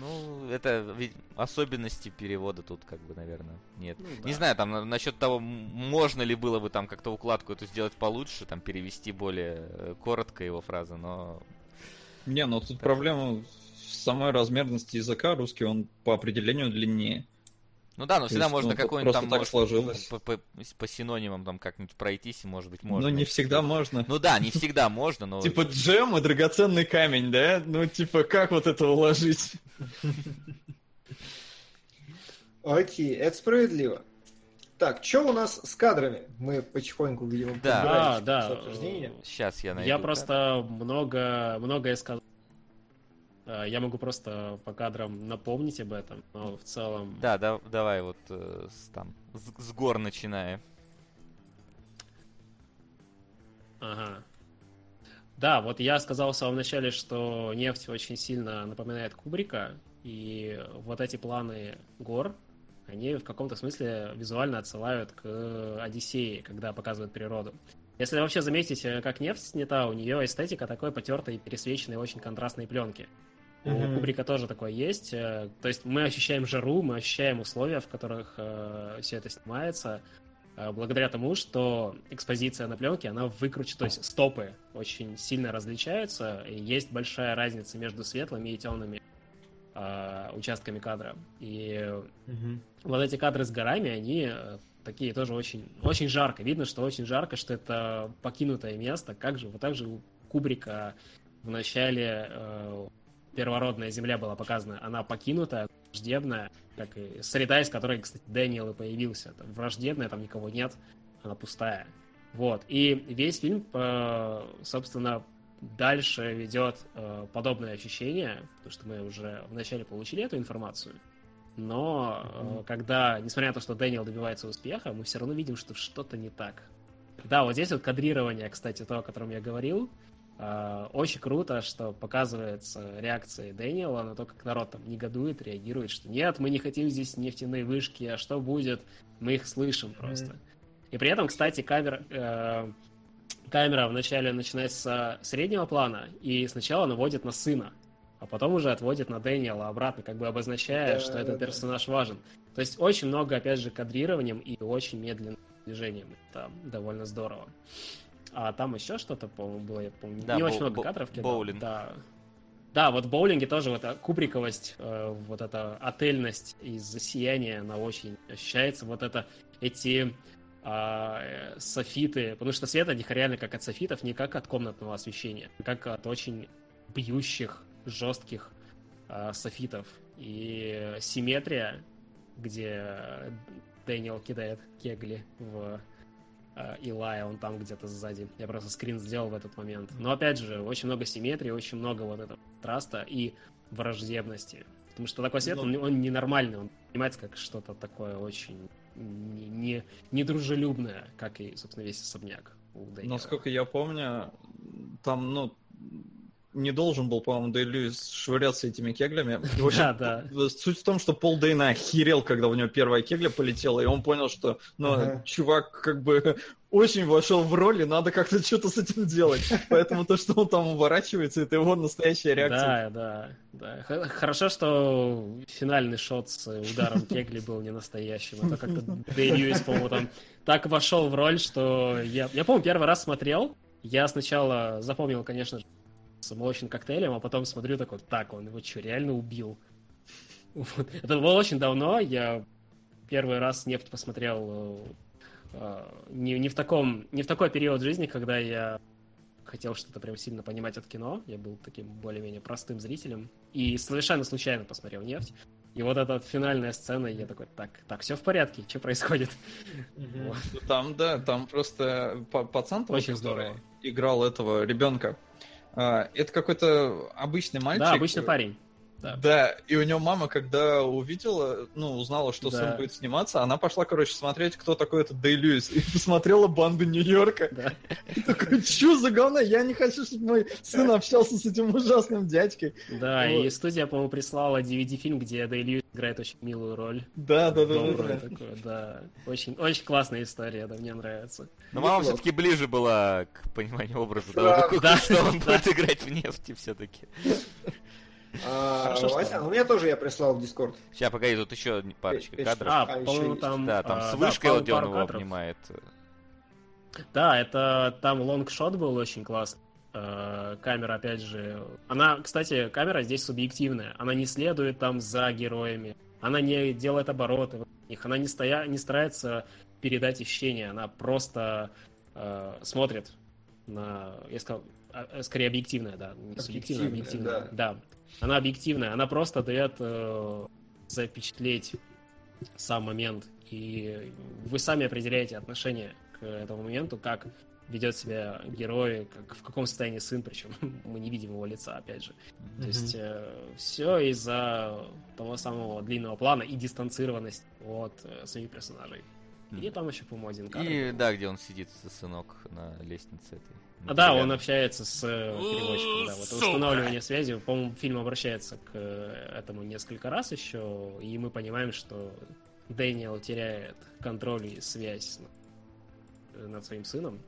Ну, это ведь особенности перевода тут, как бы, наверное, нет. Ну Не да. знаю, там, на- насчет того, можно ли было бы там как-то укладку эту сделать получше, там, перевести более э, коротко его фразы, но... Не, ну тут проблема в самой размерности языка. Русский он по определению длиннее. Ну да, но всегда есть, можно ну, какой-нибудь там, так может, сложилось. По, по- по синонимам там как-нибудь пройтись, и, может быть, можно. Ну, не всегда можно. Ну да, не всегда можно, но... Типа джем и драгоценный камень, да? Ну, типа, как вот это уложить? Окей, это справедливо. Так, что у нас с кадрами? Мы потихоньку, видимо, Да. да. Сейчас я найду. Я просто много, многое сказал. А, Я могу просто по кадрам напомнить об этом, но в целом... Да, да, давай вот э, с, там, с, с гор начиная. Ага. Да, вот я сказал в самом начале, что нефть очень сильно напоминает Кубрика, и вот эти планы гор, они в каком-то смысле визуально отсылают к Одиссее, когда показывают природу. Если вообще заметить, э, как нефть снята, у нее эстетика такой потертой, пересвеченной, очень контрастной пленки. У Мгм. Кубрика тоже такое есть. э, То есть мы ощущаем жару, мы ощущаем условия, в которых все это снимается, э, благодаря тому, что экспозиция на пленке, она выкручена, то есть стопы очень сильно различаются, и есть большая разница между светлыми и темными э, участками кадра. И вот эти кадры с горами, они э, такие тоже очень, очень жарко. Видно, что очень жарко, что это покинутое место. Как же, вот так же у Кубрика в начале э, первородная земля была показана. Она покинутая, враждебная, как и среда, из которой, кстати, Дэниел и появился. Там враждебная, там никого нет, она пустая. Вот. И весь фильм, э, собственно, дальше ведет э, подобное ощущение, потому что мы уже вначале получили эту информацию. Но э, когда, несмотря на то, что Дэниел добивается успеха, мы все равно видим, что что-то не так. Да, вот здесь вот кадрирование, кстати, то, о котором я говорил, очень круто, что показывается реакция Дэниела на то, как народ там негодует, реагирует, что нет, мы не хотим здесь нефтяные вышки, а что будет, мы их слышим просто. И при этом, кстати, камера, э, камера вначале начинается с среднего плана и сначала наводит на сына, а потом уже отводит на Дэниела обратно, как бы обозначая, Да, что да, этот да. персонаж важен. То есть очень много, опять же, кадрированием и очень медленным движением. Это довольно здорово. А там еще что-то, по-моему, было, я помню. Да, не боу- очень много боу- кадров кидал. боулинг. Да. Да, вот в боулинге тоже вот кубриковость, э, вот эта отельность из-за сияния, она очень ощущается. Вот это эти а, э, софиты, потому что свет от них реально как от софитов, не как от комнатного освещения, а как от очень бьющих, жестких а, софитов. И симметрия, где Дэниел кидает кегли в Илая, он там где-то сзади. Я просто скрин сделал в этот момент. Но опять же, очень много симметрии, очень много вот этого траста и враждебности. Потому что такой свет, он, он ненормальный, он понимается как что-то такое очень не, не, недружелюбное, как и, собственно, весь особняк у Дэниела. Насколько я помню, там, ну, не должен был, по-моему, Дэй Льюис швыряться этими кеглями. Общем, Да, Суть в том, что Пол Дейна охерел, когда у него первая кегля полетела, и он понял, что, ну, Ага. чувак как бы очень вошел в роль, и надо как-то что-то с этим делать. Поэтому то, что он там уворачивается, это его настоящая реакция. Да, да, да. Хорошо, что финальный шот с ударом кегли был не настоящим. А то как-то Дэй Льюис, по-моему, там так вошел в роль, что я... Я, помню, первый раз смотрел, я сначала запомнил, конечно же, с молочным коктейлем, а потом смотрю такой, так, он его что, реально убил? Вот. Это было очень давно, я первый раз нефть посмотрел э, э, не, не в таком, не в такой период жизни, когда я хотел что-то прям сильно понимать от кино. Я был таким более-менее простым зрителем. И совершенно случайно посмотрел «Нефть». И вот эта вот финальная сцена, я такой, так, так, все в порядке, что происходит? Вот. Ну, Там, да, там просто па- пацан, Очень который здорово. играл этого ребенка. А, Это какой-то обычный мальчик. Да, обычный парень. Да. Да, и у него мама, когда увидела, ну, узнала, что Да. сын будет сниматься, она пошла, короче, смотреть, кто такой этот Дэй Льюис, и посмотрела банду Нью-Йорка. Да. И такой, чё за говно? Я не хочу, чтобы мой сын общался с этим ужасным дядькой. Да, Вот. и студия, по-моему, прислала DVD-фильм, где Дэй Льюис играет очень милую роль. Да, да, да, да, Добрую да. такую, да. Очень, очень классная история, да, мне нравится. Но мама все-таки ближе была к пониманию образа Да, того, да, что он да. будет играть в нефти все-таки. А, Хорошо, Вася, ну, мне тоже я прислал в Дискорд. Сейчас, погоди, тут еще парочка кадров. А, А, по-моему, там... Да, там а, с вышкой он его обнимает. Да, это там лонгшот был очень классный. Э, Камера, опять же... Она, кстати, камера здесь субъективная. Она не следует там за героями. Она не делает обороты в них. Она не, стоя... не старается передать ощущение. Она просто э, смотрит на... Я сказал, а, скорее объективная, да. Не субъективная, Объективная, объективная. Да. Она объективная. Она просто дает э, запечатлеть сам момент. И вы сами определяете отношение к этому моменту, как ведет себя герой, как, в каком состоянии сын, причем мы не видим его лица, опять же. То есть все из-за того самого длинного плана и дистанцированность от э, самих персонажей. И там еще, по-моему, один кадр. И был. да, где он сидит, сынок, на лестнице этой. А, да, он общается с э, переводчиком, да, вот устанавливание связи. По-моему, фильм обращается к э, этому несколько раз еще, и мы понимаем, что Дэниел теряет контроль и связь н- над своим сыном,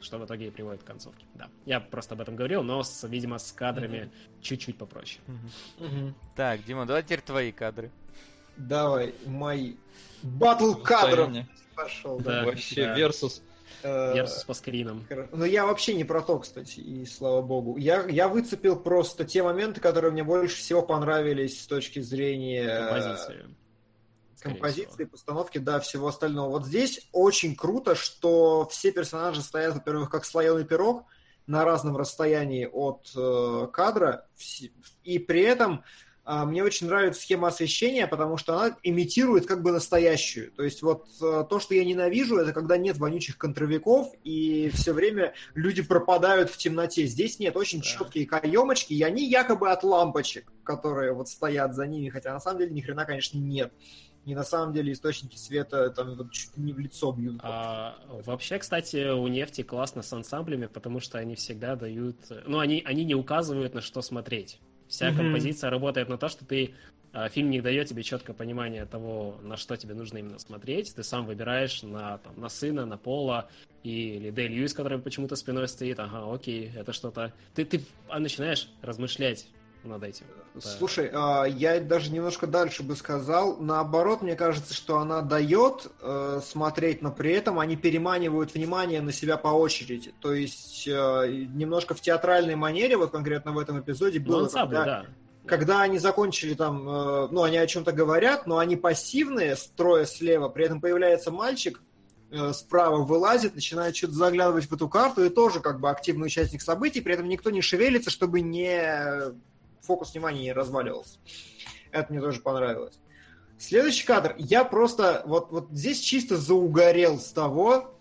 что в итоге и приводит к концовке. Да, я просто об этом говорил, но, с, видимо, с кадрами чуть-чуть попроще. Так, Дима, давай теперь твои кадры. Давай, мой батл кадров пошел. Да. Вообще, да. versus. Э, Versus по скринам. Но я вообще не про то, кстати, и слава богу. Я, я выцепил просто те моменты, которые мне больше всего понравились с точки зрения э, Композиции. композиции, всего. постановки, да, всего остального. Вот здесь очень круто, что все персонажи стоят, во-первых, как слоеный пирог на разном расстоянии от э, кадра, и при этом мне очень нравится схема освещения, потому что она имитирует как бы настоящую. То есть вот э, то, что я ненавижу, это когда нет вонючих контровиков, и все время люди пропадают в темноте. Здесь нет, очень Да. четкие каемочки, и они якобы от лампочек, которые вот стоят за ними, хотя на самом деле ни хрена, конечно, нет. И на самом деле источники света там вот чуть не в лицо бьют. А, вообще, кстати, у нефти классно с ансамблями, потому что они всегда дают... Ну, они, они не указывают, на что смотреть. Вся Мгм. композиция работает на то, что ты... а, Фильм не дает тебе четкое понимание того, на что тебе нужно именно смотреть. Ты сам выбираешь на, там, на сына, на Пола или Дэй Льюис, который почему-то спиной стоит. Ага, окей, это что-то... Ты, ты а, начинаешь размышлять над этим. Слушай, а, я даже немножко дальше бы сказал. Наоборот, мне кажется, что она дает э, смотреть, но при этом они переманивают внимание на себя по очереди. То есть э, немножко в театральной манере, вот конкретно в этом эпизоде Ну, было, ансамбль, когда, да. когда они закончили там, э, ну, они о чем-то говорят, но они пассивные, строя слева, при этом появляется мальчик, э, справа вылазит, начинает что-то заглядывать в эту карту и тоже как бы активный участник событий, при этом никто не шевелится, чтобы не фокус внимания не разваливался. Это мне тоже понравилось. Следующий кадр. Я просто вот, вот здесь чисто заугорел с того,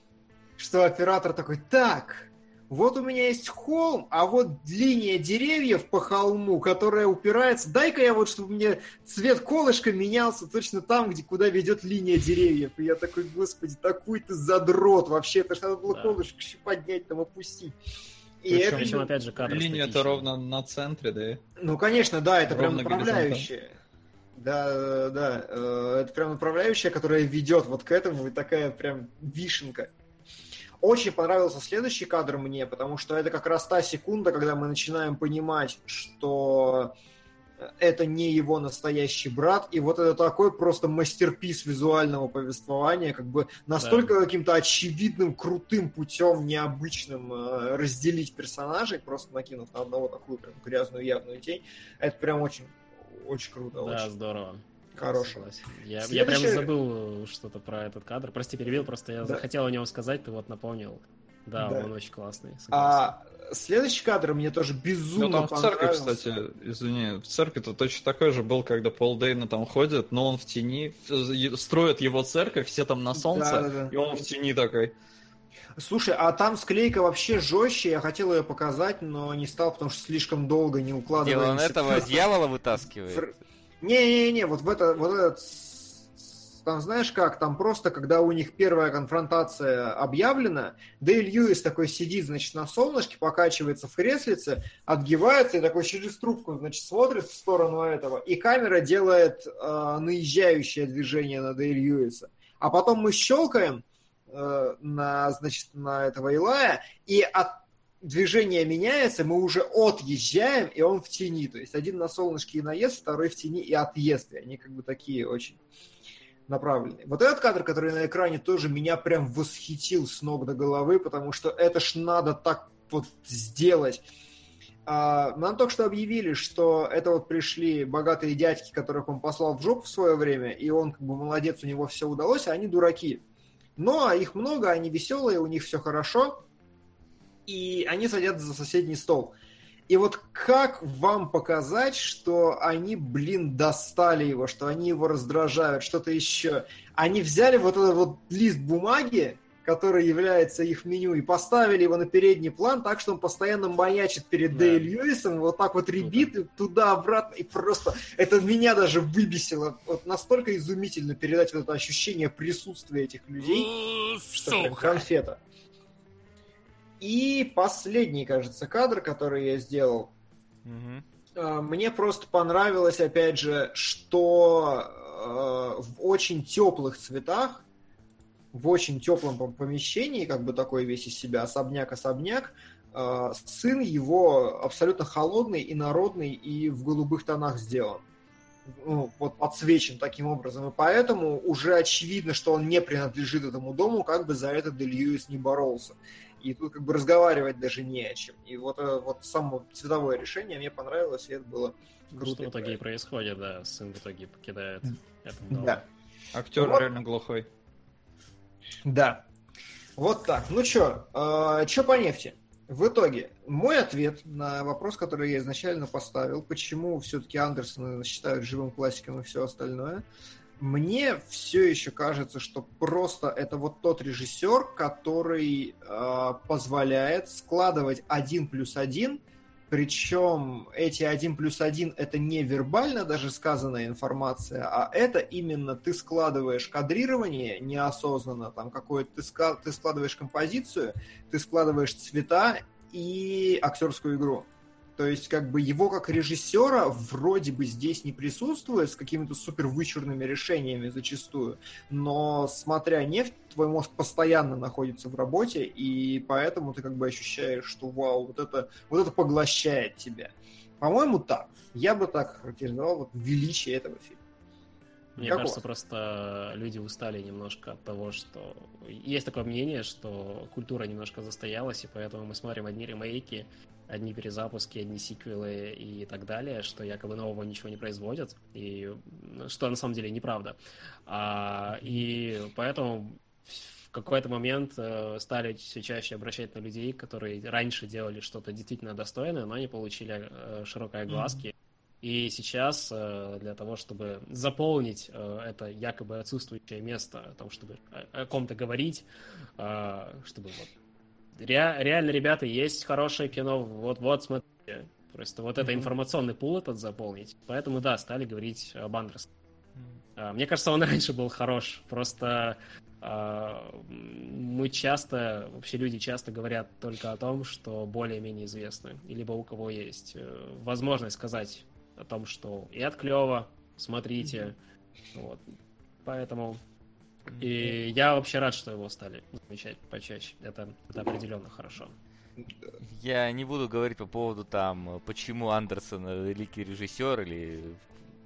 что оператор такой, так, вот у меня есть холм, а вот линия деревьев по холму, которая упирается. Дай-ка я вот, чтобы мне цвет колышка менялся точно там, где куда ведет линия деревьев. И я такой, господи, такой ты задрот вообще. Это что надо было Да. колышко поднять, там опустить. И Причем это, Причем, опять же, кадр Линия-то статичный. ровно на центре, да? ну, конечно, да, это прям Ровно направляющая. Да, да, да. э, Это прям направляющая, которая ведет вот к этому, и такая прям вишенка. Очень понравился следующий кадр мне, потому что это как раз та секунда, когда мы начинаем понимать, что это не его настоящий брат, и вот это такой просто мастерпис визуального повествования, как бы настолько каким-то очевидным, крутым путем, необычным э, разделить персонажей, просто накинув на одного такую прям грязную явную тень. Это прям очень, очень круто. Да, очень. здорово. хорошего. Я, я Следующее- прям забыл что-то про этот кадр. Прости, перебил, просто я Да. захотел о нем сказать, ты вот напомнил. Да, Да. он очень классный. согласен. А следующий кадр мне тоже Ну безумно там в церкви, понравился. кстати, извини, в церкви-то точно такой же был, когда Пол Дейна там ходит, но он в тени, строят его церковь, все там на солнце, Да-да-да. и он в тени такой. Слушай, а там склейка вообще жестче, я хотел ее показать, но не стал, потому что слишком долго не Где укладываемся. он этого дьявола вытаскивает. Не-не-не, вот в это, вот этот, там знаешь как, там просто, когда у них первая конфронтация объявлена, Дейл Льюис такой сидит, значит, на солнышке, покачивается в креслице, отгибается и такой через трубку, значит, смотрит в сторону этого, и камера делает э, наезжающее движение на Дейл Льюиса. А потом мы щелкаем э, на, значит, на этого Илая, и от движение меняется, мы уже отъезжаем, и он в тени. То есть один на солнышке и наезд, второй в тени и отъезд. И они как бы такие очень направленные. Вот этот кадр, который на экране, тоже меня прям восхитил с ног до головы, потому что это ж надо так вот сделать. А, нам только что объявили, что это вот пришли богатые дядьки, которых он послал в жопу в свое время, и он как бы молодец, у него все удалось, а они дураки. Но их много, они веселые, у них все хорошо, и они садятся за соседний стол. И вот как вам показать, что они, блин, достали его, что они его раздражают, что-то еще? Они взяли вот этот вот лист бумаги, который является их меню, и поставили его на передний план так, что он постоянно маячит перед Да. Дэй Льюисом, вот так вот ребит и туда-обратно, и просто это меня даже выбесило. Вот настолько изумительно передать вот это ощущение присутствия этих людей, У, что конфета. И последний, кажется, кадр, который я сделал. Э, Мне просто понравилось, опять же, что э, в очень теплых цветах, в очень теплом пом- помещении, как бы такой весь из себя особняк-особняк, э, сын его абсолютно холодный и народный и в голубых тонах сделан. Ну, вот подсвечен таким образом. И поэтому уже очевидно, что он не принадлежит этому дому, как бы за это Дель Льюис не боролся. И тут как бы разговаривать даже не о чем. И вот, э, вот само цветовое решение мне понравилось, и это было круто. Что в итоге и происходит, да. Сын в итоге покидает этот дом. Да. Актер Вот. реально глухой. Да. Вот так. Ну чё, э, чё по нефти? В итоге, мой ответ на вопрос, который я изначально поставил, почему все-таки Андерсона считают живым классиком и все остальное, мне все еще кажется, что просто это вот тот режиссер, который э, позволяет складывать один плюс один, причем эти один плюс один это не вербально даже сказанная информация, а это именно ты складываешь кадрирование неосознанно, там какое-то ты, ты складываешь композицию, ты складываешь цвета и актерскую игру. То есть, как бы его как режиссера вроде бы здесь не присутствует с какими-то супер вычурными решениями зачастую, но смотря нефть, твой мозг постоянно находится в работе, и поэтому ты как бы ощущаешь, что вау, вот это, вот это поглощает тебя. По-моему, так. Я бы так характеризовал вот величие этого фильма. Мне Как кажется, вас? просто люди устали немножко от того, что... Есть такое мнение, что культура немножко застоялась, и поэтому мы смотрим одни ремейки, одни перезапуски, одни сиквелы и так далее, что якобы нового ничего не производят, и м, что на самом деле неправда. А, и поэтому в какой-то момент э, стали все чаще обращать на людей, которые раньше делали что-то действительно достойное, но они получили э, широкой огласки. И сейчас э, для того, чтобы заполнить это якобы отсутствующее место, о том, чтобы о, ком-то говорить, чтобы вот ре- реально, ребята, есть хорошее кино, вот-вот, смотрите. Просто вот это Мгм. информационный пул этот заполнить. Поэтому, да, стали говорить об Андерсоне. А, Мне кажется, он раньше был хорош. Просто а, мы часто, вообще люди часто говорят только о том, что более-менее известны. И Либо у кого есть э, возможность сказать о том, что и от клево, смотрите. Вот. Поэтому и я вообще рад, что его стали замечать почаще. Это, это определенно хорошо. Я не буду говорить по поводу там, почему Андерсон э, великий режиссер или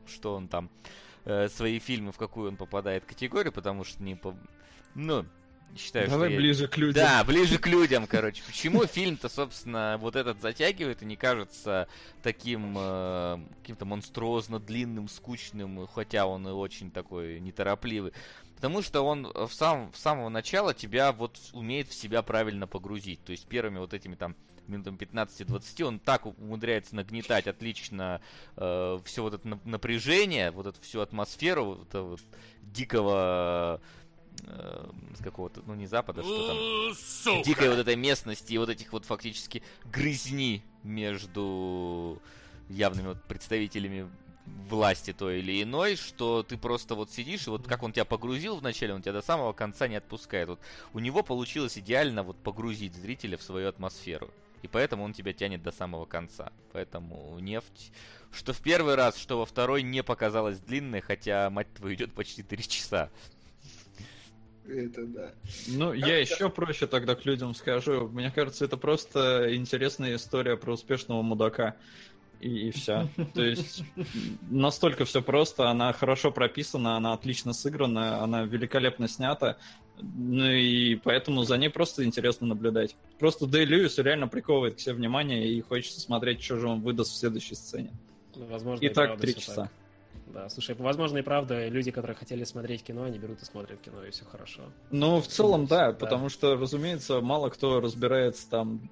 что он там, э, свои фильмы, в какую он попадает категорию, потому что не по... Ну, считаю, Давай что я- ближе к людям. Да, ближе к людям, короче. Почему фильм-то, собственно, вот этот затягивает и не кажется таким э, каким-то монструозно длинным, скучным, хотя он и очень такой неторопливый? Потому что он в сам, в самого начала тебя вот умеет в себя правильно погрузить. То есть первыми вот этими там минутам 15-20 он так умудряется нагнетать отлично э, все вот это нап- напряжение, вот эту всю атмосферу вот этого вот дикого э, с какого-то, ну не запада, что там, Сука! дикой вот этой местности и вот этих вот фактически грызни между явными вот представителями власти той или иной, что ты просто вот сидишь, и вот как он тебя погрузил вначале, он тебя до самого конца не отпускает. Вот у него получилось идеально вот погрузить зрителя в свою атмосферу. И поэтому он тебя тянет до самого конца. Поэтому нефть, что в первый раз, что во второй, не показалось длинной, хотя, мать твою, идет почти три часа. Это да. Ну, я еще проще тогда к людям скажу. Мне кажется, это просто интересная история про успешного мудака. И, все. То есть настолько все просто, она хорошо прописана, она отлично сыграна, она великолепно снята. Ну и поэтому за ней просто интересно наблюдать. Просто Дэй Льюис реально приковывает к себе внимание и хочется смотреть, что же он выдаст в следующей сцене. Ну, Возможно, И так правда три часа. так. Да, слушай, возможно и правда, люди, которые хотели смотреть кино, они берут и смотрят кино, и все хорошо. Ну, в целом, да, Да. потому что, разумеется, мало кто разбирается там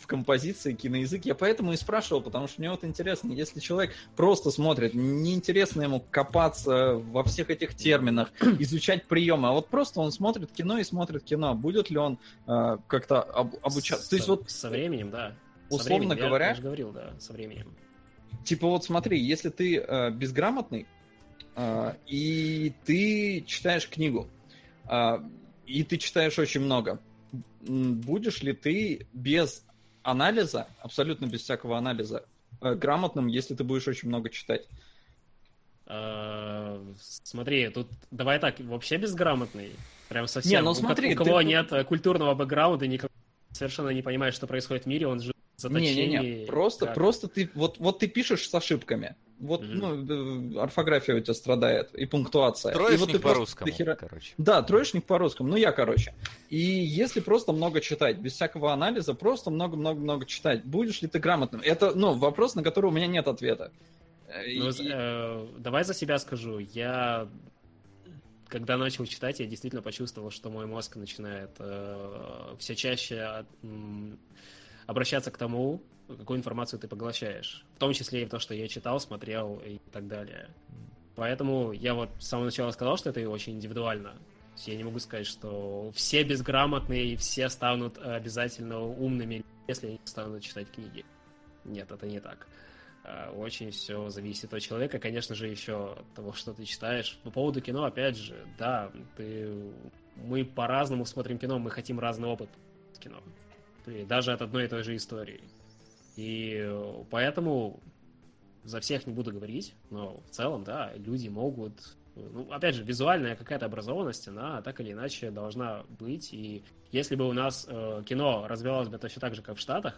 в композиции, киноязык. Я поэтому и спрашивал, потому что мне вот интересно, если человек просто смотрит, неинтересно ему копаться во всех этих терминах, изучать приемы, а вот просто он смотрит кино и смотрит кино, будет ли он э, как-то об- обучаться? То есть Со- вот, Со временем, да. Со условно временем, я- говоря- Я же говорил, да, со временем. типа вот смотри, если ты э, безграмотный, э, и ты читаешь книгу, э, и ты читаешь очень много, будешь ли ты без анализа, абсолютно без всякого анализа, э, грамотным, если ты будешь очень много читать? А, Смотри, тут давай так, вообще безграмотный. Прям совсем. Не, ну У смотри, у кого ты- нет э, культурного бэкграунда, никак- совершенно не понимает, что происходит в мире, он в заточении. Не-не-не, просто, как- просто ты, вот, вот ты пишешь с ошибками. Вот, Мгм. ну, э, орфография у тебя страдает, и пунктуация. и вот Троечник ты просто по-русскому, дохера- короче. Да, троечник по-русскому, ну я, короче. И если просто много читать, без всякого анализа, просто много-много-много читать, будешь ли ты грамотным? Это, ну, вопрос, на который у меня нет ответа. Э, Ну, и- э, давай за себя скажу. Я, когда начал читать, я действительно почувствовал, что мой мозг начинает э, все чаще м, обращаться к тому, какую информацию ты поглощаешь. В том числе и то, что я читал, смотрел и так далее. Поэтому я вот с самого начала сказал, что это очень индивидуально. Я не могу сказать, что все безграмотные и все станут обязательно умными, если они станут читать книги. Нет, это не так. А, Очень все зависит от человека, конечно же, еще от того, что ты читаешь. По поводу кино, опять же, да, ты... мы по-разному смотрим кино, мы хотим разный опыт кино. И даже от одной и той же истории. И э, поэтому за всех не буду говорить, но в целом, да, люди могут... Ну, опять же, визуальная какая-то образованность, она так или иначе должна быть. И если бы у нас э, кино развивалось бы точно так же, как в Штатах,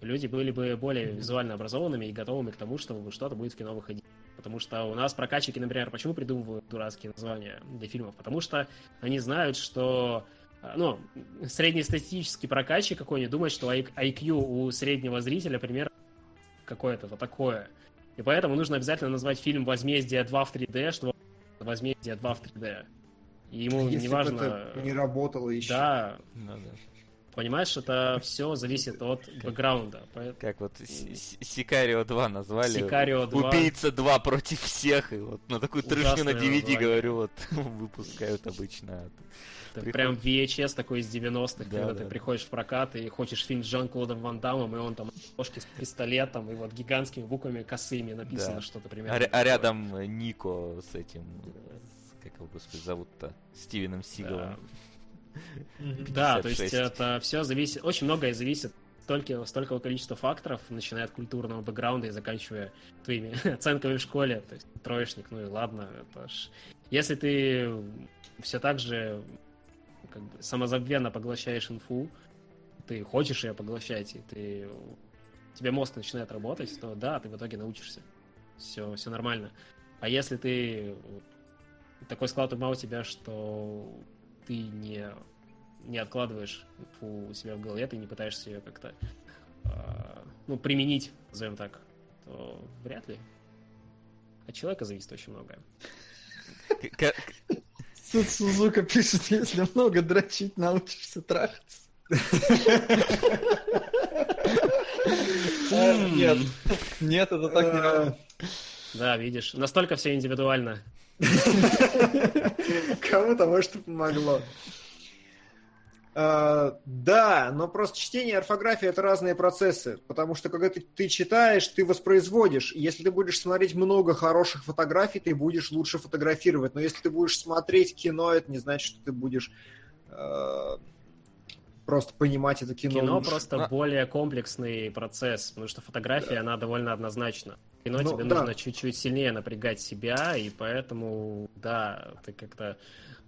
люди были бы более визуально образованными и готовыми к тому, что что-то будет в кино выходить. Потому что у нас прокатчики, например, почему придумывают дурацкие названия для фильмов? Потому что они знают, что э, ну, среднестатистический прокатчик какой-нибудь думает, что IQ у среднего зрителя примерно какое-то вот такое. И поэтому нужно обязательно назвать фильм «Возмездие 2 в 3D», что «Возмездие 2 в 3D». И ему Если не важно... это не работало еще. Да, Ну да. понимаешь, это все зависит от бэкграунда. Как вот Си- Си- Сикарио 2 назвали. Сикарио 2. Убийца 2 против всех. И вот на такую трешню на DVD, название. говорю, вот выпускают обычно. Это Прикольно. прям VHS такой из 90-х, Да, когда да. ты приходишь в прокат и хочешь фильм с Жан-Клодом Ван Дамом, и он там ложки с пистолетом, и вот гигантскими буквами косыми написано Да. что-то А, примерно. а такое. рядом Нико с этим, как его, господи, зовут-то? Стивеном Сигалом. Да, то есть 56. это все зависит, очень многое зависит столько, столько количества факторов, начиная от культурного бэкграунда и заканчивая твоими оценками в школе. То есть троечник, ну и ладно, это ж... Если ты все так же как бы, самозабвенно поглощаешь инфу, ты хочешь ее поглощать, и ты... тебе мозг начинает работать, то да, ты в итоге научишься. Все, все нормально. А если ты такой склад ума у тебя, что ты не не откладываешь инфу у себя в голове, ты не пытаешься ее как-то а, ну, применить, назовем так, то вряд ли. От человека зависит очень многое. Тут Сузука пишет, если много дрочить, научишься трахаться. А, Нет, нет, это так не работает. Да, видишь, настолько все индивидуально. Кому-то, может, помогло. А, Да, но просто чтение и орфография это разные процессы, потому что когда ты, ты читаешь, ты воспроизводишь. И если ты будешь смотреть много хороших фотографий, ты будешь лучше фотографировать. Но если ты будешь смотреть кино, это не значит, что ты будешь э, просто понимать это кино. Кино лучше. просто А- более комплексный процесс, потому что фотография, она довольно однозначна. Кино Ну, тебе да. нужно чуть-чуть сильнее напрягать себя, и поэтому, да, ты как-то...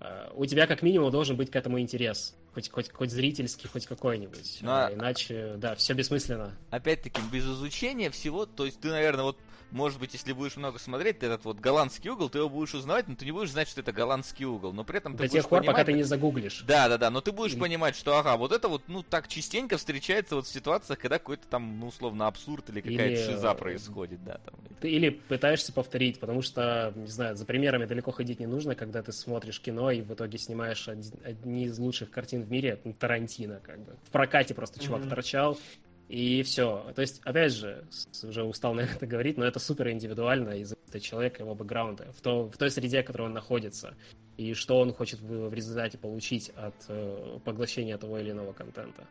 э, У тебя как минимум должен быть к этому интерес. Хоть, хоть, хоть зрительский, хоть какой-нибудь. Ну, а- А Иначе, да, все бессмысленно. опять-таки, без изучения всего, то есть ты, наверное, вот, может быть, если будешь много смотреть, ты этот вот голландский угол, ты его будешь узнавать, но ты не будешь знать, что это голландский угол, но при этом ты До тех пор, пока понимать, ты не загуглишь. Да, да, да, но ты будешь Мгм. понимать, что, ага, вот это вот, ну, так частенько встречается вот в ситуациях, когда какой-то там, ну, условно, абсурд или какая-то Или, шиза э, происходит, да, там. Ты или пытаешься повторить, потому что, не знаю, за примерами далеко ходить не нужно, когда ты смотришь кино и в итоге снимаешь один- одни из лучших картин в мире, ну, Тарантино, как бы. В прокате просто чувак Мгм. торчал, и все. То есть, опять же, уже устал на это говорить, но это супер индивидуально из от человека, его бэкграунда, в, то, в той среде, в которой он находится, и что он хочет в, в результате получить от э, поглощения того или иного контента.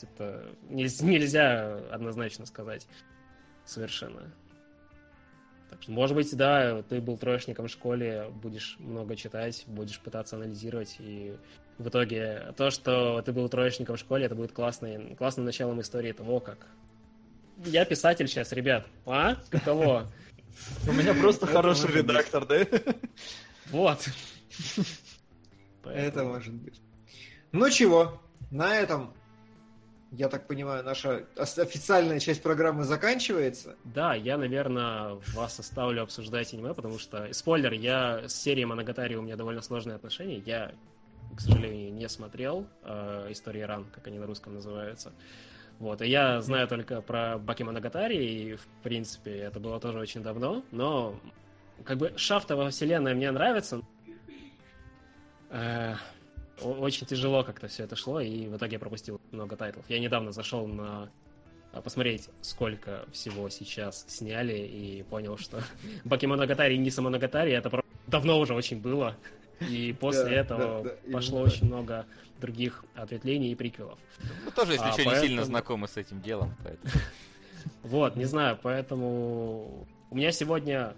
Это нельзя, нельзя однозначно сказать совершенно. Так что, может быть, да, ты был троечником в школе, будешь много читать, будешь пытаться анализировать, и в итоге то, что ты был троечником в школе, это будет классной, классным началом истории того, как... Я писатель сейчас, ребят. А? Каково? У меня просто хороший редактор, да? Вот. Это может быть. Ну чего, на этом, я так понимаю, наша официальная часть программы заканчивается. Да, я, наверное, вас оставлю обсуждать аниме, потому что, спойлер, я с серией Моногатари у меня довольно сложные отношения. Я, к сожалению, не смотрел э, истории Ран, как они на русском называются. Вот, и я знаю только про Баки Моногатари, и, в принципе, это было тоже очень давно, но как бы шафтовая вселенная мне нравится. Э, очень тяжело как-то все это шло, и в итоге я пропустил много тайтлов. Я недавно зашел на а, посмотреть, сколько всего сейчас сняли, и понял, что Бакимоногатари и Ниса Моногатари это давно уже очень было. И после Да, этого да, да, пошло очень много других ответвлений и приквелов. Ну, тоже, если А, что, не поэтому- сильно знакомы с этим делом, поэтому... Вот, не знаю, поэтому у меня сегодня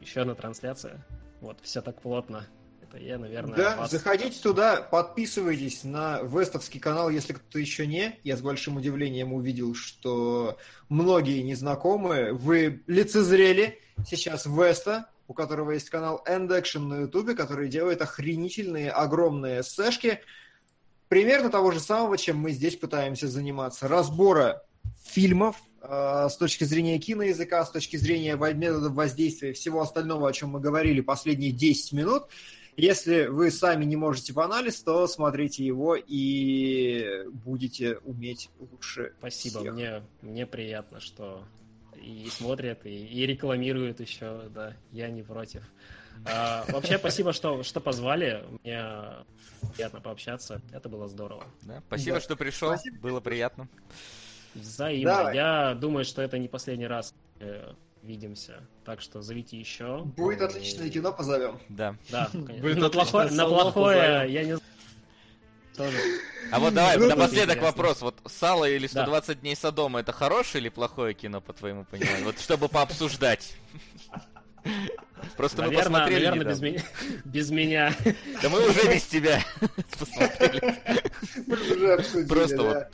еще одна трансляция. Вот, все так плотно. Это я, наверное, Да, вас- заходите туда, подписывайтесь на Вестовский канал, если кто-то еще не. Я с большим удивлением увидел, что многие незнакомые. Вы лицезрели сейчас Веста, у которого есть канал End Action на Ютубе, который делает охренительные огромные эссешки, примерно того же самого, чем мы здесь пытаемся заниматься. Разбора фильмов э, с точки зрения киноязыка, с точки зрения методов воздействия и всего остального, о чем мы говорили последние 10 минут. Если вы сами не можете в анализ, то смотрите его и будете уметь лучше Спасибо, всех. мне, мне приятно, что и смотрят, и, и рекламируют еще, да, я не против. А, вообще, спасибо, что, что позвали, мне приятно пообщаться, это было здорово. Да? Спасибо, Да. что пришел, Спасибо. было приятно. Взаимно. Давай. Я думаю, что это не последний раз э, видимся, так что зовите еще. Будет отличное кино, позовем. Да. Да, конечно. Будет на плохое, на плохое я не знаю. Тоже. А вот давай, Ну, напоследок вопрос. Вот «Сало» или Да. «120 дней Содома» это хорошее или плохое кино, по твоему пониманию? Вот чтобы пообсуждать. Просто мы Наверное, посмотрели наверное без, меня, без меня. Да мы уже без тебя посмотрели. Мы уже обсудили, Просто да. вот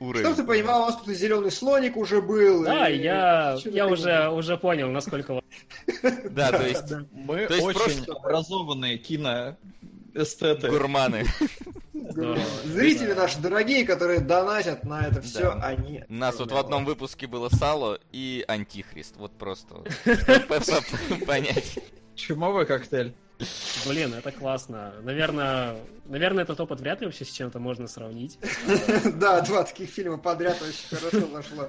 уровень. Чтоб ты понимал, у нас тут и зеленый слоник уже был. Да, и- я, я уже, уже понял, насколько Да, то есть Мы очень образованные киноэстеты. гурманы. здорово. Зрители наши дорогие, которые донатят на это все, они... Нас вот в одном выпуске было Сало и Антихрист. Вот просто. чтобы понять. Чумовой коктейль. Блин, это классно. Наверное, наверное, этот опыт вряд ли вообще с чем-то можно сравнить. Да, два таких фильма подряд очень хорошо зашло.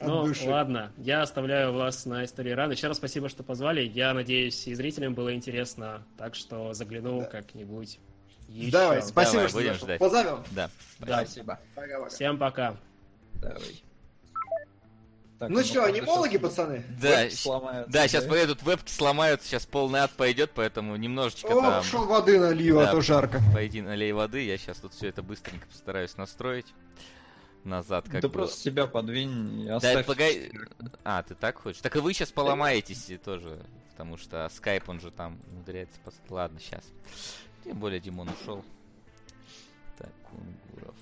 Ну, ладно, я оставляю вас на истории ран. Еще раз спасибо, что позвали. Я надеюсь, и зрителям было интересно, так что загляну как-нибудь. Давай, спасибо, что зашел. Позовем. Да. Спасибо. Всем пока. Давай. Так, Ну что, анимологи, щас пацаны? Да, веб сломается, Да, сейчас поедут вебки сломаются, сейчас полный ад пойдет, поэтому немножечко там... О, шел воды налью, а Да. то жарко. Пойди налей воды, я сейчас тут все это быстренько постараюсь настроить. Назад как Да бы. просто себя подвинь и Да, оставь. погоди. А, ты так хочешь? Так и вы сейчас поломаетесь и тоже, потому что скайп, он же там умудряется... Ладно, сейчас. Тем более Димон ушел. Так, Кунгуров,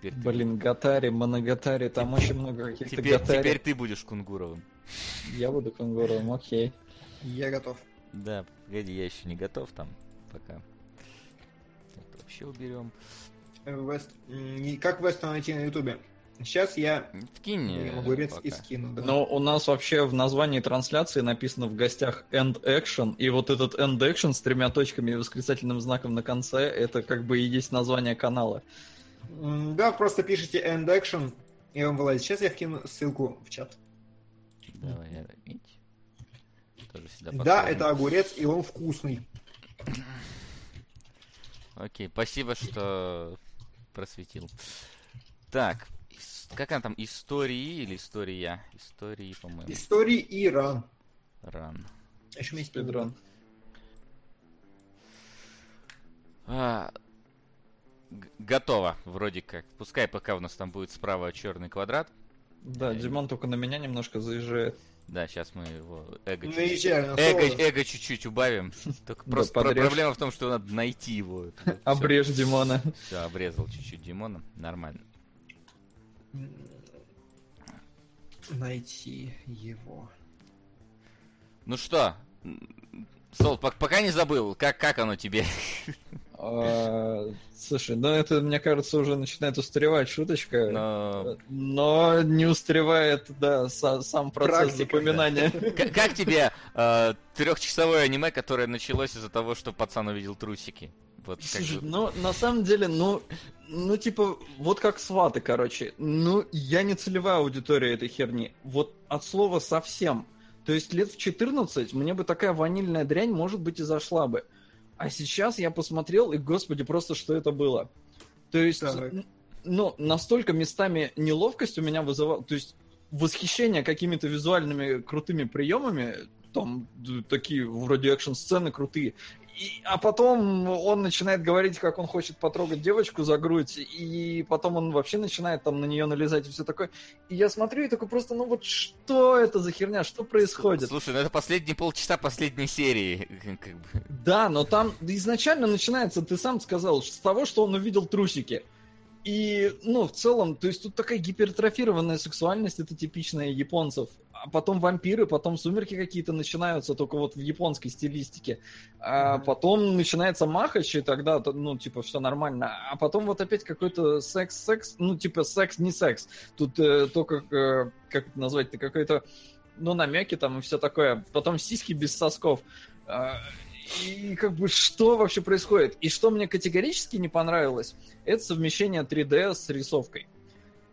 Теперь ты, Блин, Гатари, Моногатари, там очень много каких-то теперь, Гатари. теперь ты будешь Кунгуровым. Я буду кунгуром, окей. Я готов. Да, погоди, я еще не готов там пока. Это вообще уберем. Вест... Как Веста найти на Ютубе? Сейчас я Вкинь. э, огурец пока. и скину. да. Но у нас вообще в названии трансляции написано в гостях End Action, и вот этот End Action с тремя точками и восклицательным знаком на конце, это как бы и есть название канала. Да, просто пишите End Action, и он вылазит. Сейчас я вкину ссылку в чат. Давай, я? Тоже сюда Да, это огурец, и он вкусный. Окей, спасибо, что просветил. Так, как она там, истории или история? Истории, по-моему. Истории Иран. Ран. Еще есть Спидран. А, готово, вроде как. Пускай пока у нас там будет справа черный квадрат. Да, Э, Димон только на меня немножко заезжает. Да, сейчас мы его эго чуть- Наезжаю на Эго, эго чуть-чуть убавим. Только просто проблема в том, что надо найти его. Обрежь Димона. Все, обрезал чуть-чуть Димона. Нормально. Найти его. Ну что, Сол, пок- пока не забыл, как, как оно тебе? А, Слушай, ну это, мне кажется, уже начинает устаревать шуточка. Но Но не устаревает, да, са- сам процесс Практика, запоминания. К- Как тебе э, трехчасовое аниме, которое началось из-за того, что пацан увидел трусики? Вот как Слушай, бы- ну, на самом деле, ну, ну, типа, вот как сваты, короче. Ну, я не целевая аудитория этой херни. Вот от слова совсем. То есть лет в 14 мне бы такая ванильная дрянь, может быть, и зашла бы. А сейчас я посмотрел, и, господи, просто что это было. То есть, Так. ну, настолько местами неловкость у меня вызывало... То есть, восхищение какими-то визуальными крутыми приемами, там такие вроде экшн-сцены крутые, и- а потом он начинает говорить, как он хочет потрогать девочку за грудь, и потом он вообще начинает там на нее налезать и все такое. И я смотрю и такой просто, ну вот что это за херня, что происходит? Слушай, ну это последние полчаса последней серии. Как бы. Да, но там изначально начинается, ты сам сказал, с того, что он увидел трусики. И, ну, в целом, то есть тут такая гипертрофированная сексуальность, это типичная японцев. А потом вампиры, потом сумерки какие-то начинаются, только вот в японской стилистике. А Мгм. потом начинается махач, и тогда, то, ну, типа, все нормально. А потом вот опять какой-то секс-секс, ну, типа, секс не секс. Тут э, только, э, как это назвать-то, какой-то, ну, намеки там и все такое. Потом сиськи без сосков. И как бы что вообще происходит? И что мне категорически не понравилось, это совмещение 3D с рисовкой.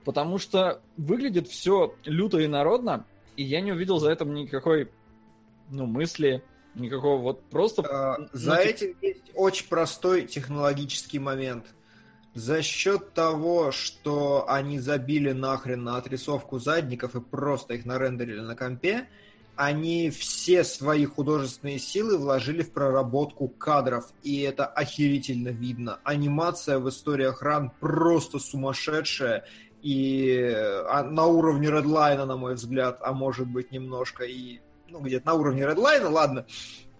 Потому что выглядит все люто и народно, и я не увидел за этим никакой, ну, мысли, никакого вот просто... А, ну, За типа- этим есть очень простой технологический момент. За счет того, что они забили нахрен на отрисовку задников и просто их нарендерили на компе, они все свои художественные силы вложили в проработку кадров, и это охерительно видно. Анимация в историях ран просто сумасшедшая, и а, на уровне Редлайна, на мой взгляд, а может быть немножко и ну, где-то на уровне Редлайна, ладно.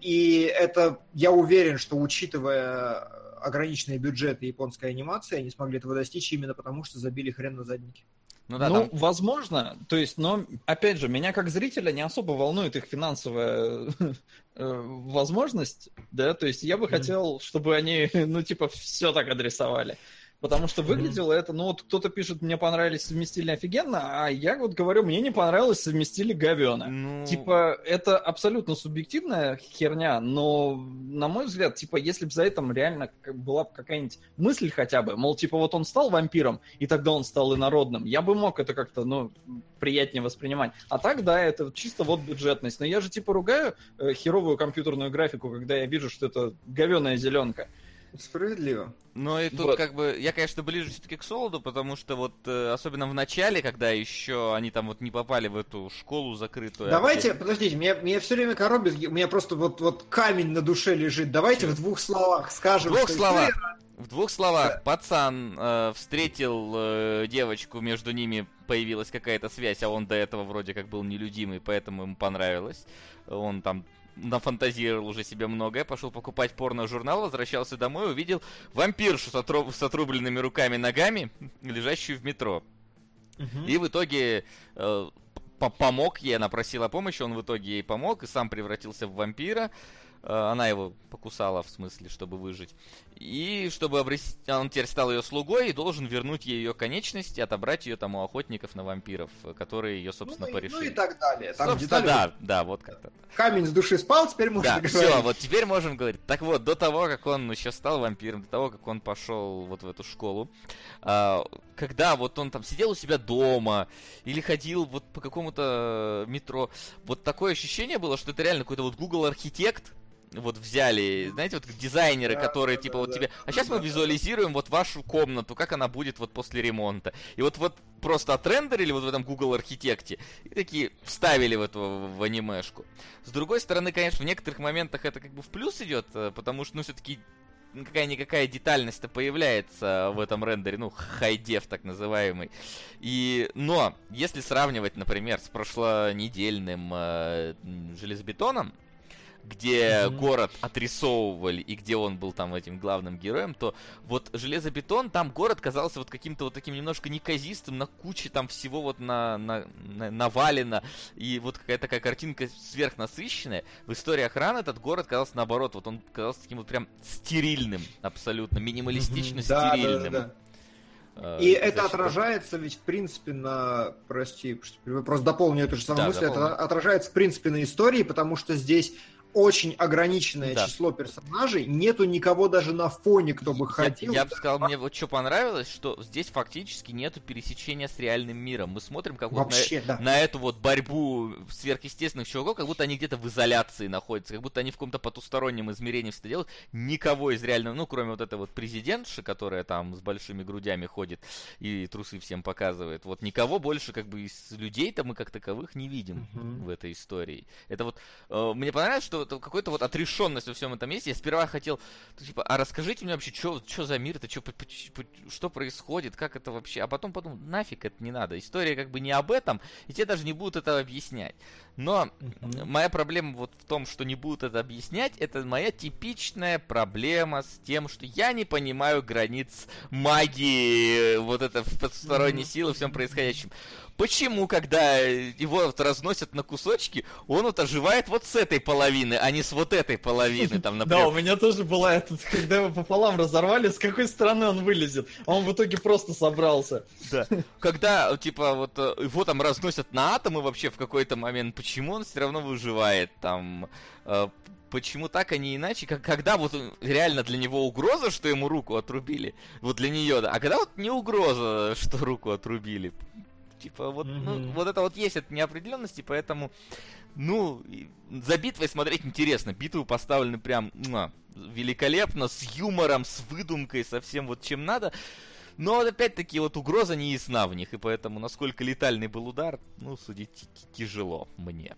И это, я уверен, что учитывая ограниченные бюджеты японской анимации, они смогли этого достичь именно потому, что забили хрен на задники. Ну да, ну, там возможно, то есть, но, опять же, меня как зрителя не особо волнует их финансовая э, возможность, да, то есть я бы хотел, чтобы они, ну, типа, все так адресовали. Потому что выглядело это, ну вот кто-то пишет, мне понравились, совместили офигенно, а я вот говорю, мне не понравилось, совместили говена. Ну, Типа, это абсолютно субъективная херня, но, на мой взгляд, типа, если бы за этим реально была бы какая-нибудь мысль хотя бы, мол, типа, вот он стал вампиром, и тогда он стал инородным, я бы мог это как-то, ну, приятнее воспринимать. А так, да, это чисто вот бюджетность. Но я же, типа, ругаю э, херовую компьютерную графику, когда я вижу, что это говеная зеленка. Справедливо. Ну и тут Вот. как бы, я, конечно, ближе все-таки к Солоду, потому что вот, э, особенно в начале, когда еще они там вот не попали в эту школу закрытую. а Давайте, где- подождите, меня, меня все время коробит, у меня просто вот, вот камень на душе лежит. Давайте в двух словах В скажем. двух что словах. история- В двух словах, пацан э, встретил э, девочку, между ними появилась какая-то связь, а он до этого вроде как был нелюдимый, поэтому ему понравилось. Он там нафантазировал уже себе многое, пошел покупать порно-журнал, возвращался домой, увидел вампиршу с, отру- с отрубленными руками и ногами, лежащую в метро. И в итоге э, по- помог ей, она просила помощи, он в итоге ей помог и сам превратился в вампира. Э, Она его покусала, в смысле, чтобы выжить. И чтобы обрести... Он теперь стал ее слугой и должен вернуть ей ее конечности, отобрать ее там у охотников на вампиров, э, которые ее, собственно, ну, и, порешили. ну и так далее. Там Собственно, детали- да, да, вот как-то. Камень с души спал, теперь можно Да, говорить. все, вот теперь можем говорить. Так вот, до того, как он еще стал вампиром, до того, как он пошел вот в эту школу, а, когда вот он там сидел у себя дома или ходил вот по какому-то метро, вот такое ощущение было, что это реально какой-то вот Google архитект, вот взяли, знаете, вот дизайнеры, Да, которые да, типа да, вот да. тебе, а сейчас мы визуализируем вот вашу комнату, как она будет вот после ремонта. И вот вот просто отрендерили вот в этом Google архитекте и такие вставили в эту в анимешку. С другой стороны, конечно, в некоторых моментах это как бы в плюс идет, э, потому что, ну, все-таки какая-никакая детальность-то появляется в этом рендере, ну, хайдев так называемый. И, но, если сравнивать, например, с прошлонедельным э, железобетоном, где город отрисовывали и где он был там этим главным героем, то вот железобетон, там город казался вот каким-то вот таким немножко неказистым, на куче там всего вот на, на, на- навалено, и вот какая-то такая картинка сверхнасыщенная. В истории охраны этот город казался наоборот, вот он казался таким вот прям стерильным, абсолютно, минималистично Да, да, да, стерильным. да. Э, И за это отражается ведь, в принципе, на... Прости, просто дополню эту же самую Да, мысль. дополни. Это отражается, в принципе, на истории, потому что здесь очень ограниченное Да. число персонажей. Нету никого даже на фоне, кто бы Я-. Я, бы сказал, мне вот что понравилось, что здесь фактически нету пересечения с реальным миром. Мы смотрим как вот на, Вообще, да. на эту вот борьбу сверхъестественных чуваков, как будто они где-то в изоляции находятся, как будто они в каком-то потустороннем измерении все это делают. Никого из реального, ну, кроме вот этой вот президентши, которая там с большими грудями ходит и трусы всем показывает. Вот никого больше как бы из людей-то мы как таковых не видим Мгм. в этой истории. Это вот э, мне понравилось, что какой-то вот отрешенность во всем этом месте. Я сперва хотел, ну, типа, а расскажите мне вообще, что за мир это, что происходит, как это вообще. А потом подумал, нафиг это не надо. История как бы не об этом, и тебе даже не будут это объяснять. Но моя проблема вот в том, что не будут это объяснять, это моя типичная проблема с тем, что я не понимаю границ магии, вот это потусторонней силы, всем происходящем. Почему, когда его вот разносят на кусочки, он вот оживает вот с этой половины, а не с вот этой половины, там, например. Да, у меня тоже была эта, когда его пополам разорвали, с какой стороны он вылезет. А он в итоге просто собрался. Да. Когда, типа, вот э, его там разносят на атомы вообще в какой-то момент, почему он все равно выживает там? э, Почему так, а не иначе? Как, когда вот реально для него угроза, что ему руку отрубили? Вот для нее, да. А когда вот не угроза, что руку отрубили? Типа, вот, ну, Мгм. вот это вот есть от неопределенности, поэтому, ну, за битвой смотреть интересно. Битвы поставлены прям муа, великолепно, с юмором, с выдумкой, со всем вот чем надо. Но вот опять-таки вот угроза не ясна в них, и поэтому насколько летальный был удар, ну, судить тяжело мне.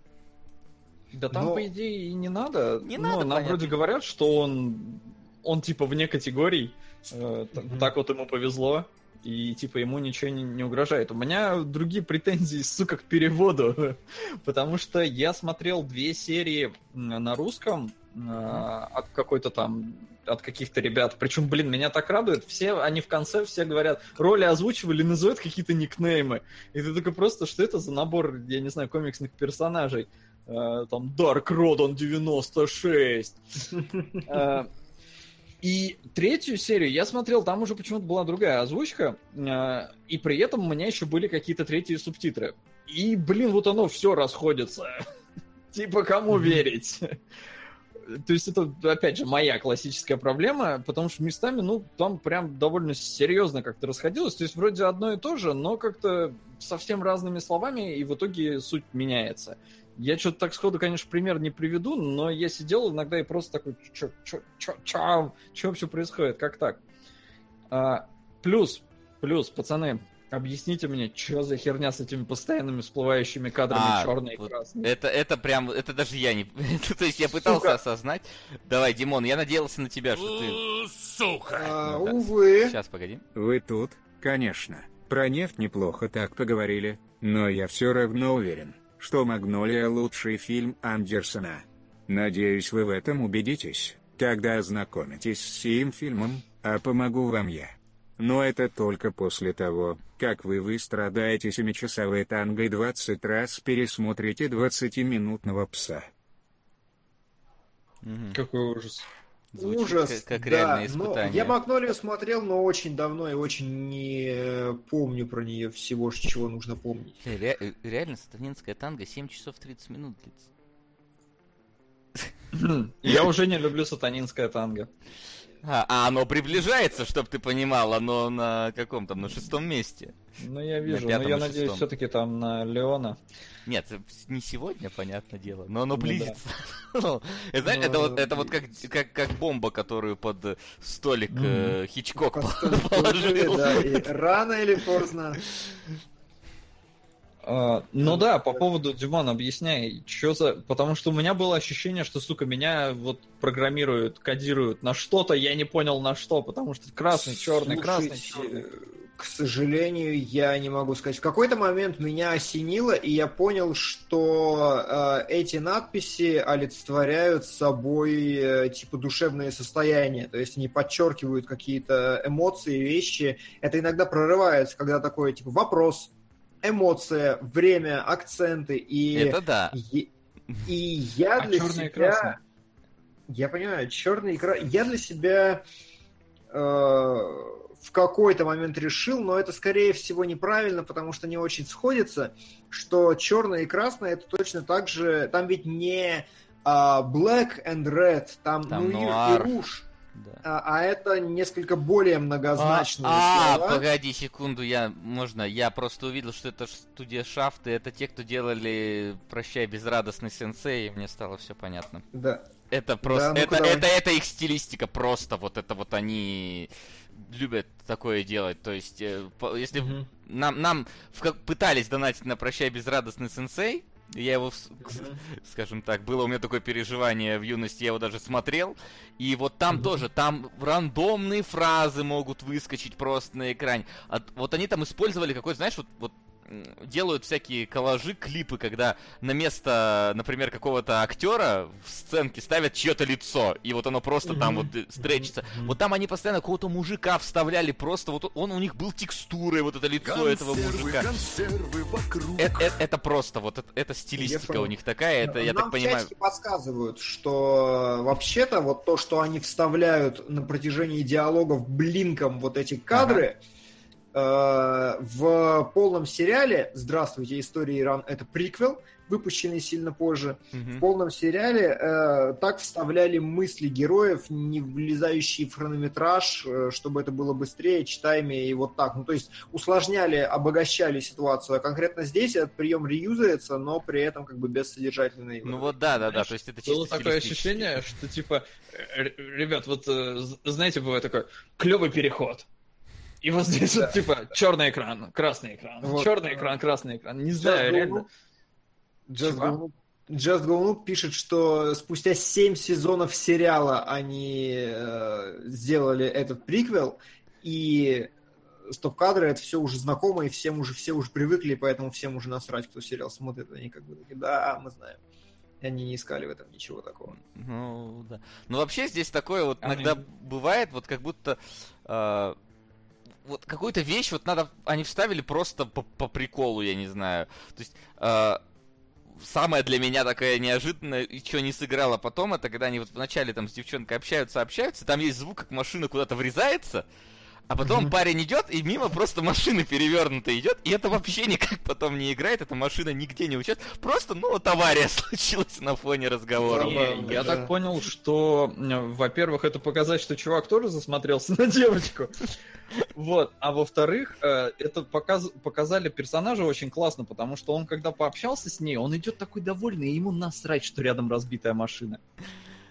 Да там, Но- по идее, и не надо. Не Ну, надо, Нам понятно. вроде говорят, что он, он типа вне категорий. Э, Мгм. Так вот ему повезло. И типа ему ничего не, не угрожает. У меня другие претензии, сука, к переводу. Потому что я смотрел две серии на русском э, от какой-то там от каких-то ребят. Причем, блин, меня так радует. Все, они в конце все говорят, роли озвучивали, называют какие-то никнеймы. И ты такой просто, что это за набор, я не знаю, комиксных персонажей? Э, там Dark Rodon 96. И третью серию я смотрел, там уже почему-то была другая озвучка, э, и при этом у меня еще были какие-то третьи субтитры. И, блин, вот оно все расходится. Типа, кому верить? То есть это, опять же, моя классическая проблема, потому что местами, ну, там прям довольно серьезно как-то расходилось. То есть вроде одно и то же, но как-то совсем разными словами, и в итоге суть меняется. Я что-то так сходу, конечно, пример не приведу, но я сидел иногда и просто такой, что вообще происходит, как так? А, плюс, плюс, пацаны, Объясните мне, что за херня с этими постоянными всплывающими кадрами а, черные вот и красные? Это, это прям, это даже я не... То есть я пытался Сука. осознать. Давай, Димон, я надеялся на тебя, что ты... Сука! А, ну, увы. Сейчас, погоди. Вы тут, конечно. Про нефть неплохо так поговорили, но я все равно уверен, что «Магнолия» — лучший фильм Андерсона. Надеюсь, вы в этом убедитесь, когда ознакомитесь с сим фильмом, а помогу вам я. Но это только после того, как вы выстрадаете семичасовое танго и 20 раз пересмотрите 20-минутного пса. Какой ужас. Звучит Ужас, как, как да, реальное но испытание. я Магнолию смотрел, но очень давно и очень не помню про нее всего, чего нужно помнить. Ре- реально, сатанинская танго 7 часов 30 минут длится. Я уже не люблю сатанинское танго. А, а оно приближается, чтобы ты понимал, оно на каком там, на шестом месте. Ну, я вижу, но я надеюсь, все-таки там на Леона. Нет, не сегодня, понятное дело, но оно ну, близится. ну, знаешь, это вот, это вот как, как, как бомба, которую под столик э, Хичкок положил. Да, и рано или поздно. Uh, ну да, по поводу Димон, объясняй, что за... Потому что у меня было ощущение, что, сука, меня вот программируют, кодируют на что-то, я не понял на что, потому что красный, черный, красный, черный. К сожалению, я не могу сказать. В какой-то момент меня осенило, и я понял, что э, эти надписи олицетворяют собой э, типа душевные состояния. То есть они подчеркивают какие-то эмоции, вещи. Это иногда прорывается, когда такое типа вопрос, эмоция, время, акценты и... Это да. И, и я а для себя... Красный? Я понимаю, черный и Я для себя э, в какой-то момент решил, но это скорее всего неправильно, потому что не очень сходится, что черное и красное это точно так же... Там ведь не э, black and red, там, там ну и руж. Да. А, а это несколько более многозначные а, слова. А, погоди секунду, я можно, я просто увидел, что это студия Шафт, и это те, кто делали "Прощай, безрадостный сенсей", и мне стало все понятно. Да. Это просто, да, это, это, это, это их стилистика просто, вот это вот они любят такое делать. То есть, э, если угу. нам, нам в, пытались донатить на «Прощай, безрадостный сенсей», я его, скажем так, было у меня такое переживание в юности, я его даже смотрел. И вот там mm-hmm. тоже, там рандомные фразы могут выскочить просто на экране. А, вот они там использовали какой-то, знаешь, вот, вот делают всякие коллажи, клипы, когда на место, например, какого-то актера в сценке ставят чье-то лицо, и вот оно просто там вот стречится. Вот там они постоянно какого-то мужика вставляли, просто вот он у них был текстурой, вот это лицо этого мужика. Это, это, это просто, вот это, это стилистика у них такая, это, я так понимаю... подсказывают, что вообще-то вот то, что они вставляют на протяжении диалогов блинком вот эти кадры, ага. Э, в полном сериале «Здравствуйте, история Иран» — это приквел, выпущенный сильно позже. Mm-hmm. В полном сериале э, так вставляли мысли героев, не влезающие в хронометраж, э, чтобы это было быстрее, читаемее и вот так. Ну, то есть усложняли, обогащали ситуацию. А конкретно здесь этот прием реюзается, но при этом как бы без содержательной... Ну вот да, да, да, то есть это чисто Было такое ощущение, что типа, э, ребят, вот знаете, бывает такой клевый переход и вот здесь да. вот типа черный экран, красный экран, вот. черный экран, красный экран. Не знаю, реально. Just Go, Just Go Noob пишет, что спустя 7 сезонов сериала они э, сделали этот приквел, и стоп-кадры это все уже знакомо, и всем уже, все уже привыкли, поэтому всем уже насрать, кто сериал смотрит. Они как бы такие, да, мы знаем. И они не искали в этом ничего такого. Ну, да. Ну, вообще здесь такое вот иногда они... бывает, вот как будто... Э вот какую-то вещь вот надо, они вставили просто по, по приколу, я не знаю. То есть э, самая для меня такая неожиданная, и что не сыграла потом, это когда они вот вначале там с девчонкой общаются, общаются, там есть звук, как машина куда-то врезается, а потом Мгм. парень идет, и мимо просто машина перевернутая идет, и это вообще никак потом не играет, эта машина нигде не участвует. Просто, ну, вот авария случилась на фоне разговора. Не, я да. так понял, что, э, во-первых, это показать, что чувак тоже засмотрелся на девочку. Вот. А во-вторых, э, это показ- показали персонажа очень классно, потому что он, когда пообщался с ней, он идет такой довольный, и ему насрать, что рядом разбитая машина.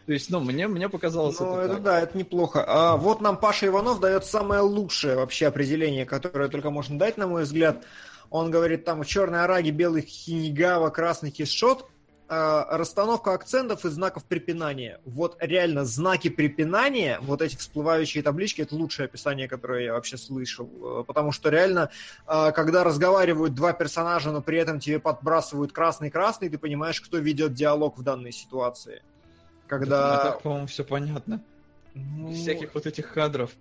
То есть, ну, мне, мне показалось Ну, это это так. да, это неплохо. А вот нам Паша Иванов дает самое лучшее вообще определение, которое только можно дать, на мой взгляд. Он говорит, там, черный араги, белый хинигава, красный кишот. А, расстановка акцентов и знаков препинания. Вот реально знаки препинания, вот эти всплывающие таблички, это лучшее описание, которое я вообще слышал. Э, Потому что реально, а, когда разговаривают два персонажа, но при этом тебе подбрасывают красный-красный, ты понимаешь, кто ведет диалог в данной ситуации. Когда... Это, по-моему, все понятно. Ну, Из всяких вот этих кадров.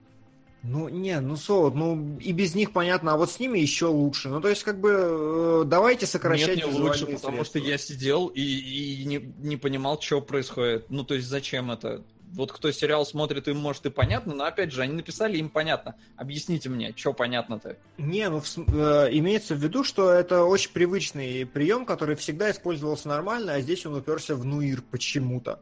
Ну, не, ну, Солод, ну, и без них понятно, а вот с ними еще лучше. Ну, то есть, как бы, э, давайте сокращать Нет, не лучше, потому что средства. я сидел и, и не, не понимал, что происходит. Ну, то есть, зачем это? Вот кто сериал смотрит, им может и понятно, но опять же, они написали, им понятно. Объясните мне, что понятно-то? Не, ну, в э, имеется в виду, что это очень привычный прием, который всегда использовался нормально, а здесь он уперся в нуир почему-то.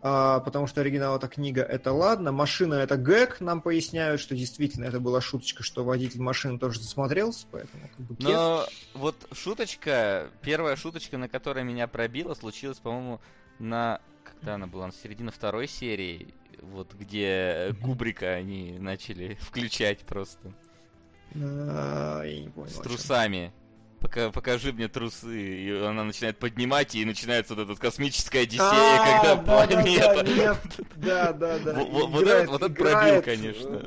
А, потому что оригинал это книга, это ладно. Машина это гэг, нам поясняют, что действительно это была шуточка, что водитель машины тоже засмотрелся, поэтому как бы кет. Но вот шуточка, первая шуточка, на которой меня пробило, случилась, по-моему, на... Когда она была? На середине второй серии, вот где Кубрика они начали включать просто. А, я не понял. С трусами. Пока, покажи мне трусы. И она начинает поднимать, и начинается вот эта космическая одиссея, А, когда да, да, планета... да, Да, да, да. Во- во- вот этот- пробил, конечно.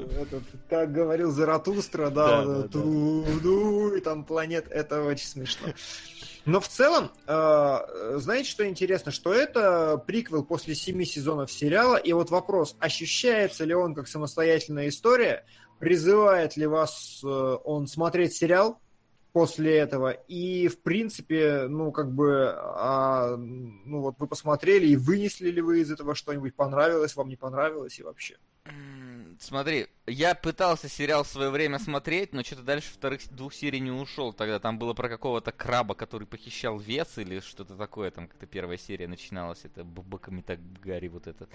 как говорил Заратустра, да, и там планет, это очень смешно. Но в целом, э, знаете, что интересно? Что это приквел после семи сезонов сериала, и вот вопрос, ощущается ли он как самостоятельная история, призывает ли вас э, он смотреть сериал, после этого. И, в принципе, ну, как бы, а, ну, вот вы посмотрели, и вынесли ли вы из этого что-нибудь, понравилось, вам не понравилось, и вообще. Смотри, я пытался сериал в свое время смотреть, но что-то дальше вторых двух серий не ушел. Тогда там было про какого-то краба, который похищал вес или что-то такое. Там как-то первая серия начиналась. Это Бабака так Гарри вот это.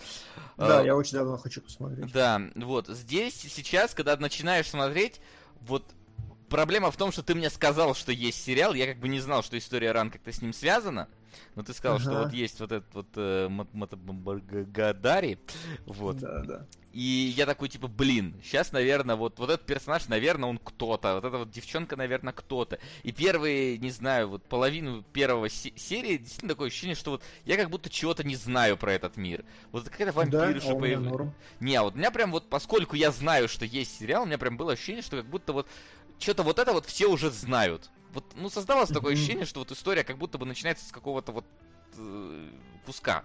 Да, А, я очень давно хочу посмотреть. Да, вот здесь сейчас, когда начинаешь смотреть, вот проблема в том, что ты мне сказал, что есть сериал, я как бы не знал, что история Ран как-то с ним связана. Но ты сказал, что Ага. вот есть вот этот вот э, Мат- Матабамбаргадари, вот. Да, да. И я такой, типа, блин, сейчас, наверное, вот, вот этот персонаж, наверное, он кто-то. Вот эта вот девчонка, наверное, кто-то. И первые, не знаю, вот половину первого се- серии действительно такое ощущение, что вот я как будто чего-то не знаю про этот мир. Вот какая-то Да, вампирша а меня появилась. Не, а вот у меня прям вот, поскольку я знаю, что есть сериал, у меня прям было ощущение, что как будто вот что-то вот это вот все уже знают. Вот, ну, создавалось такое ощущение, что вот история как будто бы начинается с какого-то вот э, куска.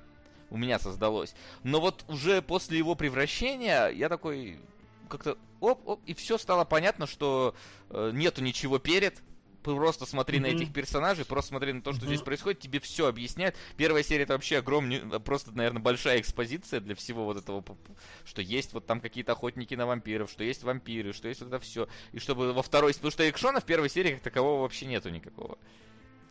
У меня создалось. Но вот уже после его превращения я такой как-то оп-оп, и все стало понятно, что э, нету ничего перед. Просто смотри на Мгм. этих персонажей, просто смотри на то, что Мгм. здесь происходит, тебе все объясняют. Первая серия это вообще огромная, просто, наверное, большая экспозиция для всего вот этого, что есть вот там какие-то охотники на вампиров, что есть вампиры, что есть вот это все. И чтобы во второй, потому что экшона в первой серии как такового вообще нету никакого.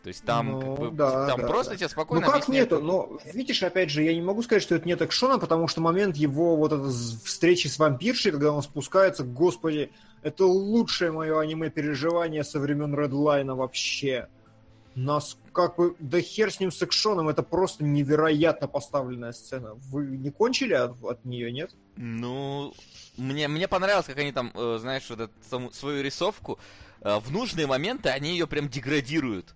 То есть там, Ну, как бы, да, там да, просто да. тебе Ну спокойно как объясняют, нету? Но видишь, опять же, я не могу сказать, что это нет экшона, потому что момент его вот этой встречи с вампиршей, когда он спускается, господи, это лучшее мое аниме-переживание со времен Редлайна вообще. Нас как бы, да хер с ним с экшоном, это просто невероятно поставленная сцена. Вы не кончили от, от нее, нет? Ну, мне, мне понравилось, как они там, э, знаешь, вот эту свою рисовку, э, в нужные моменты они ее прям деградируют.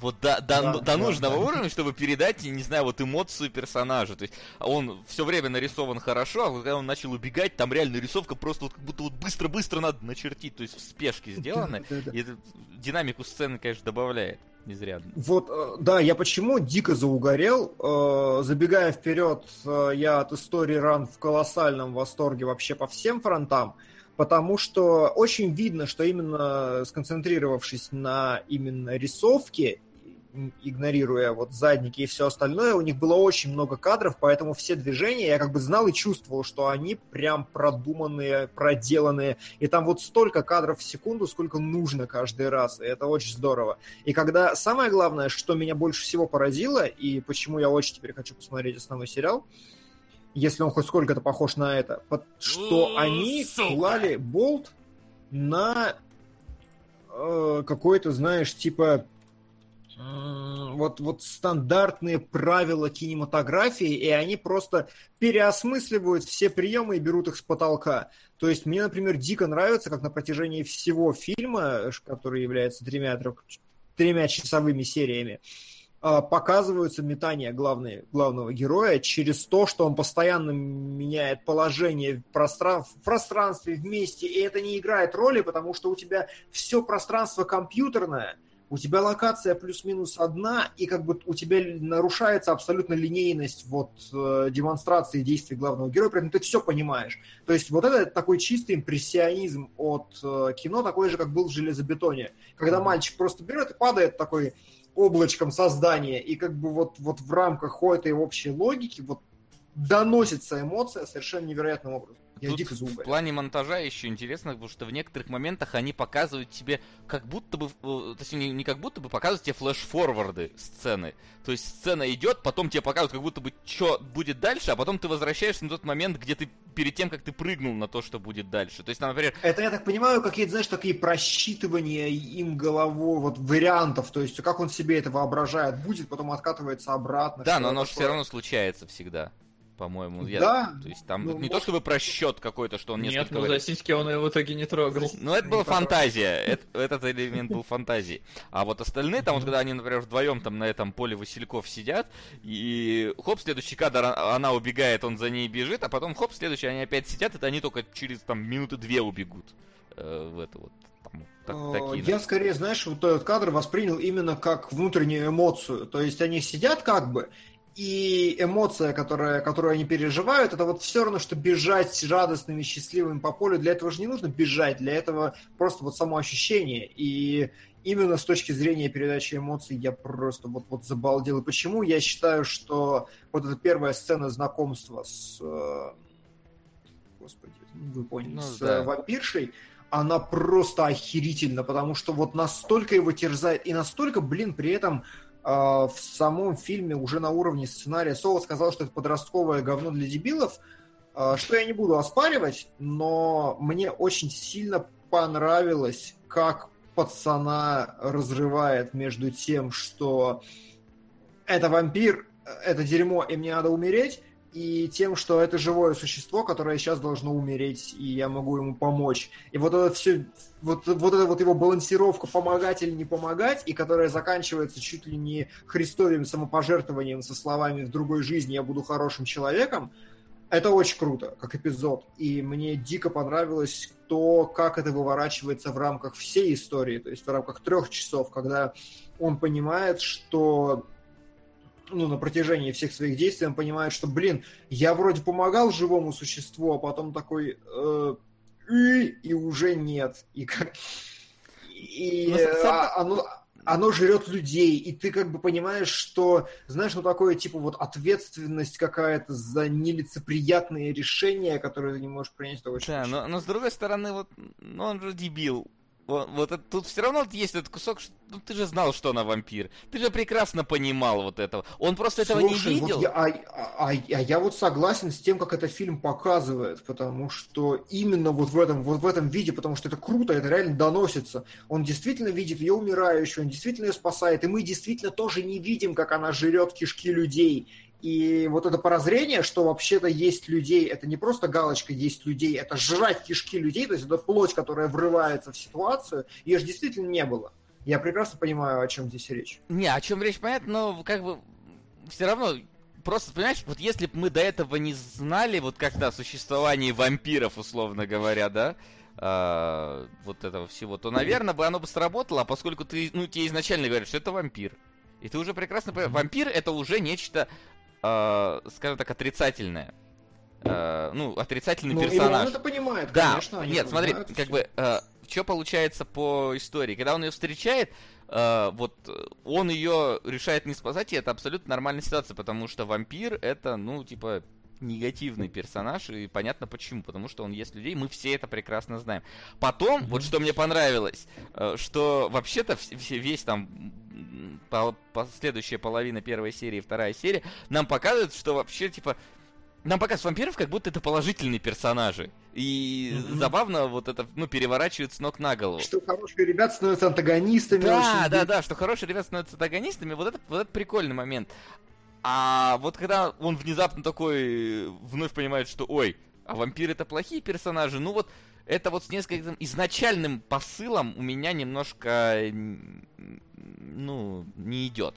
Вот до, до, Да, до да, нужного да. уровня, чтобы передать, не знаю, вот эмоцию персонажа. То есть он все время нарисован хорошо, а когда он начал убегать, там реально рисовка просто вот как будто вот быстро-быстро надо начертить, то есть в спешке сделано. Да, да, да. И это динамику сцены, конечно, добавляет изрядно. Вот, э, да, я почему дико заугорел. Э, Забегая вперед, э, я от истории ран в колоссальном восторге вообще по всем фронтам, потому что очень видно, что именно сконцентрировавшись на именно рисовке, игнорируя вот задники и все остальное, у них было очень много кадров, поэтому все движения я как бы знал и чувствовал, что они прям продуманные, проделанные, и там вот столько кадров в секунду, сколько нужно каждый раз, и это очень здорово. И когда самое главное, что меня больше всего поразило, и почему я очень теперь хочу посмотреть основной сериал, если он хоть сколько-то похож на это, что они сука. клали болт на э, какой-то, знаешь, типа вот, вот стандартные правила кинематографии, и они просто переосмысливают все приемы и берут их с потолка. То есть мне, например, дико нравится, как на протяжении всего фильма, который является тремя, трех- тремя часовыми сериями, а, показываются метания главной, главного героя через то, что он постоянно меняет положение в, простран- в пространстве, вместе, и это не играет роли, потому что у тебя все пространство компьютерное, у тебя локация плюс-минус одна, и как бы у тебя нарушается абсолютно линейность вот э, демонстрации действий главного героя, при этом ты все понимаешь. То есть вот это такой чистый импрессионизм от э, кино, такой же, как был в «Железобетоне», когда мальчик просто берет и падает такой облачком создания, и как бы вот, вот в рамках этой общей логики вот доносится эмоция совершенно невероятным образом. Я Тут дико в плане монтажа еще интересно, потому что в некоторых моментах они показывают тебе как будто бы, э, точнее не как будто бы показывают тебе флеш-форварды сцены. То есть сцена идет, потом тебе показывают как будто бы что будет дальше, а потом ты возвращаешься на тот момент, где ты перед тем, как ты прыгнул на то, что будет дальше. То есть, там, например, Это, я так понимаю, какие-то, знаешь, такие просчитывания им головой, вот вариантов, то есть как он себе это воображает, будет, потом откатывается обратно. да, но оно же все равно случается всегда, по-моему. Я- Да, То есть там ну, не то может- чтобы просчет какой-то, что он Нет, несколько ну вариантов. за сиськи он ее в итоге не трогал. Ну, это была фантазия. Это- этот элемент был фантазии. А вот остальные, там, вот когда они, например, вдвоем там на этом поле Васильков сидят, и хоп, следующий кадр, а- она убегает, он за ней бежит, а потом хоп, следующий, они опять сидят, это они только через там минуты две убегут э, в это вот. Там, так- такие, Я скорее, знаешь, вот этот кадр воспринял именно как внутреннюю эмоцию. То есть они сидят как бы, и эмоция, которая, которую они переживают, это вот все равно, что бежать радостными, счастливыми по полю. Для этого же не нужно бежать, для этого просто вот само ощущение. И именно с точки зрения передачи эмоций я просто вот, вот забалдел. И почему я считаю, что вот эта первая сцена знакомства с... э, Господи, вы поняли, Ну, с да. вампиршей, она просто охерительна, потому что вот настолько его терзает, и настолько, блин, при этом в самом фильме уже на уровне сценария. Соло сказал, что это подростковое говно для дебилов, э, что я не буду оспаривать, но мне очень сильно понравилось, как пацана разрывает между тем, что это вампир, это дерьмо, и мне надо умереть, и тем, что это живое существо, которое сейчас должно умереть, и я могу ему помочь. И вот это все, вот, вот эта вот его балансировка помогать или не помогать, и которая заканчивается чуть ли не христовым самопожертвованием со словами «в другой жизни я буду хорошим человеком», это очень круто, как эпизод. И мне дико понравилось то, как это выворачивается в рамках всей истории, то есть в рамках трех часов, когда он понимает, что ну, на протяжении всех своих действий он понимает, что, блин, я вроде помогал живому существу, а потом такой э, и, и уже нет. И как... И Ну, с- с- а- оно, оно жрет людей, и ты как бы понимаешь, что, знаешь, ну такое, типа, вот ответственность какая-то за нелицеприятные решения, которые ты не можешь принять, это очень Да, но, но с другой стороны, вот, ну он же дебил. Вот, вот это- тут все равно вот есть этот кусок, что ну, ты же знал, что она вампир. Ты же прекрасно понимал вот этого. Он просто этого Слушай, не вот видел. я- а, а- а я вот согласен с тем, как это фильм показывает, потому что именно вот в этом, вот в этом виде, потому что это круто, это реально доносится. Он действительно видит ее умирающую, он действительно ее спасает, и мы действительно тоже не видим, как она жрет кишки людей. И вот это прозрение, что вообще-то есть людей, это не просто галочка есть людей, это жрать кишки людей, то есть это плоть, которая врывается в ситуацию, ее же действительно не было. Я прекрасно понимаю, о чем здесь речь. Не, о чем речь понятно, но как бы все равно просто, понимаешь, вот если бы мы до этого не знали вот как-то о существовании вампиров, условно говоря, да, а, вот этого всего, то, наверное, бы оно бы сработало, а поскольку ты, ну, тебе изначально говорят, что это вампир, и ты уже прекрасно понимаешь, вампир это уже нечто, а, скажем так, отрицательное. А, ну, отрицательный Ну, персонаж. он это понимает, Да, конечно. нет, смотри, понимают как бы что получается по истории? Когда он ее встречает, э, вот он ее решает не спасать, и это абсолютно нормальная ситуация, потому что вампир это, ну, типа, негативный персонаж, и понятно почему, потому что он ест людей, мы все это прекрасно знаем. Потом, mm-hmm. вот что мне понравилось, э, что вообще-то весь там по, последующая половина первой серии, вторая серия, нам показывает, что вообще, типа, нам показывают вампиров, как будто это положительные персонажи. И mm-hmm. забавно вот это, ну, переворачивают с ног на голову. Что хорошие ребята становятся антагонистами. Да, да, да, что хорошие ребята становятся антагонистами. Вот это, вот это прикольный момент. А вот когда он внезапно такой вновь понимает, что, ой, а вампиры это плохие персонажи, ну вот это вот с нескольким изначальным посылом у меня немножко, ну, не идет.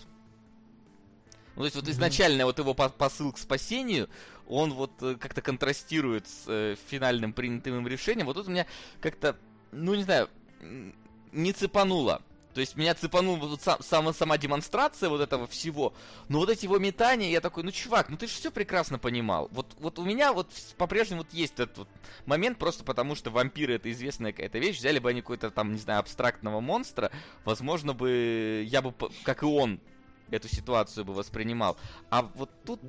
Ну, то есть вот изначально вот его посыл к спасению, он вот э, как-то контрастирует с э, финальным принятым им решением. Вот тут у меня как-то, ну, не знаю, не цепануло. То есть меня цепанула вот сам, сама, сама демонстрация вот этого всего. Но вот эти его метания, я такой, ну, чувак, ну ты же все прекрасно понимал. Вот, вот у меня вот по-прежнему вот есть этот вот момент, просто потому что вампиры это известная какая-то вещь. Взяли бы они какой-то там, не знаю, абстрактного монстра, возможно бы я бы, как и он, эту ситуацию бы воспринимал. А вот тут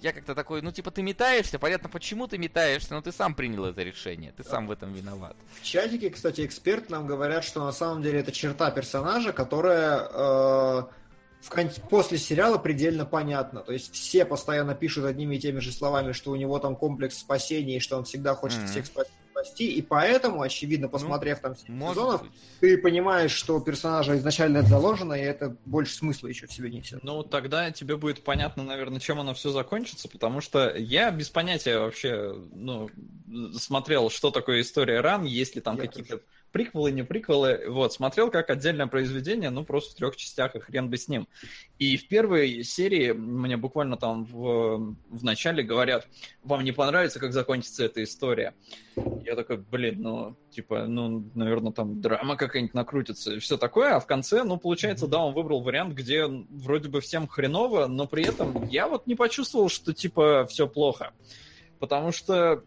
я как-то такой, ну, типа, ты метаешься, понятно, почему ты метаешься, но ты сам принял это решение, ты сам в этом виноват. В чатике, кстати, эксперт нам говорят, что на самом деле это черта персонажа, которая э, в кон... после сериала предельно понятна. То есть все постоянно пишут одними и теми же словами, что у него там комплекс спасения, и что он всегда хочет mm-hmm. всех спасти спасти, и поэтому, очевидно, ну, посмотрев ну, там 7 сезонов, быть. ты понимаешь, что персонажа изначально это заложено, и это больше смысла еще в себе несет. Ну, тогда тебе будет понятно, наверное, чем оно все закончится, потому что я без понятия вообще, ну, смотрел, что такое история ран, есть ли там какие-то... Тоже приквелы, не приквелы. Вот, смотрел как отдельное произведение, ну, просто в трех частях, и хрен бы с ним. И в первой серии мне буквально там в, в начале говорят, вам не понравится, как закончится эта история. Я такой, блин, ну, типа, ну, наверное, там драма какая-нибудь накрутится и все такое, а в конце, ну, получается, да, он выбрал вариант, где вроде бы всем хреново, но при этом я вот не почувствовал, что, типа, все плохо. Потому что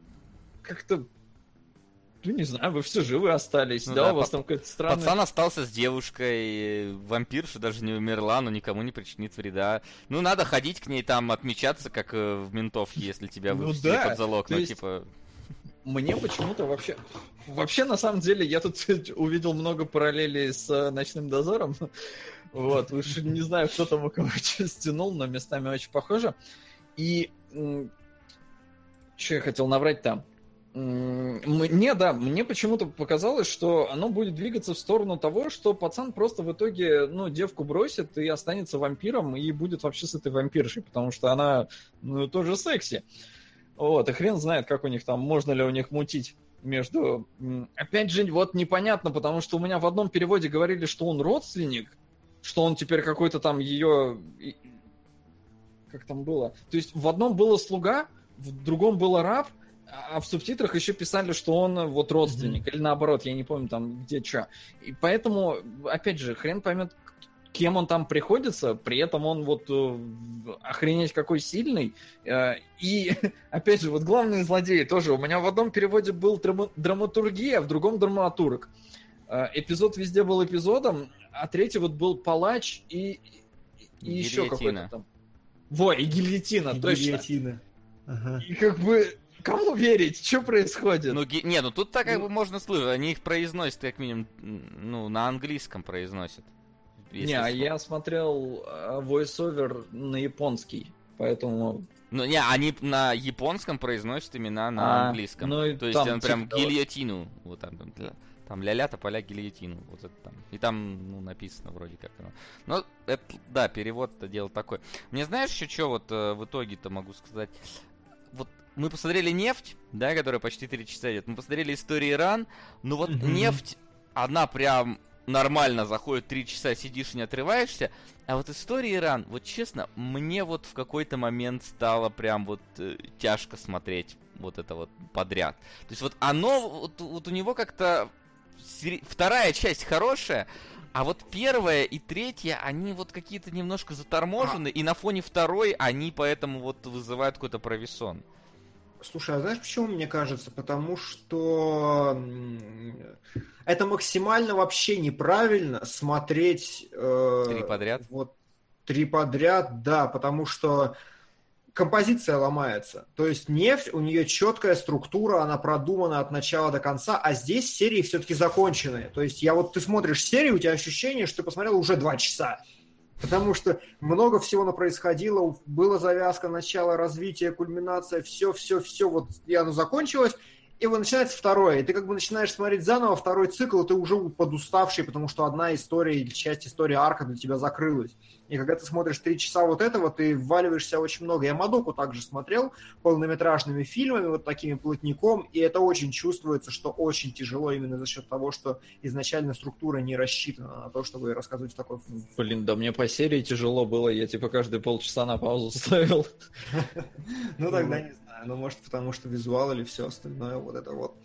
как-то ну, не знаю, вы все живы остались, ну, да, да, у вас там какая-то странная... Пацан остался с девушкой, вампирша даже не умерла, но никому не причинит вреда. Ну, надо ходить к ней там, отмечаться, как э, в ментовке, если тебя ну, да. под залог, ну, есть... типа... Мне почему-то вообще... Вообще, на самом деле, я тут увидел много параллелей с э, «Ночным дозором». Вот, уж не знаю, кто там у кого что стянул, но местами очень похоже. И... Что я хотел наврать там? Мне, да, мне почему-то показалось, что оно будет двигаться в сторону того, что пацан просто в итоге, ну, девку бросит и останется вампиром, и будет вообще с этой вампиршей, потому что она, ну, тоже секси. Вот, и хрен знает, как у них там, можно ли у них мутить между... Опять же, вот непонятно, потому что у меня в одном переводе говорили, что он родственник, что он теперь какой-то там ее... Как там было? То есть в одном было слуга, в другом было раб, а в субтитрах еще писали, что он э, вот родственник, mm-hmm. или наоборот, я не помню там где что. И поэтому, опять же, хрен поймет, кем он там приходится, при этом он вот э, охренеть какой сильный. Э, и, опять же, вот главные злодеи тоже. У меня в одном переводе был драма- драматургия, а в другом драматург. Э, эпизод везде был эпизодом, а третий вот был палач и, и еще какой-то там. Во, и гильотина, и точно. Гильотина. Ага. И как бы Кому верить? Что происходит? Ну, не, ну тут так как бы можно слышать. Они их произносят, как минимум, ну, на английском произносят. Не, а я смотрел uh, voiceover на японский, поэтому... Ну, не, они на японском произносят имена на а, английском. Ну, То есть он прям типа гильотину. Вот там, там, там ля-ля, тополя, гильотину. Вот это там. И там, ну, написано вроде как оно. Но это, да, перевод-то дело такой. Мне знаешь еще что вот э, в итоге-то могу сказать? Вот мы посмотрели нефть, да, которая почти 3 часа идет. Мы посмотрели истории Иран. Ну вот mm-hmm. нефть, она прям нормально заходит 3 часа, сидишь и не отрываешься. А вот история Иран, вот честно, мне вот в какой-то момент стало прям вот э, тяжко смотреть вот это вот подряд. То есть вот оно, вот, вот у него как-то вторая часть хорошая, а вот первая и третья, они вот какие-то немножко заторможены, а. и на фоне второй они поэтому вот вызывают какой-то провисон. Слушай, а знаешь, почему мне кажется? Потому что это максимально вообще неправильно смотреть... Э, три подряд? Вот, три подряд, да, потому что композиция ломается. То есть нефть, у нее четкая структура, она продумана от начала до конца, а здесь серии все-таки законченные. То есть я вот ты смотришь серию, у тебя ощущение, что ты посмотрел уже два часа. Потому что много всего на происходило, была завязка, начало, развитие, кульминация, все-все-все, вот и оно закончилось, и вот начинается второе, и ты как бы начинаешь смотреть заново второй цикл, и ты уже подуставший, потому что одна история или часть истории арка для тебя закрылась. И когда ты смотришь три часа вот этого, ты вваливаешься очень много. Я Мадоку также смотрел полнометражными фильмами, вот такими плотником, и это очень чувствуется, что очень тяжело именно за счет того, что изначально структура не рассчитана на то, чтобы рассказывать в такой... Блин, да мне по серии тяжело было, я типа каждые полчаса на паузу ставил. Ну тогда не знаю, ну может потому что визуал или все остальное, вот это вот.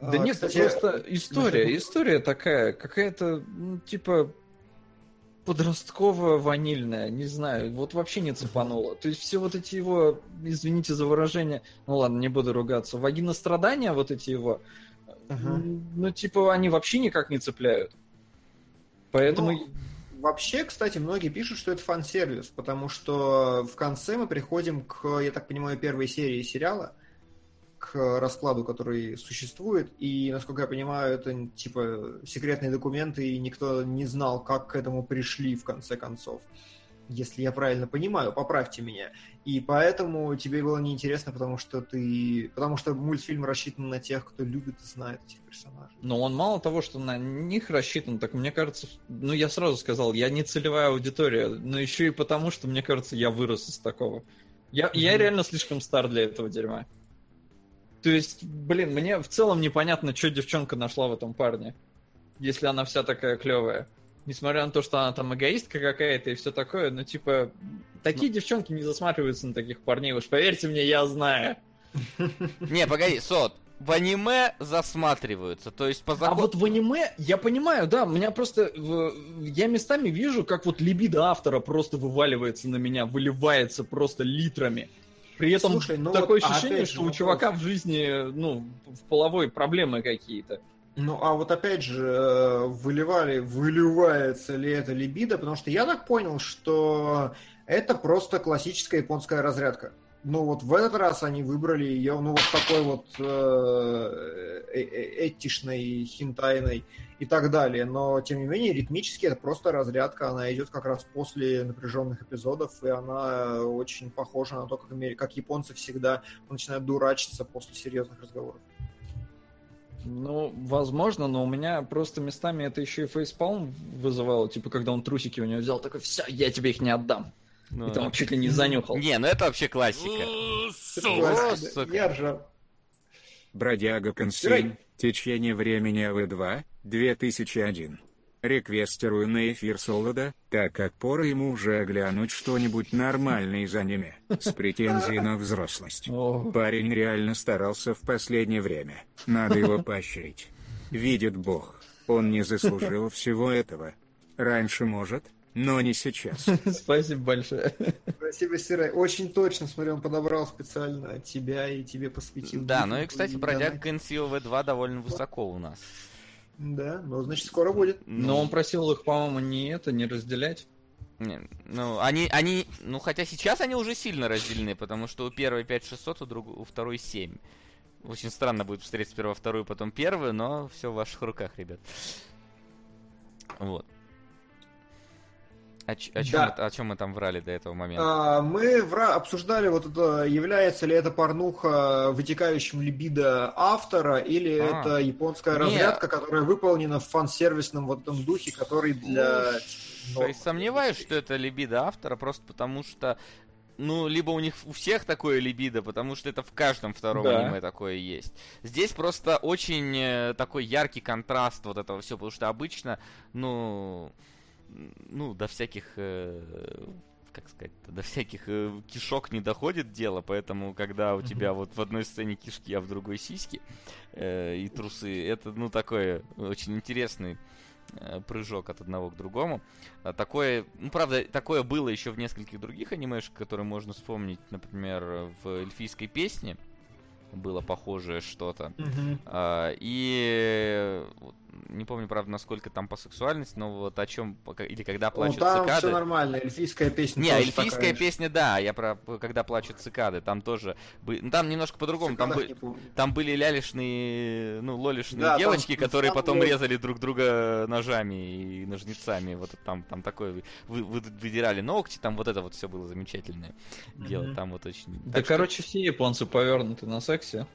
Да нет, просто история, история такая, какая-то, ну, типа, подростково-ванильная, не знаю, вот вообще не цепануло. То есть все вот эти его, извините за выражение, ну ладно, не буду ругаться, вагина страдания вот эти его, uh-huh. ну типа они вообще никак не цепляют. Поэтому... Ну, вообще, кстати, многие пишут, что это фан-сервис, потому что в конце мы приходим к, я так понимаю, первой серии сериала, к раскладу, который существует, и, насколько я понимаю, это типа секретные документы, и никто не знал, как к этому пришли в конце концов. Если я правильно понимаю, поправьте меня. И поэтому тебе было неинтересно, потому что ты. Потому что мультфильм рассчитан на тех, кто любит и знает этих персонажей. Но он мало того, что на них рассчитан, так мне кажется, ну я сразу сказал, я не целевая аудитория, но еще и потому, что мне кажется, я вырос из такого. Я, mm-hmm. я реально слишком стар для этого дерьма. То есть, блин, мне в целом непонятно, что девчонка нашла в этом парне, если она вся такая клевая. Несмотря на то, что она там эгоистка какая-то и все такое, но типа такие ну... девчонки не засматриваются на таких парней, уж поверьте мне, я знаю. Не, погоди, Сот, в аниме засматриваются, то есть по закону... А вот в аниме, я понимаю, да, у меня просто... Я местами вижу, как вот либидо автора просто вываливается на меня, выливается просто литрами. При этом Слушай, ну такое вот, ощущение, что же, у чувака в жизни, ну, в половой проблемы какие-то. Ну, а вот опять же, э, выливали, выливается ли это либидо, потому что я так понял, что это просто классическая японская разрядка. Ну, вот в этот раз они выбрали ее, ну, вот такой вот э, э, э этичной, хинтайной и так далее. Но, тем не менее, ритмически это просто разрядка. Она идет как раз после напряженных эпизодов, и она очень похожа на то, как, как японцы всегда начинают дурачиться после серьезных разговоров. Ну, возможно, но у меня просто местами это еще и фейспалм вызывало. Типа, когда он трусики у него взял, такой, все, я тебе их не отдам. Ну, и там чуть ли не занюхал. Не, ну это вообще классика. Сука. Я ржал. Бродяга Консиль. Течение времени АВ2, 2001. Реквестерую на эфир Солода, так как пора ему уже оглянуть что-нибудь нормальное из аниме, с претензией на взрослость. Парень реально старался в последнее время, надо его поощрить. Видит Бог, он не заслужил всего этого. Раньше, может, но не сейчас. Спасибо большое. Спасибо, Сирай. Очень точно, смотри, он подобрал специально тебя и тебе посвятил. Да, ну и, кстати, бродяг КНСИОВ 2 довольно высоко у нас. Да, ну, значит, скоро будет. Но он просил их, по-моему, не это, не разделять. Не, ну, они, они, ну, хотя сейчас они уже сильно разделены, потому что у первой 5600, у, друг, у второй 7. Очень странно будет встретить сперва вторую, потом первую, но все в ваших руках, ребят. Вот. О, ч- о, чем да. мы, о чем мы там врали до этого момента? А, мы вра- обсуждали, вот это, является ли это порнуха вытекающим либидо автора, или а. это японская разрядка, которая выполнена в фан-сервисном вот этом духе, который для... То есть сомневаюсь, что это либидо автора, просто потому что ну, либо у них у всех такое либидо, потому что это в каждом втором да. аниме такое есть. Здесь просто очень э, такой яркий контраст вот этого всего, потому что обычно, ну, ну, до всяких, э, как сказать, до всяких э, кишок не доходит дело, поэтому, когда у тебя вот в одной сцене кишки, а в другой сиськи э, и трусы, это, ну, такой очень интересный э, прыжок от одного к другому. А такое, ну, правда, такое было еще в нескольких других анимешек, которые можно вспомнить, например, в эльфийской песне было похожее что-то. А, и не помню, правда, насколько там по сексуальности, но вот о чем или когда плачут ну, там цикады. все нормально, эльфийская песня. Не, эльфийская такая же. песня, да, я про когда плачут цикады, там тоже, ну, там немножко по-другому, там, бы- там были лялишные, ну, лолишные Да, там- девочки, которые там потом было- резали друг друга ножами и ножницами, вот там, там такое, вы, вы- выдирали ногти, там вот это вот все было замечательное дело, Мгм. там вот очень... Да, так что, короче, все японцы повернуты на сексе,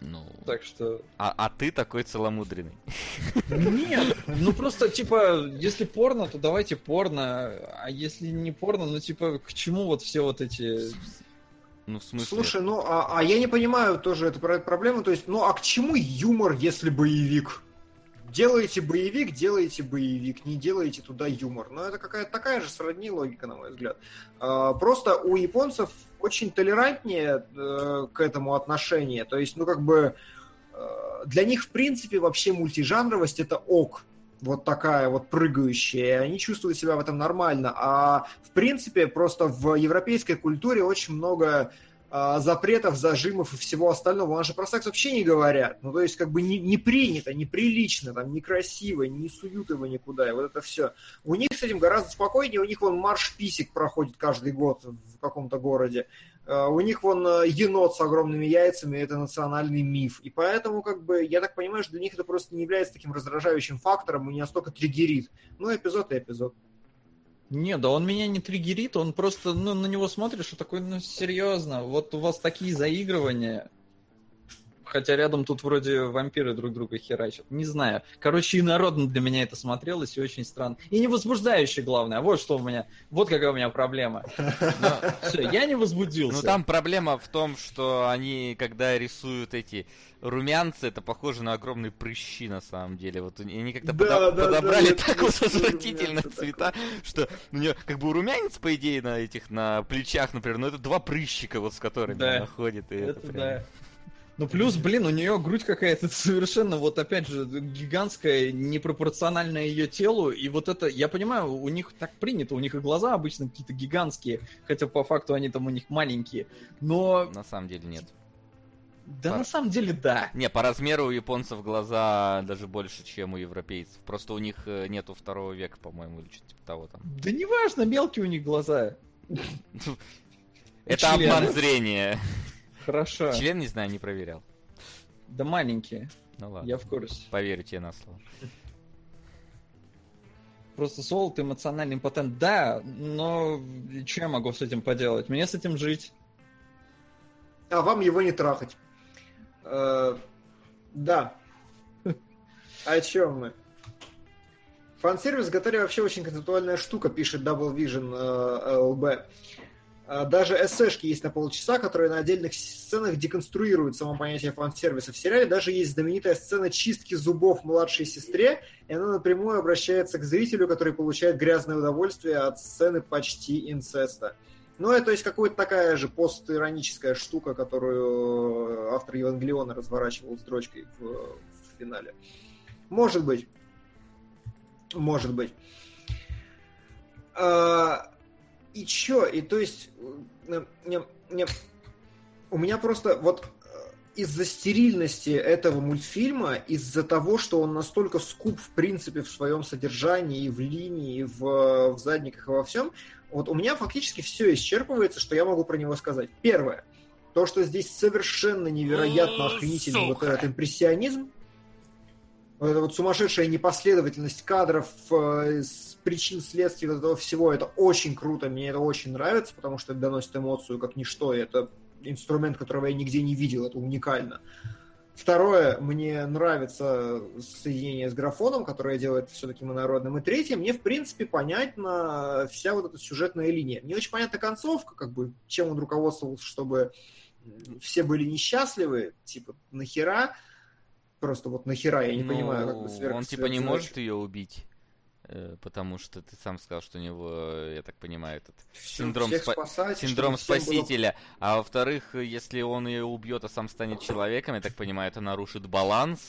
ну, так что... а, а ты такой целомудренный. Нет, ну просто, типа, если порно, то давайте порно, а если не порно, ну, типа, к чему вот все вот эти... Ну, в смысле... Слушай, ну, а, а я не понимаю тоже эту про- проблему. То есть, ну, а к чему юмор, если боевик? Делаете боевик, делаете боевик, не делаете туда юмор. Ну, это какая-то такая же сродни логика, на мой взгляд. А, просто у японцев очень толерантнее э, к этому отношение. То есть, ну, как бы, э, для них, в принципе, вообще мультижанровость это ок. Вот такая вот прыгающая, и они чувствуют себя в этом нормально. А в принципе, просто в европейской культуре очень много запретов, зажимов и всего остального. У нас же про секс вообще не говорят. Ну, то есть, как бы не, не принято, неприлично, там, некрасиво, не суют его никуда, и вот это все. У них с этим гораздо спокойнее, у них вон марш писек проходит каждый год в каком-то городе. А, У них вон э, енот с огромными яйцами, это национальный миф. И поэтому, как бы, я так понимаю, что для них это просто не является таким раздражающим фактором и не настолько триггерит. Ну, эпизод и эпизод. Не, да он меня не триггерит, он просто, ну, на него смотришь и такой, ну, серьезно, вот у вас такие заигрывания. Хотя рядом тут вроде вампиры друг друга херачат. Не знаю. Короче, инородно для меня это смотрелось и очень странно. И не возбуждающе, главное. Вот что у меня. Вот какая у меня проблема. Все, я не возбудился. Ну там проблема в том, что они, когда рисуют эти румянцы, это похоже на огромные прыщи на самом деле. Вот они как-то Да, подо- да, подобрали да, так вот отвратительно цвета, что у нее как бы румянец, по идее, на этих, на плечах, например, но это два прыщика, вот с которыми Да. она ходит. И это, Это прям- да. Ну плюс, блин, у нее грудь какая-то совершенно, вот опять же, гигантская, непропорциональная ее телу. И вот это, я понимаю, у них так принято, у них и глаза обычно какие-то гигантские, хотя по факту они там у них маленькие. Но, На самом деле нет. да Пар- на самом деле да. Не, по размеру у японцев глаза даже больше, чем у европейцев. Просто у них э, нету второго века, по-моему, или что-то типа того там. Да неважно, мелкие у них глаза. Это обман зрения. Хорошо. Член, не знаю, не проверял. Да маленькие, Ну ладно. я в курсе. Поверю тебе на слово. Просто Солод эмоциональный импотент, да, но что я могу с этим поделать? Мне с этим жить. а вам его не трахать. Э, да. О чем мы? Фан-сервис в Гатаре вообще очень концептуальная штука, пишет Double Vision э, LB. А Даже эссешки есть на полчаса, которые на отдельных сценах деконструируют само понятие фан-сервиса. В сериале даже есть знаменитая сцена чистки зубов младшей сестре, и она напрямую обращается к зрителю, который получает грязное удовольствие от сцены почти инцеста. Ну, это, то есть, какая-то такая же постироническая штука, которую автор Евангелиона разворачивал строчкой в, в финале. Может быть. Может быть. А, и чё? И то есть... э, не- не- у меня просто вот э, из-за стерильности этого мультфильма, из-за того, что он настолько скуп, в принципе, в своем содержании, и в линии, и в, в задниках, и во всем, вот у меня фактически все исчерпывается, что я могу про него сказать. Первое. То, что здесь совершенно невероятно охренительный вот этот импрессионизм, вот эта вот сумасшедшая непоследовательность кадров, э, с причин, следствий вот этого всего, это очень круто, мне это очень нравится, потому что это доносит эмоцию как ничто, и это инструмент, которого я нигде не видел, это уникально. Второе, мне нравится соединение с графоном, которое делает все таким инородным. И третье, мне, в принципе, понятна вся вот эта сюжетная линия. Не очень понятна концовка, как бы, чем он руководствовался, чтобы все были несчастливы, типа, нахера? Просто вот нахера, я не Ну, понимаю, как бы сверх... Он типа не может ее убить. э, Потому что ты сам сказал, что у него, э, я так понимаю, этот Всё- синдром спа- спасать, синдром всем было спасителя. А во-вторых, э, если он ее убьет, а сам станет человеком, я так понимаю, это нарушит баланс.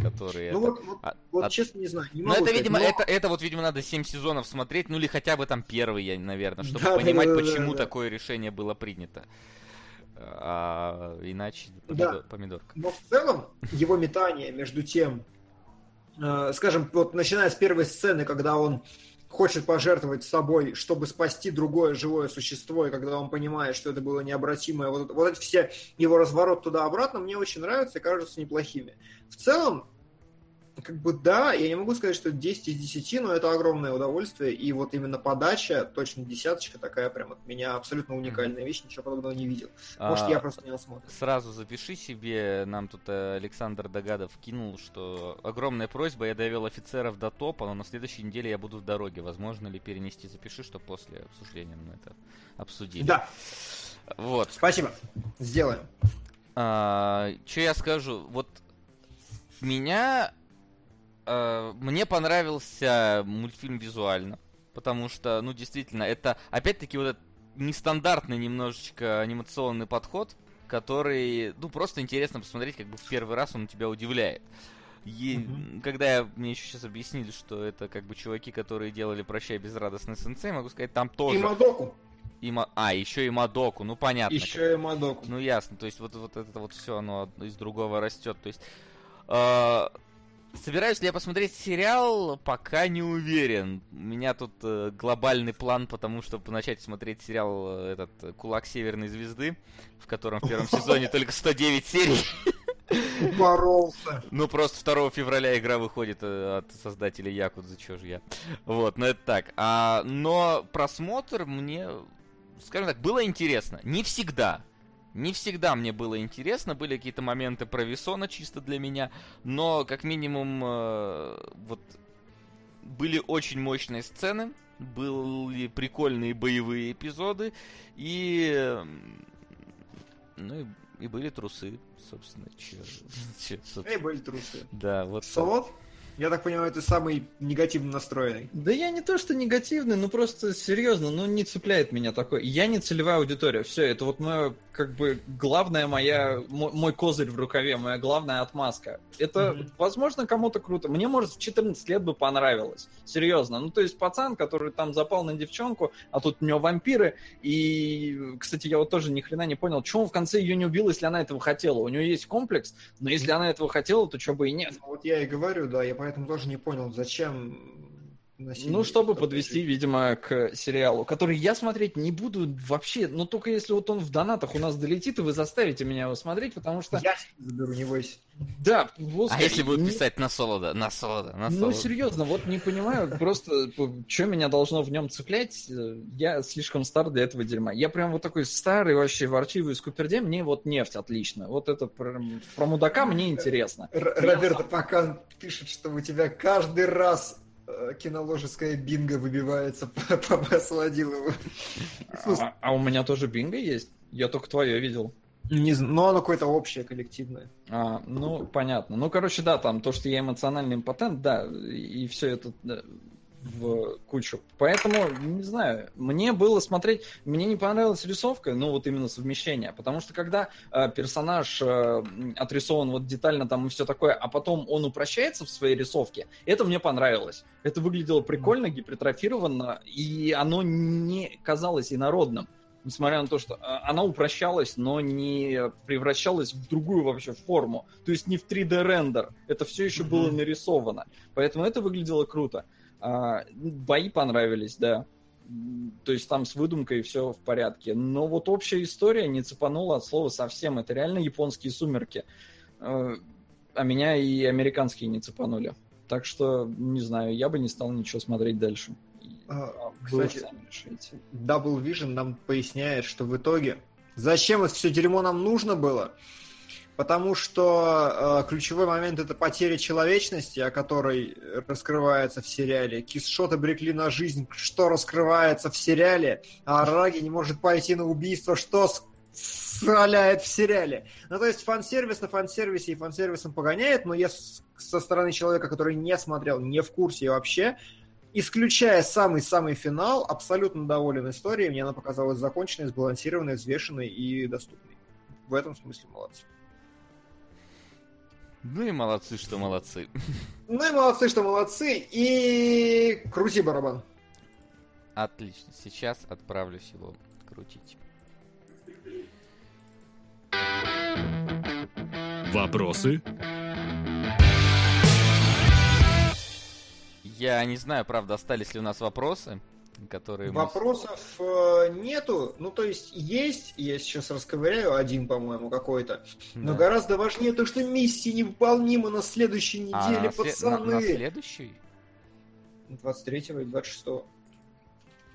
которые... Ну это- вот, вот, а- вот честно не знаю. Не Ну, могу это, сказать, видимо, но- это, это вот, видимо, надо 7 сезонов смотреть, ну или хотя бы там первый, я, наверное, чтобы Да, да, понимать, да, да, почему да. такое решение было принято. А иначе Да. помидор- помидорка. Но в целом его метание между тем, э, скажем, вот начиная с первой сцены, когда он хочет пожертвовать собой, чтобы спасти другое живое существо, и когда он понимает, что это было необратимое, вот, вот эти все его разворот туда-обратно мне очень нравятся и кажутся неплохими. В целом, как бы да, я не могу сказать, что 10 из 10, но это огромное удовольствие, и вот именно подача, точно десяточка такая прям от меня абсолютно уникальная вещь, ничего подобного не видел. Может, А, я просто не насмотрен. Сразу запиши себе, нам тут э, Александр Догадов кинул, что огромная просьба, я довел офицеров до топа, но на следующей неделе я буду в дороге. Возможно ли перенести? Запиши, что после обсуждения мы это обсудили. Да, Вот. спасибо, сделаем. что я скажу? Вот меня... э, мне понравился мультфильм визуально. Потому что, ну, действительно, это, опять-таки, вот этот нестандартный немножечко анимационный подход, который, ну, просто интересно посмотреть, как бы в первый раз он тебя удивляет. И Мгм. когда я, мне еще сейчас объяснили, что это как бы чуваки, которые делали «Прощай, безрадостный сенсей», могу сказать, там тоже... И Мадоку. и Ма- А, еще и Мадоку, ну понятно. Еще и Мадоку. Ну ясно, то есть вот, вот это вот все, оно из другого растет. То есть э, собираюсь ли я посмотреть сериал, пока не уверен. У меня тут э, глобальный план, потому чтобы начать смотреть сериал э, этот э, Кулак Северной Звезды, в котором в первом сезоне только 109 серий. Боролся. Ну, просто 2 февраля игра выходит э, от создателей Якудзы, чё же я. Вот, ну это так. А, но просмотр мне, скажем так, было интересно. Не всегда. Не всегда мне было интересно, были какие-то моменты про Весона чисто для меня, но как минимум э, вот были очень мощные сцены, были прикольные боевые эпизоды и ну и, и были трусы, собственно, чё, чё, собственно. Эй, были трусы. Да, вот. так. Я так понимаю, ты самый негативно настроенный. Да я не то, что негативный, ну просто серьезно, ну не цепляет меня такой. Я не целевая аудитория. Все, это вот мое, как бы, главная моя, мой, мой козырь в рукаве, моя главная отмазка. Это, Мгм. возможно, кому-то круто. Мне, может, в 14 лет бы понравилось. Серьезно. Ну, то есть пацан, который там запал на девчонку, а тут у него вампиры. И, кстати, я вот тоже ни хрена не понял, что он в конце ее не убил, если она этого хотела. У нее есть комплекс, но если она этого хотела, то что бы и нет. Вот я и говорю, да, я поэтому тоже не понял, зачем насилие. Ну, чтобы подвести, видимо, к сериалу, который я смотреть не буду вообще, ну, только если вот он в донатах у нас долетит, и вы заставите меня его смотреть, потому что... Я заберу, не бойся. Да, А Оскар, если будут не- писать на солода, на солода, на Ну, солода? серьезно, вот не понимаю, просто что меня должно в нем цеплять, я слишком стар для этого дерьма. Я прям вот такой старый, вообще ворчивый скупердей, мне вот нефть отлично. Вот это про, про мудака мне интересно. Р- Роберто Пакан пишет, что у тебя каждый раз э, киноложеская бинго выбивается по, Солодилову. А, а у меня тоже бинго есть? Я только твое видел. Не знаю, но оно какое-то общее, коллективное. А, ну, понятно. Ну, короче, да, там то, что я эмоциональный импотент, да, и все это в кучу. Поэтому, не знаю, мне было смотреть, мне не понравилась рисовка, ну, вот именно совмещение, потому что когда э, персонаж э, отрисован вот детально там и все такое, а потом он упрощается в своей рисовке, это мне понравилось. Это выглядело прикольно, гипертрофированно, и оно не казалось инородным. Несмотря на то, что а, она упрощалась, но не превращалась в другую вообще форму. То есть не в 3D рендер. Это все еще было Мгм. нарисовано. Поэтому это выглядело круто. А, бои понравились, да. То есть там с выдумкой все в порядке. Но вот общая история не цепанула от слова совсем. Это реально японские сумерки. Э, А меня и американские не цепанули. Так что, не знаю, я бы не стал ничего смотреть дальше. А, кстати. Double Vision нам поясняет, что в итоге зачем это все дерьмо нам нужно было? Потому что э, ключевой момент это потеря человечности, о которой раскрывается в сериале. Кисшот обрекли на жизнь, что раскрывается в сериале, а Араги не может пойти на убийство, что сраляет в сериале. Ну, то есть фан-сервис на фан-сервисе и фан-сервисом погоняет, но я со стороны человека, который не смотрел, не в курсе вообще, исключая самый-самый финал, абсолютно доволен историей. Мне она показалась законченной, сбалансированной, взвешенной и доступной. В этом смысле молодцы. Ну и молодцы, что молодцы. Ну и молодцы, что молодцы. И крути барабан. Отлично, сейчас отправлюсь его крутить. Вопросы? Я не знаю, правда, остались ли у нас вопросы, которые... Вопросов э, нету. Ну, то есть, есть, я сейчас расковыряю один, по-моему, какой-то. Но Да. гораздо важнее то, что миссия невыполнима на следующей А, неделе, сле- пацаны. на- на следующий? 23 и 26.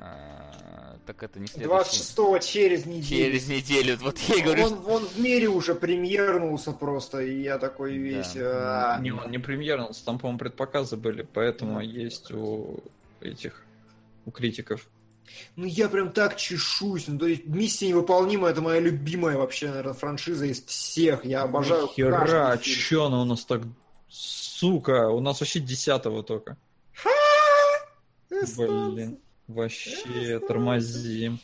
А, так это не следующий. 26 через неделю. Через неделю. Вот я и говорю, он, он в мире уже премьернулся просто, и я такой весь... Да. а, Не, он не премьернулся, там, по-моему, предпоказы были, поэтому есть у этих, у критиков. Ну я прям так чешусь. Ну, то есть миссия невыполнима это моя любимая вообще, наверное, франшиза из всех. Я обожаю Хера, чё она у нас так... Сука, у нас вообще десятого только. Блин, вообще тормозим.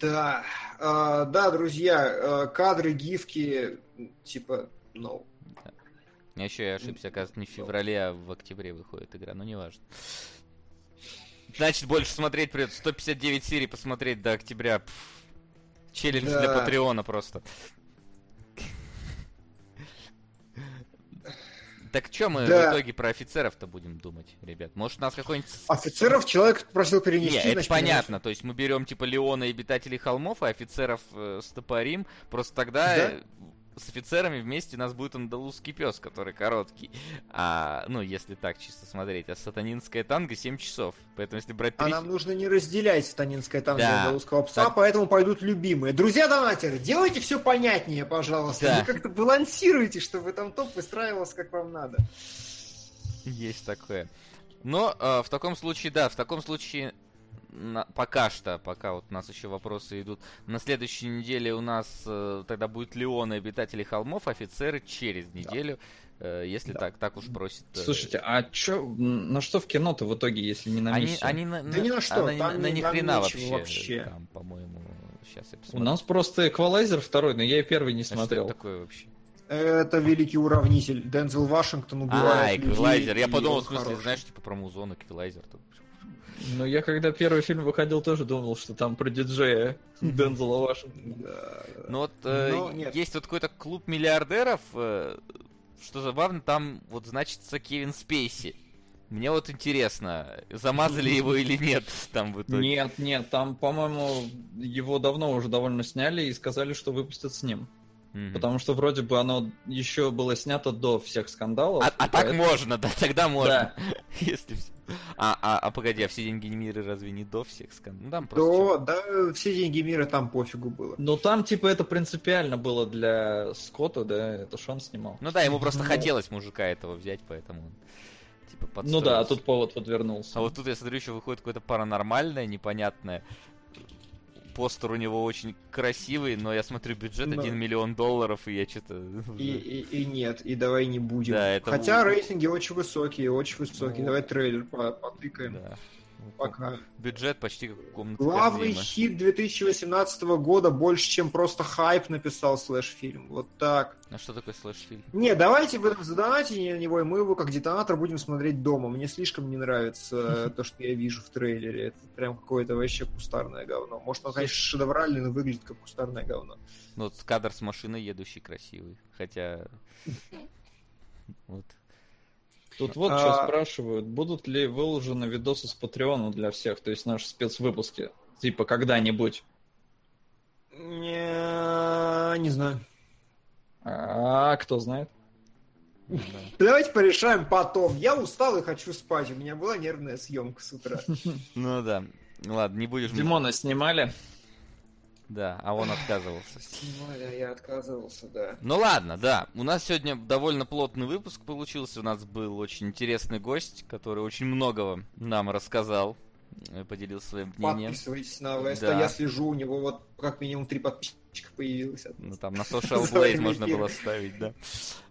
Да, А, да, друзья, а, кадры, гифки, типа, ну, А еще я ошибся, оказывается, не в феврале, а в октябре выходит игра, но неважно. Значит, больше смотреть придется. 159 серий посмотреть до октября. Пф. Челлендж Да. для Патреона просто. Так что мы Да. в итоге про офицеров-то будем думать, ребят? Может, у нас какой-нибудь... офицеров человек просил перенести. Не, это понятно. То есть мы берем типа Леона и обитателей холмов, а офицеров э, стопорим. Просто тогда Да. С офицерами вместе у нас будет андалузский пес, который короткий. А, ну, если так чисто смотреть. А сатанинская танго 7 часов. Поэтому если брать А три... нам нужно не разделять станинское танго Да. до узкого пса, Так. поэтому пойдут любимые. Друзья донатеры, делайте все понятнее, пожалуйста. Да. Вы как-то балансируйте, чтобы там топ выстраивался как вам надо. Есть такое. Но э, в таком случае, да, в таком случае на- пока что, пока вот у нас еще вопросы идут, на следующей неделе у нас э, тогда будет Леон и обитатели холмов, офицеры через неделю, э, если Да. так, так уж просит. э, Слушайте, а чё, на что в кино-то в итоге, если не на Они, миссию? они на, Да ни на что, она- там на ни- ни там хрена вообще, вообще. Там, по-моему, сейчас я У посмотрю. нас просто эквалайзер второй, но я и первый не А что смотрел. это такое вообще? Это великий уравнитель. Дензел Вашингтон А, убивает людей, эквилайзер. Я подумал, в смысле, хороший. знаешь, типа про музон, эквилайзер. тут. Ну, я когда первый фильм выходил, тоже думал, что там про диджея Дензела Вашингтона. Да. Ну вот э, Но есть вот какой-то клуб миллиардеров, э, что забавно, там вот значится Кевин Спейси. Мне вот интересно, замазали его или нет там в итоге. Нет, нет, там, по-моему, его давно уже довольно сняли и сказали, что выпустят с ним. Мгм. Потому что вроде бы оно еще было снято до всех скандалов. А, а так поэтому- можно, да, тогда можно. Если всё. А, а, а погоди, а все деньги мира разве не до всех скандалов? Ну там просто. Да, да, все деньги мира там пофигу было. Ну там, типа, это принципиально было для Скотта, да, это Шон снимал. Ну да, ему просто Ну. хотелось мужика этого взять, поэтому он типа Ну да, а подстроился. тут повод подвернулся. А вот тут я смотрю, еще выходит какое-то паранормальное, непонятное. Постер у него очень красивый, но я смотрю бюджет Но- 1 миллион долларов, и я что-то... И, и, и нет, и давай не будем. Да, это Хотя рейтинги очень высокие, очень высокие. Ну. Давай трейлер по- потыкаем. Да. Пока. Бюджет почти как у комнаты Главный Кодзимы. хит 2018 года больше, чем просто хайп написал слэш-фильм. Вот так. А что такое слэш-фильм? Не, давайте вы задонатите на него, и мы его как детонатор будем смотреть дома. Мне слишком не нравится то, что я вижу в трейлере. Это прям какое-то вообще кустарное говно. Может, он, конечно, шедевральный, но выглядит как кустарное говно. Ну, вот кадр с машиной едущий красивый. Хотя... Вот. Тут вот А- что спрашивают, будут ли выложены видосы с Патреона для всех, то есть наши спецвыпуски, типа когда-нибудь. Не, не знаю. А кто знает? Да. Давайте порешаем потом. Я устал и хочу спать. У меня была нервная съемка с утра. Ну да. Ладно, не будешь... Димона снимали? Да, а он отказывался. Снимали, а я отказывался, да. Ну ладно, да. У нас сегодня довольно плотный выпуск получился. У нас был очень интересный гость, который очень многого нам рассказал, э, поделился своим мнением. Подписывайтесь на Веста, Да. я слежу, у него вот как минимум три подписчика появилось. Ну там на Social Blade можно было ставить, да.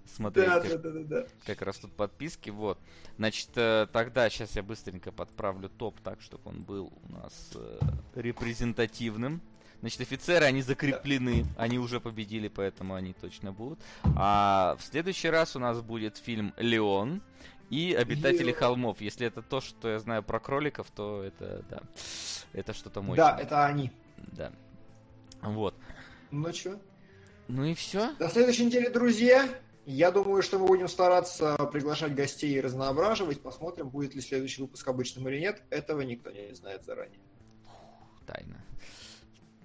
Смотреть, Да, как, да, да, да, да. как растут подписки. Вот. Значит, э, тогда сейчас я быстренько подправлю топ так, чтобы он был у нас э, репрезентативным. Значит, офицеры, они закреплены, они уже победили, поэтому они точно будут. А в следующий раз у нас будет фильм «Леон», и «Обитатели Леон. холмов». Если это то, что я знаю про кроликов, то это, да, это что-то мощное. Да, это они. Да. Вот. Ну что? Ну и все. До следующей недели, друзья. Я думаю, что мы будем стараться приглашать гостей и разноображивать. Посмотрим, будет ли следующий выпуск обычным или нет. Этого никто не знает заранее. Тайна.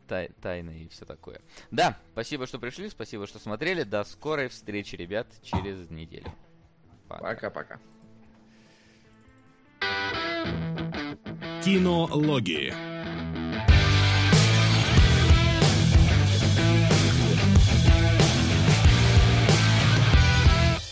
Тай- тайна и все такое. Да, спасибо, что пришли, спасибо, что смотрели. До скорой встречи, ребят, через неделю. Пока. Пока-пока. Кинологии.